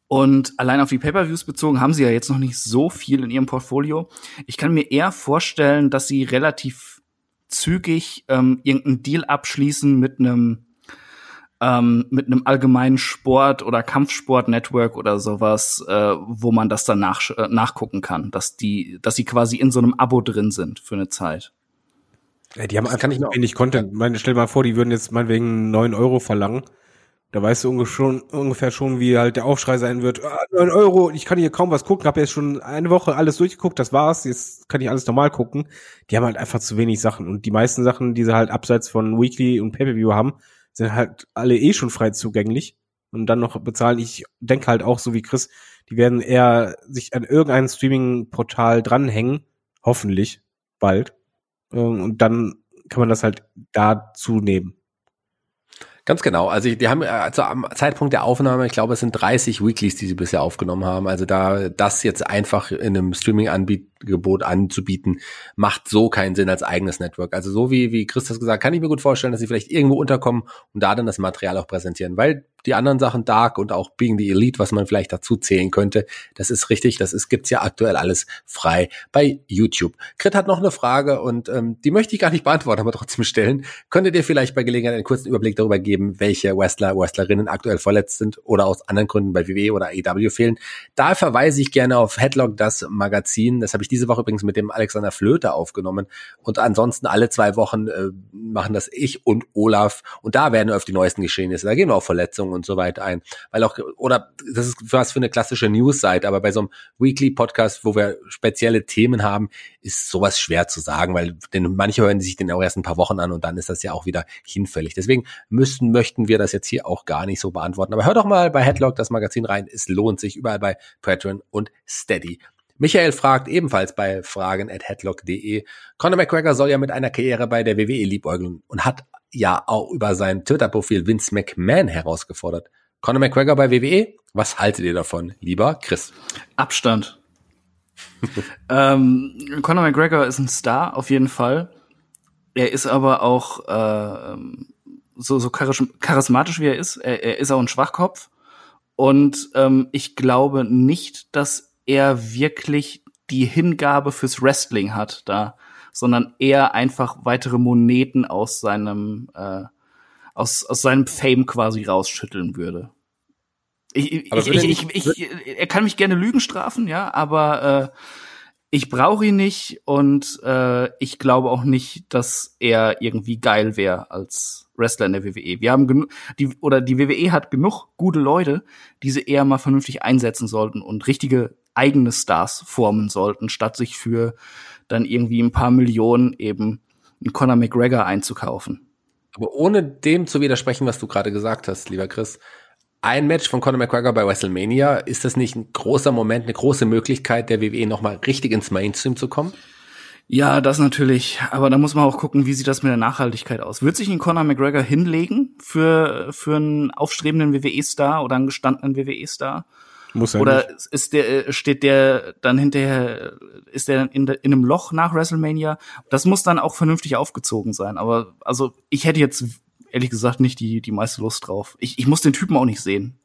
und allein auf die Pay-per-Views bezogen haben sie ja jetzt noch nicht so viel in ihrem Portfolio. Ich kann mir eher vorstellen, dass sie relativ zügig ähm, irgendeinen Deal abschließen mit einem ähm, mit einem allgemeinen Sport- oder Kampfsport-Network oder sowas, äh, wo man das dann nach, äh, nachgucken kann, dass die, dass sie quasi in so einem Abo drin sind für eine Zeit. Ja, die haben Das einfach kann ich mir auch- wenig Content. Meine, stell dir mal vor, die würden jetzt meinetwegen 9 Euro verlangen. Da weißt du schon, ungefähr schon, wie halt der Aufschrei sein wird. Ah, 9 Euro, ich kann hier kaum was gucken, habe jetzt schon eine Woche alles durchgeguckt, das war's, jetzt kann ich alles normal gucken. Die haben halt einfach zu wenig Sachen. Und die meisten Sachen, die sie halt abseits von Weekly und Pay-Per-View haben, sind halt alle eh schon frei zugänglich. Und dann noch bezahlen. Ich denke halt auch so wie Chris, die werden eher sich an irgendein Streaming-Portal dranhängen. Hoffentlich bald. Ähm, Und dann kann man das halt dazu nehmen. Ganz genau. Also die haben also am Zeitpunkt der Aufnahme, ich glaube, es sind 30 Weeklies, die sie bisher aufgenommen haben. Also da das jetzt einfach in einem Streaming-Angebot anzubieten, macht so keinen Sinn als eigenes Network. Also so wie wie Christus gesagt, kann ich mir gut vorstellen, dass sie vielleicht irgendwo unterkommen und da dann das Material auch präsentieren, weil die anderen Sachen Dark und auch Being the Elite, was man vielleicht dazu zählen könnte, das ist richtig. Das ist gibt's ja aktuell alles frei bei YouTube. Krit hat noch eine Frage und ähm, die möchte ich gar nicht beantworten, aber trotzdem stellen. Könntet ihr vielleicht bei Gelegenheit einen kurzen Überblick darüber geben, welche Wrestler, Wrestlerinnen aktuell verletzt sind oder aus anderen Gründen bei WWE oder AEW fehlen? Da verweise ich gerne auf Headlock, das Magazin. Das habe ich diese Woche übrigens mit dem Alexander Flöter aufgenommen. Und ansonsten alle zwei Wochen äh, machen das ich und Olaf. Und da werden wir auf die neuesten Geschehnisse. Da gehen wir auf Verletzungen und so weiter ein. Weil auch, oder das ist was für eine klassische News-Seite, aber bei so einem Weekly-Podcast, wo wir spezielle Themen haben, ist sowas schwer zu sagen, weil denn manche hören sich den auch erst ein paar Wochen an und dann ist das ja auch wieder hinfällig. Deswegen müssen, möchten wir das jetzt hier auch gar nicht so beantworten. Aber hör doch mal bei Headlock das Magazin rein. Es lohnt sich überall bei Patreon und Steady. Michael fragt ebenfalls bei fragen at headlock.de. Conor McGregor soll ja mit einer Karriere bei der WWE liebäugeln und hat ja auch über sein Twitter-Profil Vince McMahon herausgefordert. Conor McGregor bei WWE? Was haltet ihr davon, lieber Chris? Abstand. ähm, Conor McGregor ist ein Star, auf jeden Fall. Er ist aber auch äh, so, so charis- charismatisch, wie er ist. Er, er ist auch ein Schwachkopf. Und ähm, ich glaube nicht, dass er wirklich die Hingabe fürs Wrestling hat da, sondern eher einfach weitere Moneten aus seinem äh, aus, aus seinem Fame quasi rausschütteln würde. Ich, ich, ich, ich, ich, er kann mich gerne Lügen strafen, ja, aber äh, ich brauche ihn nicht und äh, ich glaube auch nicht, dass er irgendwie geil wäre als Wrestler in der WWE. Wir haben genug, die oder die WWE hat genug gute Leute, die sie eher mal vernünftig einsetzen sollten und richtige eigene Stars formen sollten, statt sich für dann irgendwie ein paar Millionen eben einen Conor McGregor einzukaufen. Aber ohne dem zu widersprechen, was du gerade gesagt hast, lieber Chris, ein Match von Conor McGregor bei WrestleMania, ist das nicht ein großer Moment, eine große Möglichkeit, der WWE nochmal richtig ins Mainstream zu kommen? Ja, das natürlich. Aber da muss man auch gucken, wie sieht das mit der Nachhaltigkeit aus. Wird sich ein Conor McGregor hinlegen für, für einen aufstrebenden WWE-Star oder einen gestandenen WWE-Star? Muss er Oder nicht. ist der, steht der dann hinterher, ist der in, in einem Loch nach WrestleMania? Das muss dann auch vernünftig aufgezogen sein. Aber also ich hätte jetzt ehrlich gesagt nicht die, die meiste Lust drauf. Ich, ich muss den Typen auch nicht sehen.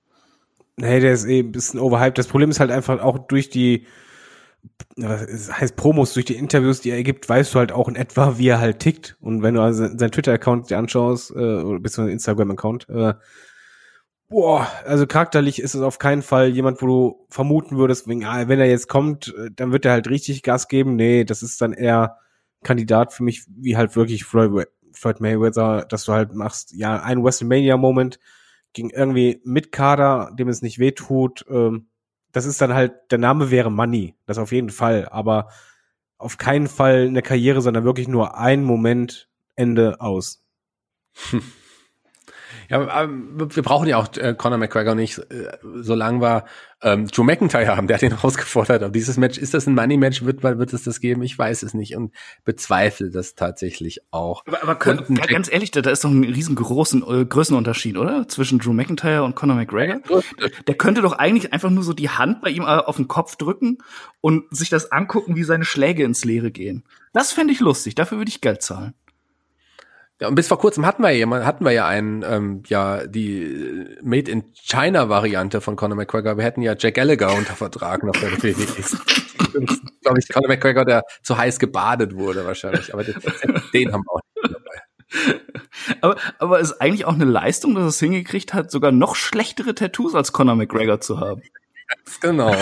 Nee, der ist eh ein bisschen overhyped. Das Problem ist halt einfach auch durch die, was heißt Promos, durch die Interviews, die er gibt, weißt du halt auch in etwa, wie er halt tickt. Und wenn du also seinen Twitter-Account dir anschaust, äh, beziehungsweise Instagram-Account, äh, boah, also charakterlich ist es auf keinen Fall jemand, wo du vermuten würdest, wenn, ah, wenn er jetzt kommt, äh, dann wird er halt richtig Gas geben. Nee, das ist dann eher Kandidat für mich, wie halt wirklich Floyd, Floyd Mayweather, dass du halt machst, ja, ein WrestleMania-Moment gegen irgendwie mit Kader, dem es nicht wehtut. Ähm, das ist dann halt, der Name wäre Money, das auf jeden Fall, aber auf keinen Fall eine Karriere, sondern wirklich nur ein Moment, Ende aus. Ja, wir brauchen ja auch äh, Conor McGregor nicht, äh, so lang war ähm, Joe McIntyre haben, der hat ihn rausgefordert. Aber dieses Match, ist das ein Money-Match? Wird, wird es das geben? Ich weiß es nicht und bezweifle das tatsächlich auch. Aber, aber können, und, ganz ehrlich, da, da ist doch ein riesengroßen äh, Größenunterschied, oder? Zwischen Drew McIntyre und Conor McGregor. Der könnte doch eigentlich einfach nur so die Hand bei ihm äh, auf den Kopf drücken und sich das angucken, wie seine Schläge ins Leere gehen. Das fände ich lustig. Dafür würde ich Geld zahlen. Ja, und bis vor kurzem hatten wir ja, hatten wir ja einen, ähm, ja, die äh, Made in China Variante von Conor McGregor. Wir hätten ja Jack Gallagher unter Vertrag noch bei der WWE. glaube ich, Conor McGregor, der zu heiß gebadet wurde wahrscheinlich. Aber den, den haben wir auch nicht dabei. Aber, aber ist eigentlich auch eine Leistung, dass es hingekriegt hat, sogar noch schlechtere Tattoos als Conor McGregor zu haben. Ganz genau.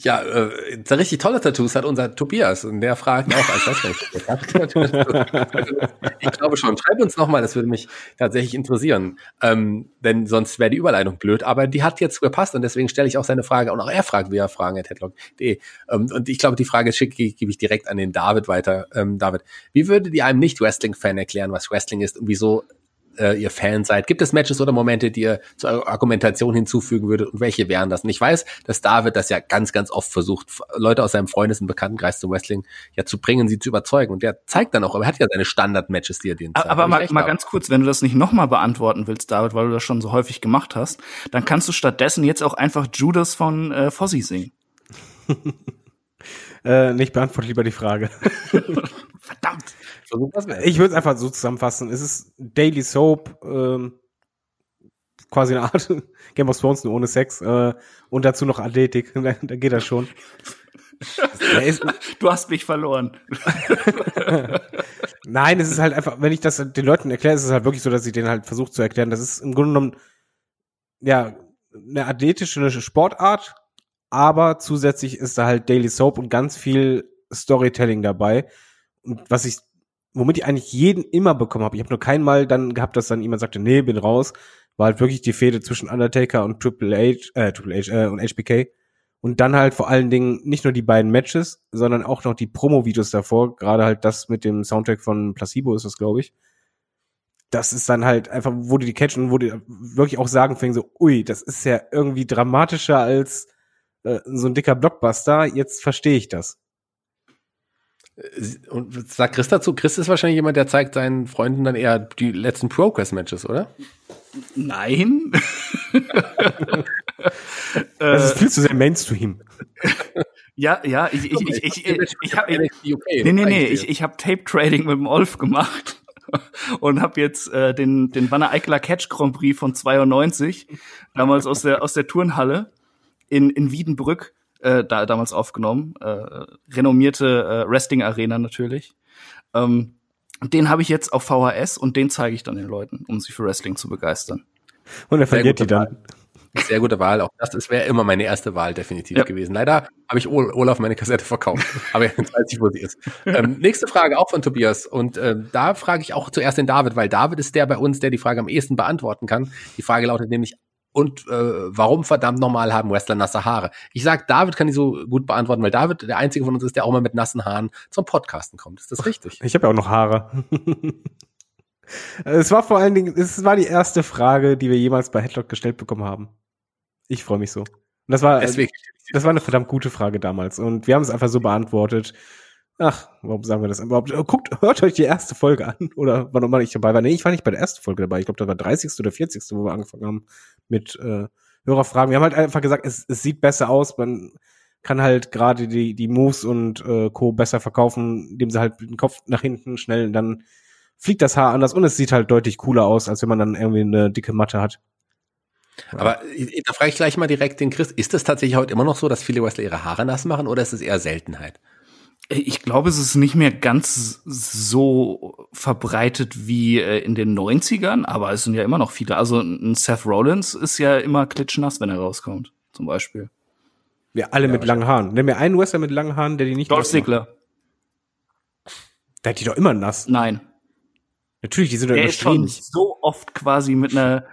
Ja, äh, richtig tolle Tattoos hat unser Tobias und der fragt auch, als ich glaube schon. Schreib uns nochmal, das würde mich tatsächlich interessieren. Ähm, denn sonst wäre die Überleitung blöd, aber die hat jetzt gepasst und deswegen stelle ich auch seine Frage und auch er fragt, wie er fragen at headlock.de. Ähm, und ich glaube, die Frage schicke gebe ich direkt an den David weiter. Ähm, David, wie würdet ihr einem Nicht-Wrestling-Fan erklären, was Wrestling ist und wieso äh, ihr Fan seid. Gibt es Matches oder Momente, die ihr zur Argumentation hinzufügen würdet und welche wären das? Und ich weiß, dass David das ja ganz, ganz oft versucht, Leute aus seinem Freundes- und Bekanntenkreis zum Wrestling ja zu bringen, sie zu überzeugen. Und der zeigt dann auch, aber er hat ja seine Standard-Matches, die er denen zeigt. Aber mal, mal ganz kurz, wenn du das nicht nochmal beantworten willst, David, weil du das schon so häufig gemacht hast, dann kannst du stattdessen jetzt auch einfach Judas von äh, Fozzy singen. äh, nicht beantworte lieber die Frage. Verdammt. Ich würde es einfach so zusammenfassen. Es ist Daily Soap, ähm, quasi eine Art Game of Thrones nur ohne Sex äh, und dazu noch Athletik. da, da geht das schon. du hast mich verloren. Nein, es ist halt einfach, wenn ich das den Leuten erkläre, ist es halt wirklich so, dass ich denen halt versuche zu erklären, das ist im Grunde genommen ja eine athletische Sportart, aber zusätzlich ist da halt Daily Soap und ganz viel Storytelling dabei. Und was ich womit ich eigentlich jeden immer bekommen habe. Ich habe nur kein Mal dann gehabt, dass dann jemand sagte, nee, bin raus. War halt wirklich die Fehde zwischen Undertaker und Triple H, äh, Triple H äh, und HBK. Und dann halt vor allen Dingen nicht nur die beiden Matches, sondern auch noch die Promo-Videos davor. Gerade halt das mit dem Soundtrack von Placebo ist das, glaube ich. Das ist dann halt einfach, wo die catchen, wo die wirklich auch sagen fängen so, ui, das ist ja irgendwie dramatischer als äh, so ein dicker Blockbuster. Jetzt verstehe ich das. Und sagt Chris dazu? Chris ist wahrscheinlich jemand, der zeigt seinen Freunden dann eher die letzten Progress-Matches, oder? Nein. das ist viel zu sehr Mainstream. Ja, ja, ich, ich, ich, ich, ich, ich habe, nee, nee, nee, ich, ich habe Tape Trading mit dem Olf gemacht und habe jetzt äh, den den Wanne Eikler Catch Grand Prix von 92 damals aus der aus der Turnhalle in in Wiedenbrück äh, da, damals aufgenommen. Äh, renommierte äh, Wrestling-Arena natürlich. Ähm, den habe ich jetzt auf VHS und den zeige ich dann den Leuten, um sie für Wrestling zu begeistern. Und er verliert die dann. Sehr gute Wahl. Auch das wäre immer meine erste Wahl definitiv ja. gewesen. Leider habe ich Olaf meine Kassette verkauft. Aber jetzt weiß ich, wo sie ist. Ähm, nächste Frage auch von Tobias. Und äh, da frage ich auch zuerst den David, weil David ist der bei uns, der die Frage am ehesten beantworten kann. Die Frage lautet nämlich, und äh, warum verdammt nochmal haben Wrestler nasse Haare? Ich sag, David kann die so gut beantworten, weil David der einzige von uns ist, der auch mal mit nassen Haaren zum Podcasten kommt. Ist das richtig? Ich habe ja auch noch Haare. es war vor allen Dingen, es war die erste Frage, die wir jemals bei Headlock gestellt bekommen haben. Ich freue mich so. Und das war, Deswegen. das war eine verdammt gute Frage damals. Und wir haben es einfach so beantwortet. Ach, warum sagen wir das überhaupt? Äh, guckt, hört euch die erste Folge an. Oder wann immer ich dabei war. Nee, ich war nicht bei der ersten Folge dabei. Ich glaube, da war 30. oder 40. wo wir angefangen haben mit äh, Hörerfragen. Wir haben halt einfach gesagt, es, es sieht besser aus. Man kann halt gerade die, die Moves und äh, Co. besser verkaufen, indem sie halt den Kopf nach hinten schnell dann fliegt das Haar anders und es sieht halt deutlich cooler aus, als wenn man dann irgendwie eine dicke Matte hat. Aber da frage ich gleich mal direkt den Chris, ist es tatsächlich heute immer noch so, dass viele Wrestler ihre Haare nass machen oder ist es eher Seltenheit? Ich glaube, es ist nicht mehr ganz so verbreitet wie äh, in den 90ern, aber es sind ja immer noch viele. Also ein Seth Rollins ist ja immer klitschnass, wenn er rauskommt, zum Beispiel. Ja, alle ja, mit langen Haaren. Nimm mir einen Wrestler mit langen Haaren, der die nicht Dolph Ziggler. Der hat die doch immer nass. Nein. Natürlich, die sind doch immer schon so oft quasi mit einer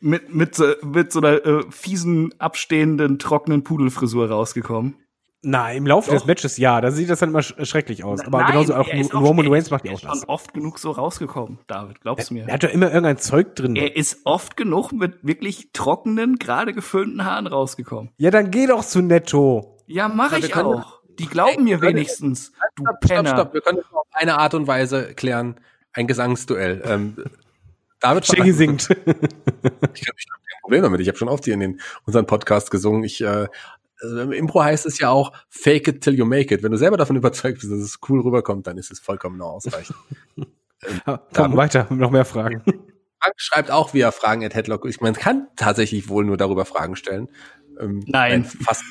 mit mit mit so einer äh, fiesen abstehenden trockenen Pudelfrisur rausgekommen. Na, im Laufe Doch. des Matches ja, da sieht das dann immer sch schrecklich aus. Aber Nein, genauso auch, auch Roman Reigns macht die auch das. schon oft genug so rausgekommen, David, glaubst er, mir. Er hat doch immer irgendein Zeug drin. Er ist oft genug mit wirklich trockenen, gerade gefüllten Haaren rausgekommen. Ja, dann geh doch zu Netto. Ja, mach ich auch. Die glauben mir wenigstens, du stopp, Penner. Stopp, stopp, wir können das auf eine Art und Weise klären. Ein Gesangsduell. Ähm, David Shaggy singt. ich habe hab kein Problem damit. Ich habe schon oft hier in den, unseren Podcast gesungen. Ich äh, also im Impro heißt es ja auch fake it till you make it. Wenn du selber davon überzeugt bist, dass es cool rüberkommt, dann ist es vollkommen ausreichend. ähm, Komm, weiter, noch mehr Fragen. Frank schreibt auch via Fragen at Headlock. Ich meine, kann tatsächlich wohl nur darüber Fragen stellen. Ähm, nein. nein. Fast.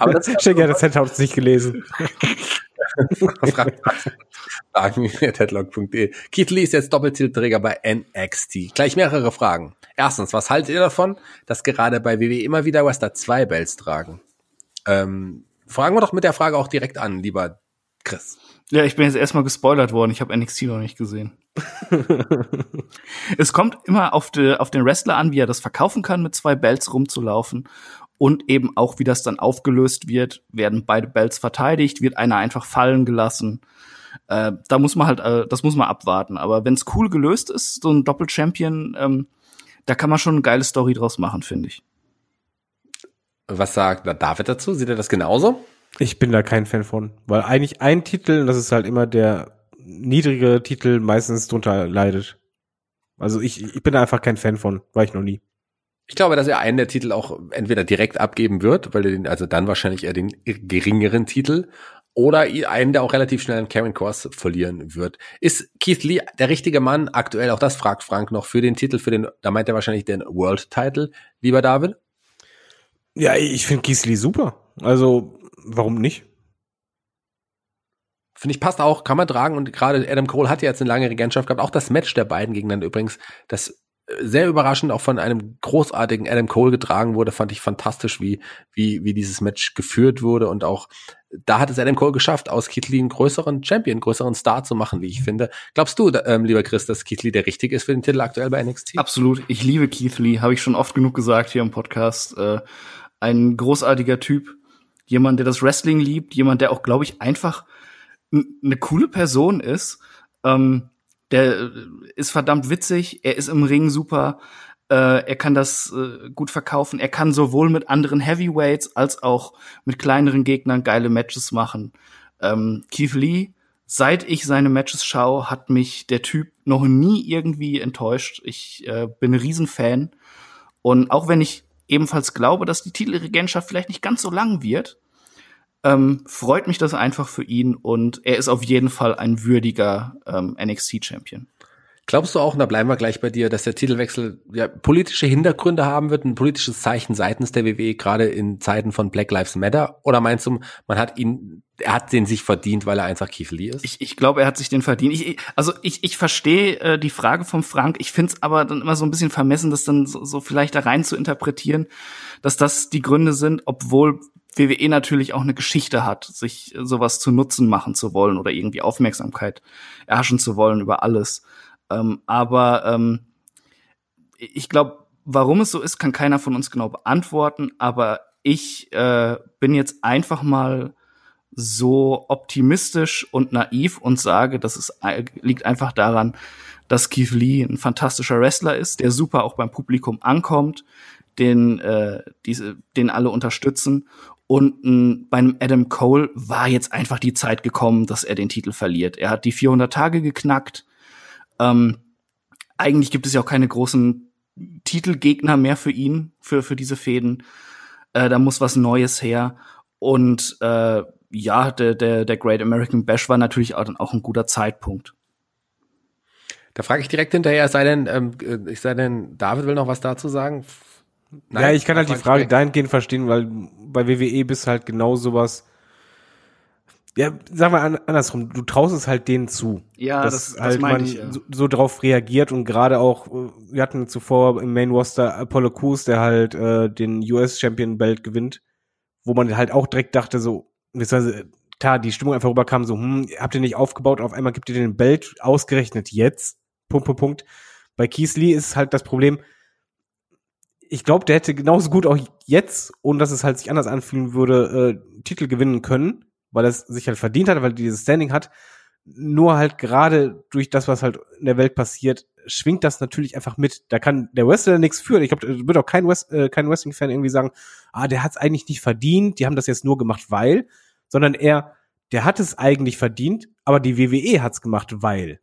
Aber das ist ja das Headhouse nicht gelesen. Fragen Headlock.de. Keith Lee ist jetzt Doppeltitelträger bei NXT. Gleich mehrere Fragen. Erstens, was haltet ihr davon, dass gerade bei WWE immer wieder Wrestler zwei Bells tragen? Ähm, fragen wir doch mit der Frage auch direkt an, lieber Chris. Ja, ich bin jetzt erstmal gespoilert worden. Ich habe NXT noch nicht gesehen. es kommt immer auf, de, auf den Wrestler an, wie er das verkaufen kann, mit zwei Bells rumzulaufen. Und eben auch, wie das dann aufgelöst wird. Werden beide Bells verteidigt? Wird einer einfach fallen gelassen? Äh, da muss man halt, äh, das muss man abwarten. Aber wenn es cool gelöst ist, so ein Doppel-Champion, ähm, da kann man schon eine geile Story draus machen, finde ich. Was sagt David dazu? Sieht er das genauso? Ich bin da kein Fan von, weil eigentlich ein Titel, das ist halt immer der niedrige Titel, meistens drunter leidet. Also ich, ich bin da einfach kein Fan von, war ich noch nie. Ich glaube, dass er einen der Titel auch entweder direkt abgeben wird, weil er den, also dann wahrscheinlich eher den geringeren Titel oder einen, der auch relativ schnell an Karen Cross verlieren wird. Ist Keith Lee der richtige Mann aktuell, auch das fragt Frank noch, für den Titel, für den, da meint er wahrscheinlich den World Title, lieber David? Ja, ich finde Keith Lee super. Also, warum nicht? Finde ich passt auch, kann man tragen und gerade Adam Cole hat ja jetzt eine lange Regentschaft gehabt. Auch das Match der beiden gegeneinander übrigens, das sehr überraschend auch von einem großartigen Adam Cole getragen wurde, fand ich fantastisch, wie, wie, wie dieses Match geführt wurde und auch da hat es Adam Cole geschafft, aus Keith einen größeren Champion, größeren Star zu machen, wie ich finde. Glaubst du, ähm, lieber Chris, dass Keith Lee der richtige ist für den Titel aktuell bei NXT? Absolut. Ich liebe Keith Lee, habe ich schon oft genug gesagt hier im Podcast. Äh, ein großartiger Typ, jemand, der das Wrestling liebt, jemand, der auch, glaube ich, einfach eine coole Person ist. Ähm, der äh, ist verdammt witzig, er ist im Ring super, äh, er kann das äh, gut verkaufen, er kann sowohl mit anderen Heavyweights als auch mit kleineren Gegnern geile Matches machen. Ähm, Keith Lee, seit ich seine Matches schaue, hat mich der Typ noch nie irgendwie enttäuscht. Ich äh, bin ein Riesenfan. Und auch wenn ich ebenfalls glaube, dass die Titelregentschaft vielleicht nicht ganz so lang wird, ähm, freut mich das einfach für ihn und er ist auf jeden Fall ein würdiger ähm, NXT-Champion. Glaubst du auch, und da bleiben wir gleich bei dir, dass der Titelwechsel ja, politische Hintergründe haben wird, ein politisches Zeichen seitens der WWE, gerade in Zeiten von Black Lives Matter? Oder meinst du, man hat ihn er hat den sich verdient, weil er einfach Keith Lee ist? Ich, ich glaube, er hat sich den verdient. Ich, also ich, ich verstehe äh, die Frage vom Frank. Ich finde es aber dann immer so ein bisschen vermessen, das dann so, so vielleicht da rein zu interpretieren, dass das die Gründe sind, obwohl WWE natürlich auch eine Geschichte hat, sich sowas zu Nutzen machen zu wollen oder irgendwie Aufmerksamkeit erhaschen zu wollen über alles. Ähm, aber ähm, ich glaube, warum es so ist, kann keiner von uns genau beantworten. Aber ich äh, bin jetzt einfach mal so optimistisch und naiv und sage, dass es liegt einfach daran, dass Keith Lee ein fantastischer Wrestler ist, der super auch beim Publikum ankommt, den äh, diese, den alle unterstützen und äh, beim Adam Cole war jetzt einfach die Zeit gekommen, dass er den Titel verliert. Er hat die 400 Tage geknackt. Ähm, eigentlich gibt es ja auch keine großen Titelgegner mehr für ihn, für, für diese Fäden. Äh, da muss was Neues her. Und äh, ja, der, der, der Great American Bash war natürlich auch, auch ein guter Zeitpunkt. Da frage ich direkt hinterher, sei denn, ähm, äh, ich sei denn, David will noch was dazu sagen? Nein, ja, ich kann halt die Frage dahingehend verstehen, weil bei WWE bist halt genau sowas. Ja, sag mal andersrum, du traust es halt denen zu. Ja, dass das, halt das man ich, ja. so, so drauf reagiert und gerade auch, äh, wir hatten zuvor im Main Roster Apollo Crews, der halt äh, den US Champion Belt gewinnt, wo man halt auch direkt dachte so, beziehungsweise klar, die Stimmung einfach rüberkam so, hm, habt ihr nicht aufgebaut, auf einmal gibt ihr den Belt ausgerechnet jetzt, Punkt, Punkt, Punkt. Bei Keith Lee ist halt das Problem, ich glaube, der hätte genauso gut auch jetzt, ohne dass es halt sich anders anfühlen würde, äh, Titel gewinnen können, weil er es sich halt verdient hat, weil er dieses Standing hat. Nur halt gerade durch das, was halt in der Welt passiert, schwingt das natürlich einfach mit. Da kann der Wrestler nichts führen. Ich glaube, da wird auch kein, West, äh, kein Wrestling-Fan irgendwie sagen, ah, der hat es eigentlich nicht verdient, die haben das jetzt nur gemacht, weil, sondern er, der hat es eigentlich verdient, aber die WWE hat es gemacht, weil.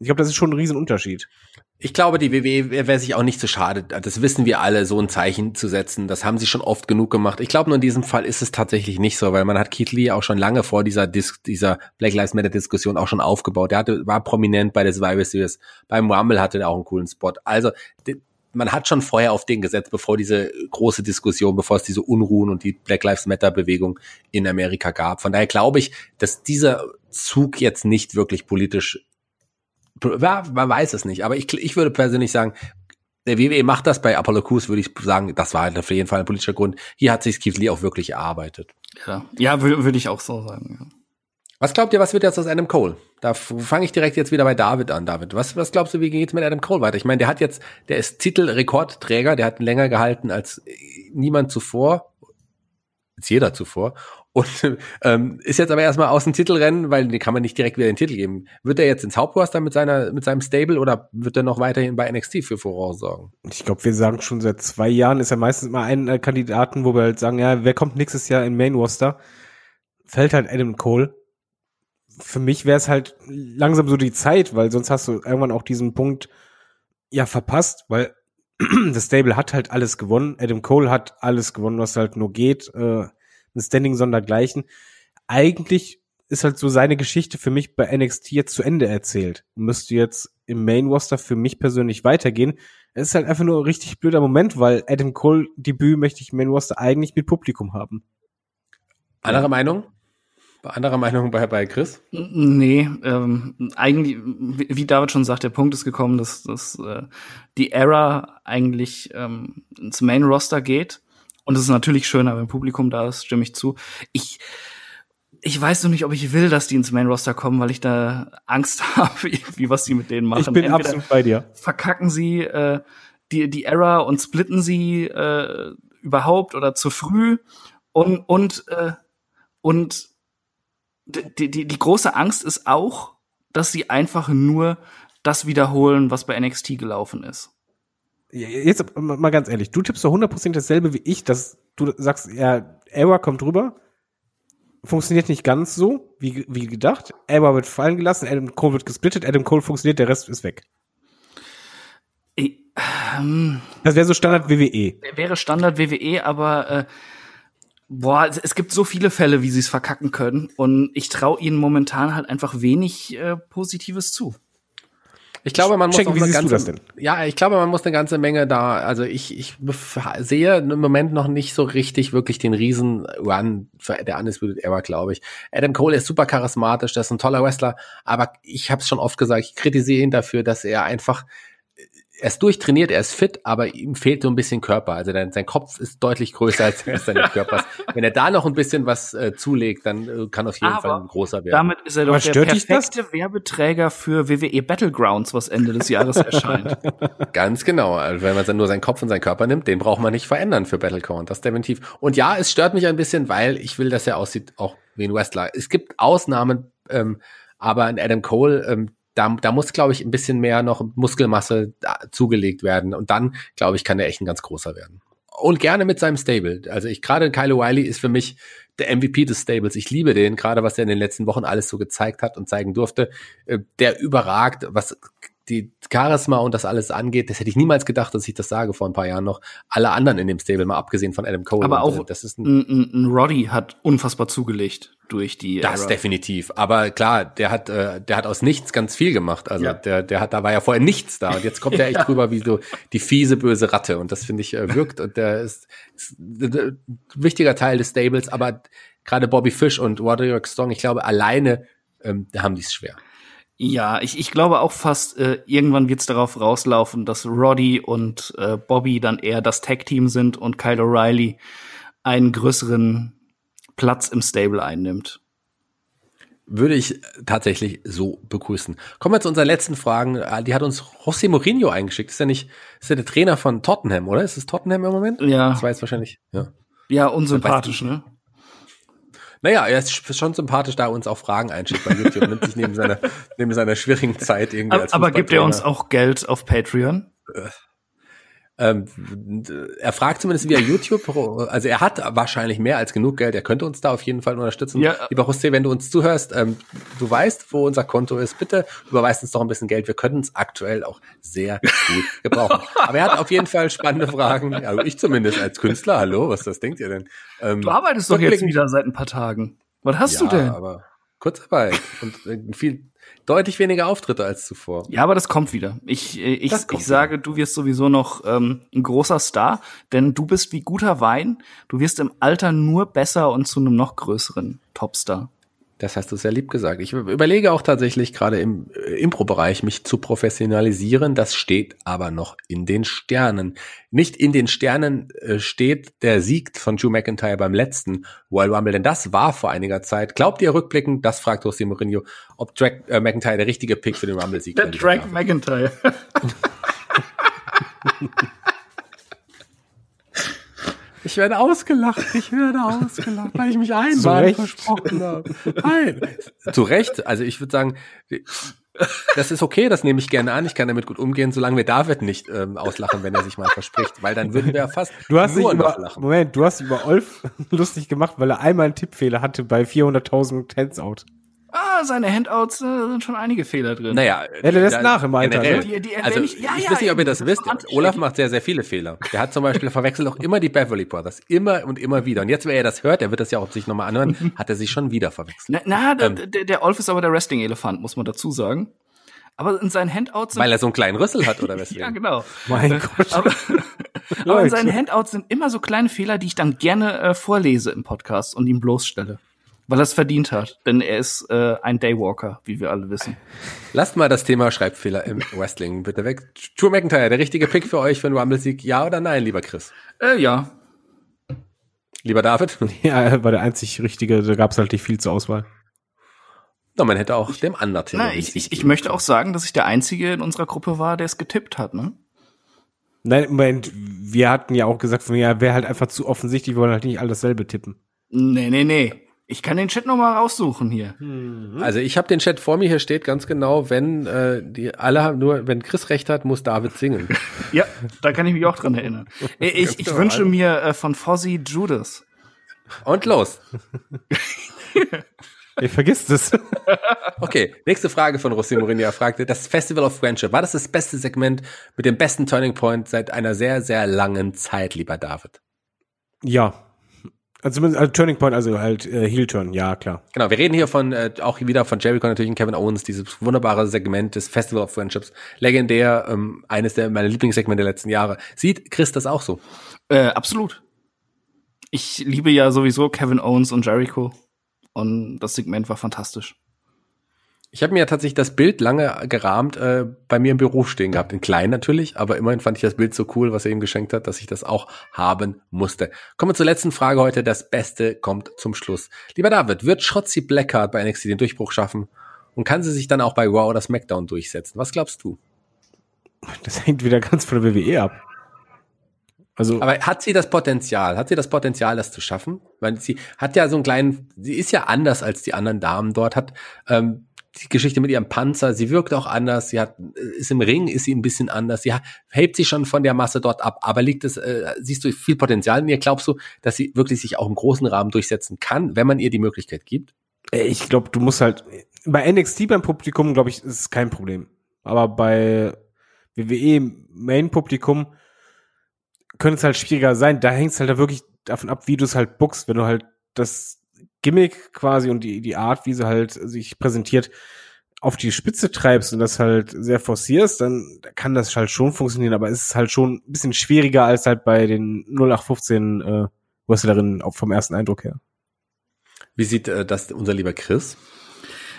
Ich glaube, das ist schon ein Riesenunterschied. Ich glaube, die WWE wäre sich auch nicht so schade, das wissen wir alle, so ein Zeichen zu setzen. Das haben sie schon oft genug gemacht. Ich glaube, nur in diesem Fall ist es tatsächlich nicht so, weil man hat Keith Lee auch schon lange vor dieser, Dis dieser Black Lives Matter Diskussion auch schon aufgebaut. Der hatte, war prominent bei der Survivor Series. Beim Rumble hatte er auch einen coolen Spot. Also, man hat schon vorher auf den gesetzt, bevor diese große Diskussion, bevor es diese Unruhen und die Black Lives Matter Bewegung in Amerika gab. Von daher glaube ich, dass dieser Zug jetzt nicht wirklich politisch ja, man weiß es nicht, aber ich, ich würde persönlich sagen, der WWE macht das bei Apollo Crews, würde ich sagen, das war auf jeden Fall ein politischer Grund. Hier hat sich Keith Lee auch wirklich erarbeitet. Ja, ja würde würd ich auch so sagen. Ja. Was glaubt ihr, was wird jetzt aus Adam Cole? Da fange ich direkt jetzt wieder bei David an, David. Was, was glaubst du, wie geht's mit Adam Cole weiter? Ich meine, der hat jetzt, der ist Titelrekordträger, der hat länger gehalten als niemand zuvor, als jeder zuvor und ähm, ist jetzt aber erstmal aus dem Titelrennen, weil den kann man nicht direkt wieder den Titel geben. Wird er jetzt ins Hauptroster mit seiner mit seinem Stable oder wird er noch weiterhin bei NXT für Furore sorgen? Ich glaube, wir sagen schon seit zwei Jahren ist er meistens mal ein äh, Kandidaten, wo wir halt sagen, ja, wer kommt nächstes Jahr in Main Roster? Fällt halt Adam Cole. Für mich wäre es halt langsam so die Zeit, weil sonst hast du irgendwann auch diesen Punkt ja verpasst, weil das Stable hat halt alles gewonnen. Adam Cole hat alles gewonnen, was halt nur geht. Äh, ein Standing sondergleichen. Eigentlich ist halt so seine Geschichte für mich bei NXT jetzt zu Ende erzählt. Müsste jetzt im Main Roster für mich persönlich weitergehen. Es ist halt einfach nur ein richtig blöder Moment, weil Adam Cole Debüt möchte ich im Main Roster eigentlich mit Publikum haben. Andere. Meinung? Andere Meinung bei, bei Chris? Nee, ähm, eigentlich, wie David schon sagt, der Punkt ist gekommen, dass, dass äh, die Era eigentlich ähm, ins Main Roster geht und es ist natürlich schöner, wenn Publikum da ist, stimme ich zu. Ich, ich weiß noch nicht, ob ich will, dass die ins Main Roster kommen, weil ich da Angst habe, wie was sie mit denen machen. Ich bin Entweder absolut bei dir. Verkacken sie äh, die die Era und splitten sie äh, überhaupt oder zu früh und und äh, und die, die die große Angst ist auch, dass sie einfach nur das wiederholen, was bei NXT gelaufen ist jetzt mal ganz ehrlich, du tippst doch 100% dasselbe wie ich, dass du sagst, ja, Error kommt rüber, funktioniert nicht ganz so, wie, wie gedacht. Error wird fallen gelassen, Adam Cole wird gesplittet, Adam Cole funktioniert, der Rest ist weg. ähm, das wäre so Standard WWE. Wäre Standard WWE, aber äh, boah, es gibt so viele Fälle, wie sie es verkacken können und ich traue ihnen momentan halt einfach wenig äh, Positives zu. Ich glaube, man muss Check, wie eine siehst du ganze, das denn? ja, ich glaube, man muss eine ganze Menge da, also ich, ich sehe im Moment noch nicht so richtig wirklich den riesen Run für der Undisputed Era, glaube ich. Adam Cole ist super charismatisch, das ist ein toller Wrestler, aber ich habe es schon oft gesagt, ich kritisiere ihn dafür, dass er einfach er ist durchtrainiert, er ist fit, aber ihm fehlt so ein bisschen Körper. Also sein, sein Kopf ist deutlich größer als der Rest seines Körpers. Wenn er da noch ein bisschen was äh, zulegt, dann äh, kann auf jeden Aber Fall ein großer werden. Damit ist er doch Aber der perfekte Werbeträger für WWE Battlegrounds, was Ende des Jahres erscheint. Ganz genau. Also wenn man dann nur seinen Kopf und seinen Körper nimmt, den braucht man nicht verändern für Battlecore. Das definitiv. Und ja, es stört mich ein bisschen, weil ich will, dass er aussieht auch wie ein Wrestler. Es gibt Ausnahmen, ähm, aber ein Adam Cole, ähm, da, da muss, glaube ich, ein bisschen mehr noch Muskelmasse da, zugelegt werden. Und dann, glaube ich, kann er echt ein ganz großer werden. Und gerne mit seinem Stable. Also ich gerade Kyle O'Reilly ist für mich der MVP des Stables. Ich liebe den, gerade was er in den letzten Wochen alles so gezeigt hat und zeigen durfte. Äh, Der überragt, was die Charisma und das alles angeht. Das hätte ich niemals gedacht, dass ich das sage vor ein paar Jahren noch. Alle anderen in dem Stable, mal abgesehen von Adam Cole. Aber Und, auch äh, das ist ein ein, ein, Roddy hat unfassbar zugelegt durch die das Era. definitiv. Aber klar, der hat, äh, der hat aus nichts ganz viel gemacht. Also Ja. der, der hat, da war ja vorher nichts da. Und jetzt kommt er echt rüber wie so die fiese, böse Ratte. Und das finde ich äh, wirkt. Und der ist, ist ein wichtiger Teil des Stables. Aber gerade Bobby Fish und Roderick Strong, ich glaube, alleine ähm, da haben die es schwer. Ja, ich, ich glaube auch fast, äh, irgendwann wird's darauf rauslaufen, dass Roddy und äh, Bobby dann eher das Tag-Team sind und Kyle O'Reilly einen größeren Platz im Stable einnimmt. Würde ich tatsächlich so begrüßen. Kommen wir zu unseren letzten Fragen. Äh, Die hat uns José Mourinho eingeschickt. Ist ja nicht, ist ja der Trainer von Tottenham, oder? Ist es Tottenham im Moment? Ja. Das war jetzt wahrscheinlich, ja. Ja, unsympathisch, ne? Naja, er ist schon sympathisch, da er uns auch Fragen einschickt bei YouTube. nimmt sich neben seiner, neben seiner schwierigen Zeit irgendwie Aber, als aber gibt er uns auch Geld auf Patreon? Ähm, er fragt zumindest via YouTube, also er hat wahrscheinlich mehr als genug Geld, er könnte uns da auf jeden Fall unterstützen. Ja. Lieber José, wenn du uns zuhörst, ähm, du weißt, wo unser Konto ist, bitte überweist uns doch ein bisschen Geld. Wir können es aktuell auch sehr gut gebrauchen. Aber er hat auf jeden Fall spannende Fragen. Also ich zumindest als Künstler, hallo, was das denkt ihr denn? Ähm, Du arbeitest doch jetzt wieder seit ein paar Tagen. Was hast ja, du denn? aber Kurzarbeit und äh, viel deutlich weniger Auftritte als zuvor. Ja, aber das kommt wieder. Ich, äh, ich, ich sage, du wirst sowieso noch ähm, ein großer Star, denn du bist wie guter Wein. Du wirst im Alter nur besser und zu einem noch größeren Topstar. Das hast du sehr lieb gesagt. Ich überlege auch tatsächlich gerade im äh, Impro-Bereich mich zu professionalisieren. Das steht aber noch in den Sternen. Nicht in den Sternen äh, steht der Sieg von Drew McIntyre beim letzten Royal Rumble, denn das war vor einiger Zeit. Glaubt ihr rückblickend, das fragt José Mourinho, ob Drag, äh, McIntyre der richtige Pick für den Rumble-Sieg Der war? lieber Drake? McIntyre. Ich werde ausgelacht, ich werde ausgelacht, weil ich mich einmal versprochen habe. Nein. Zu Recht. Also ich würde sagen, das ist okay, das nehme ich gerne an. Ich kann damit gut umgehen, solange wir David nicht ähm, auslachen, wenn er sich mal verspricht, weil dann würden wir ja fast Du hast dich nur über, lachen. Moment, du hast dich über Olf lustig gemacht, weil er einmal einen Tippfehler hatte bei 400.000 Hands-out. Ah, seine Handouts äh, sind schon einige Fehler drin. Naja, Ja, der lässt da- nach im Alter, generell. ne? Die- die erwähne also, ich- ja, ich ja, weiß nicht, ob ihr das das wisst. Olaf macht sehr, sehr viele Fehler. Der hat zum Beispiel verwechselt auch immer die Beverly Brothers. Immer und immer wieder. Und jetzt, wenn er das hört, er wird das ja auch sich nochmal anhören, hat er sich schon wieder verwechselt. Na, na Ähm. der, der, der Olf ist aber der Wrestling-Elefant, muss man dazu sagen. Aber in seinen Handouts sind Weil er so einen kleinen Rüssel hat oder weswegen? ja genau. Mein Gott. Aber, aber in seinen Handouts sind immer so kleine Fehler, die ich dann gerne äh, vorlese im Podcast und ihm bloßstelle. Weil er es verdient hat. Denn er ist äh, ein Daywalker, wie wir alle wissen. Lasst mal das Thema Schreibfehler im Wrestling bitte weg. Drew McIntyre, der richtige Pick für euch für den Rumble-Sieg, ja oder nein, lieber Chris? Äh, ja. Lieber David? Ja, er war der einzig richtige, da gab es halt nicht viel zur Auswahl. Na, man hätte auch dem Undertaker. Na, ich, ich, ich möchte auch sagen, dass ich der Einzige in unserer Gruppe war, der es getippt hat, ne? Nein, Moment, wir hatten ja auch gesagt, von ja, wäre halt einfach zu offensichtlich, wir wollen halt nicht alle dasselbe tippen. Nee, nee, nee. Ich kann den Chat noch mal raussuchen hier. Also ich habe den Chat vor mir, hier steht ganz genau, wenn äh, die alle haben nur, wenn Chris recht hat, muss David singen. Ja, da kann ich mich auch dran erinnern. Ich, ich wünsche mir äh, von Fozzy Judas. Und los. Ihr vergisst es. Okay, nächste Frage von Rossi Mourinho. Er fragte, das Festival of Friendship, war das das beste Segment mit dem besten Turning Point seit einer sehr, sehr langen Zeit, lieber David? ja. Also zumindest also Turning Point, also halt äh, Heel Turn, ja klar. Genau, wir reden hier von äh, auch wieder von Jericho natürlich und Kevin Owens, dieses wunderbare Segment des Festival of Friendships, legendär, ähm, eines der meiner Lieblingssegmente der letzten Jahre. Sieht Chris das auch so? Äh, absolut. Ich liebe ja sowieso Kevin Owens und Jericho und das Segment war fantastisch. Ich habe mir ja tatsächlich das Bild lange gerahmt äh, bei mir im Büro stehen gehabt, in klein natürlich, aber immerhin fand ich das Bild so cool, was er ihm geschenkt hat, dass ich das auch haben musste. Kommen wir zur letzten Frage heute. Das Beste kommt zum Schluss. Lieber David, wird Shotzi Blackheart bei NXT den Durchbruch schaffen und kann sie sich dann auch bei Raw oder SmackDown durchsetzen? Was glaubst du? Das hängt wieder ganz von der WWE ab. Also aber hat sie das Potenzial? Hat sie das Potenzial, das zu schaffen? Weil sie hat ja so einen kleinen, sie ist ja anders als die anderen Damen dort, hat ähm, die Geschichte mit ihrem Panzer, sie wirkt auch anders, sie hat, ist im Ring, ist sie ein bisschen anders, sie hebt sich schon von der Masse dort ab, aber liegt es, äh, siehst du viel Potenzial in ihr? Glaubst du, dass sie wirklich sich auch im großen Rahmen durchsetzen kann, wenn man ihr die Möglichkeit gibt? Äh, ich glaube, du musst halt, bei NXT beim Publikum, glaube ich, ist es kein Problem. Aber bei WWE Main-Publikum könnte es halt schwieriger sein. Da hängt es halt wirklich davon ab, wie du es halt bookst. Wenn du halt das Gimmick quasi und die, die Art, wie sie halt sich präsentiert, auf die Spitze treibst und das halt sehr forcierst, dann kann das halt schon funktionieren, aber es ist halt schon ein bisschen schwieriger als halt bei den 0815 äh, Wrestlerinnen vom ersten Eindruck her. Wie sieht äh, das unser lieber Chris?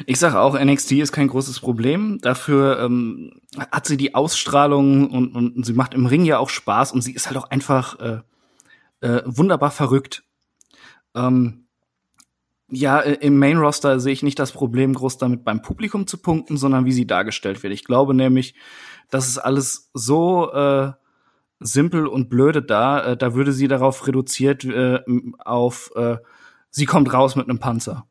Ich sage auch, NXT ist kein großes Problem. Dafür ähm, hat sie die Ausstrahlung und, und sie macht im Ring ja auch Spaß und sie ist halt auch einfach äh, äh, wunderbar verrückt. Ähm, ja, äh, im Main Roster sehe ich nicht das Problem, groß damit beim Publikum zu punkten, sondern wie sie dargestellt wird. Ich glaube nämlich, das ist alles so äh, simpel und blöde da. Äh, da würde sie darauf reduziert äh, auf, äh, sie kommt raus mit einem Panzer.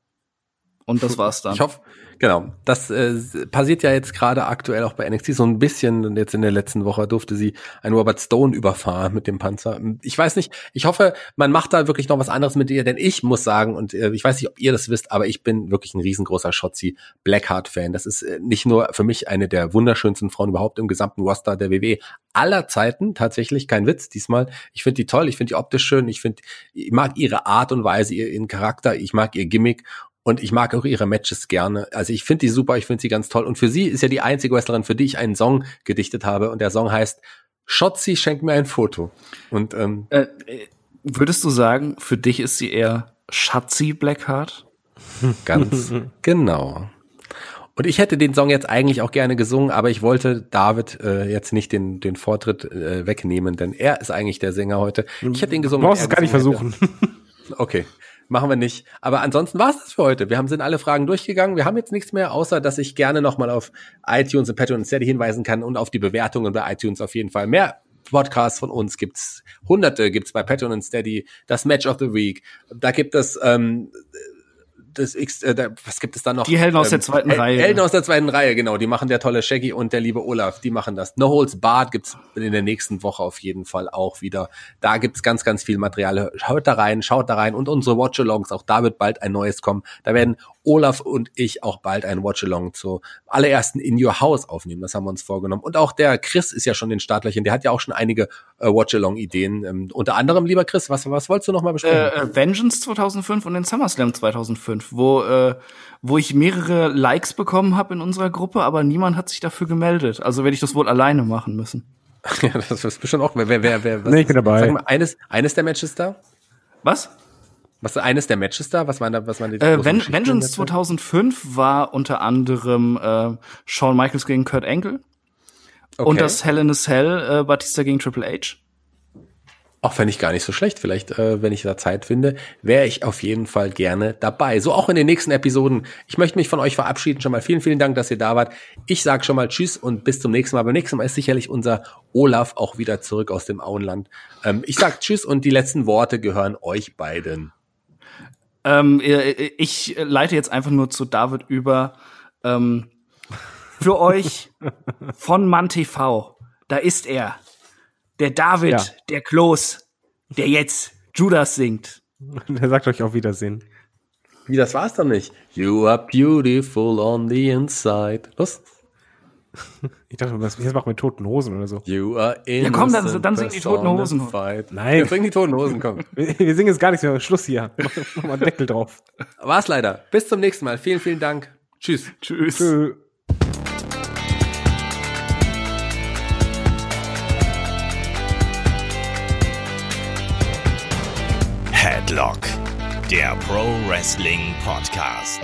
Und das war's dann. Ich hoffe, Genau, das äh, passiert ja jetzt gerade aktuell auch bei NXT so ein bisschen. Und jetzt in der letzten Woche durfte sie einen Robert Stone überfahren mit dem Panzer. Ich weiß nicht, ich hoffe, man macht da wirklich noch was anderes mit ihr, denn ich muss sagen, und äh, ich weiß nicht, ob ihr das wisst, aber ich bin wirklich ein riesengroßer Shotzi Blackheart-Fan. Das ist äh, nicht nur für mich eine der wunderschönsten Frauen überhaupt im gesamten Roster der WWE aller Zeiten, tatsächlich, kein Witz diesmal. Ich finde die toll, ich finde die optisch schön, ich finde, ich mag ihre Art und Weise, ihren Charakter, ich mag ihr Gimmick und ich mag auch ihre Matches gerne. Also ich finde die super, ich finde sie ganz toll. Und für sie ist ja die einzige Wrestlerin, für die ich einen Song gedichtet habe. Und der Song heißt Shotzi schenkt mir ein Foto. Und ähm, äh, würdest du sagen, für dich ist sie eher Schatzi Blackheart? Ganz genau. Und ich hätte den Song jetzt eigentlich auch gerne gesungen, aber ich wollte David äh, jetzt nicht den, den Vortritt äh, wegnehmen, denn er ist eigentlich der Sänger heute. Ich hätte ihn gesungen. Du brauchst es gar nicht versuchen. Hätte. Okay. Machen wir nicht. Aber ansonsten war es das für heute. Wir haben, sind alle Fragen durchgegangen. Wir haben jetzt nichts mehr, außer dass ich gerne nochmal auf iTunes und Patreon und Steady hinweisen kann und auf die Bewertungen bei iTunes auf jeden Fall. Mehr Podcasts von uns gibt's hunderte, gibt's bei Patreon und Steady. Das Match of the Week. Da gibt es ähm, das X, äh, da, was gibt es da noch? Die Helden aus ähm, der zweiten Hel Reihe. Helden aus der zweiten Reihe, genau. Die machen der tolle Shaggy und der liebe Olaf. Die machen das. No Holds Barred gibt's in der nächsten Woche auf jeden Fall auch wieder. Da gibt's ganz, ganz viel Material. Schaut da rein, schaut da rein und unsere Watch-Alongs. Auch da wird bald ein neues kommen. Da werden Olaf und ich auch bald ein Watch-Along zu allerersten In Your House aufnehmen. Das haben wir uns vorgenommen. Und auch der Chris ist ja schon in Startlöchern. Der hat ja auch schon einige äh, Watch-Along-Ideen. Ähm, unter anderem, lieber Chris, was, was wolltest du noch mal besprechen? Äh, äh Vengeance 2005 und den SummerSlam 2005, wo, äh, wo ich mehrere Likes bekommen habe in unserer Gruppe, aber niemand hat sich dafür gemeldet. Also werde ich das wohl alleine machen müssen. ja, das ist bestimmt auch. Wer, wer, wer, wer was nee, ich bin dabei. Sag mal, eines, eines der Matches da? Was? Was eines der Matches da? Was waren da? Was waren die? Äh, Ven Vengeance 2005 war unter anderem äh, Shawn Michaels gegen Kurt Angle okay. und das Hell in a Cell äh, Batista gegen Triple H. Auch fände ich gar nicht so schlecht. Vielleicht, äh, wenn ich da Zeit finde, wäre ich auf jeden Fall gerne dabei. So auch in den nächsten Episoden. Ich möchte mich von euch verabschieden. Schon mal vielen, vielen Dank, dass ihr da wart. Ich sage schon mal Tschüss und bis zum nächsten Mal. Beim nächsten Mal ist sicherlich unser Olaf auch wieder zurück aus dem Auenland. Ähm, ich sage Tschüss und die letzten Worte gehören euch beiden. Ähm, äh, ich leite jetzt einfach nur zu David über. Ähm, für euch von Mann TV, da ist er. Der David, ja. der Klos, der jetzt Judas singt. Der sagt euch auf Wiedersehen. Wie, das war's doch nicht. You are beautiful on the inside. Los. Ich dachte, was jetzt machen wir Toten Hosen oder so. You are Ja, komm, dann- dann singen die Toten Hosen. Nein. Ja, bring die Toten Hosen, komm. Wir, wir singen jetzt gar nichts mehr. Schluss hier. Mach, mach mal einen Deckel drauf. War's leider. Bis zum nächsten Mal. Vielen, vielen Dank. Tschüss. Tschüss. Tschö. Headlock, der Pro Wrestling Podcast.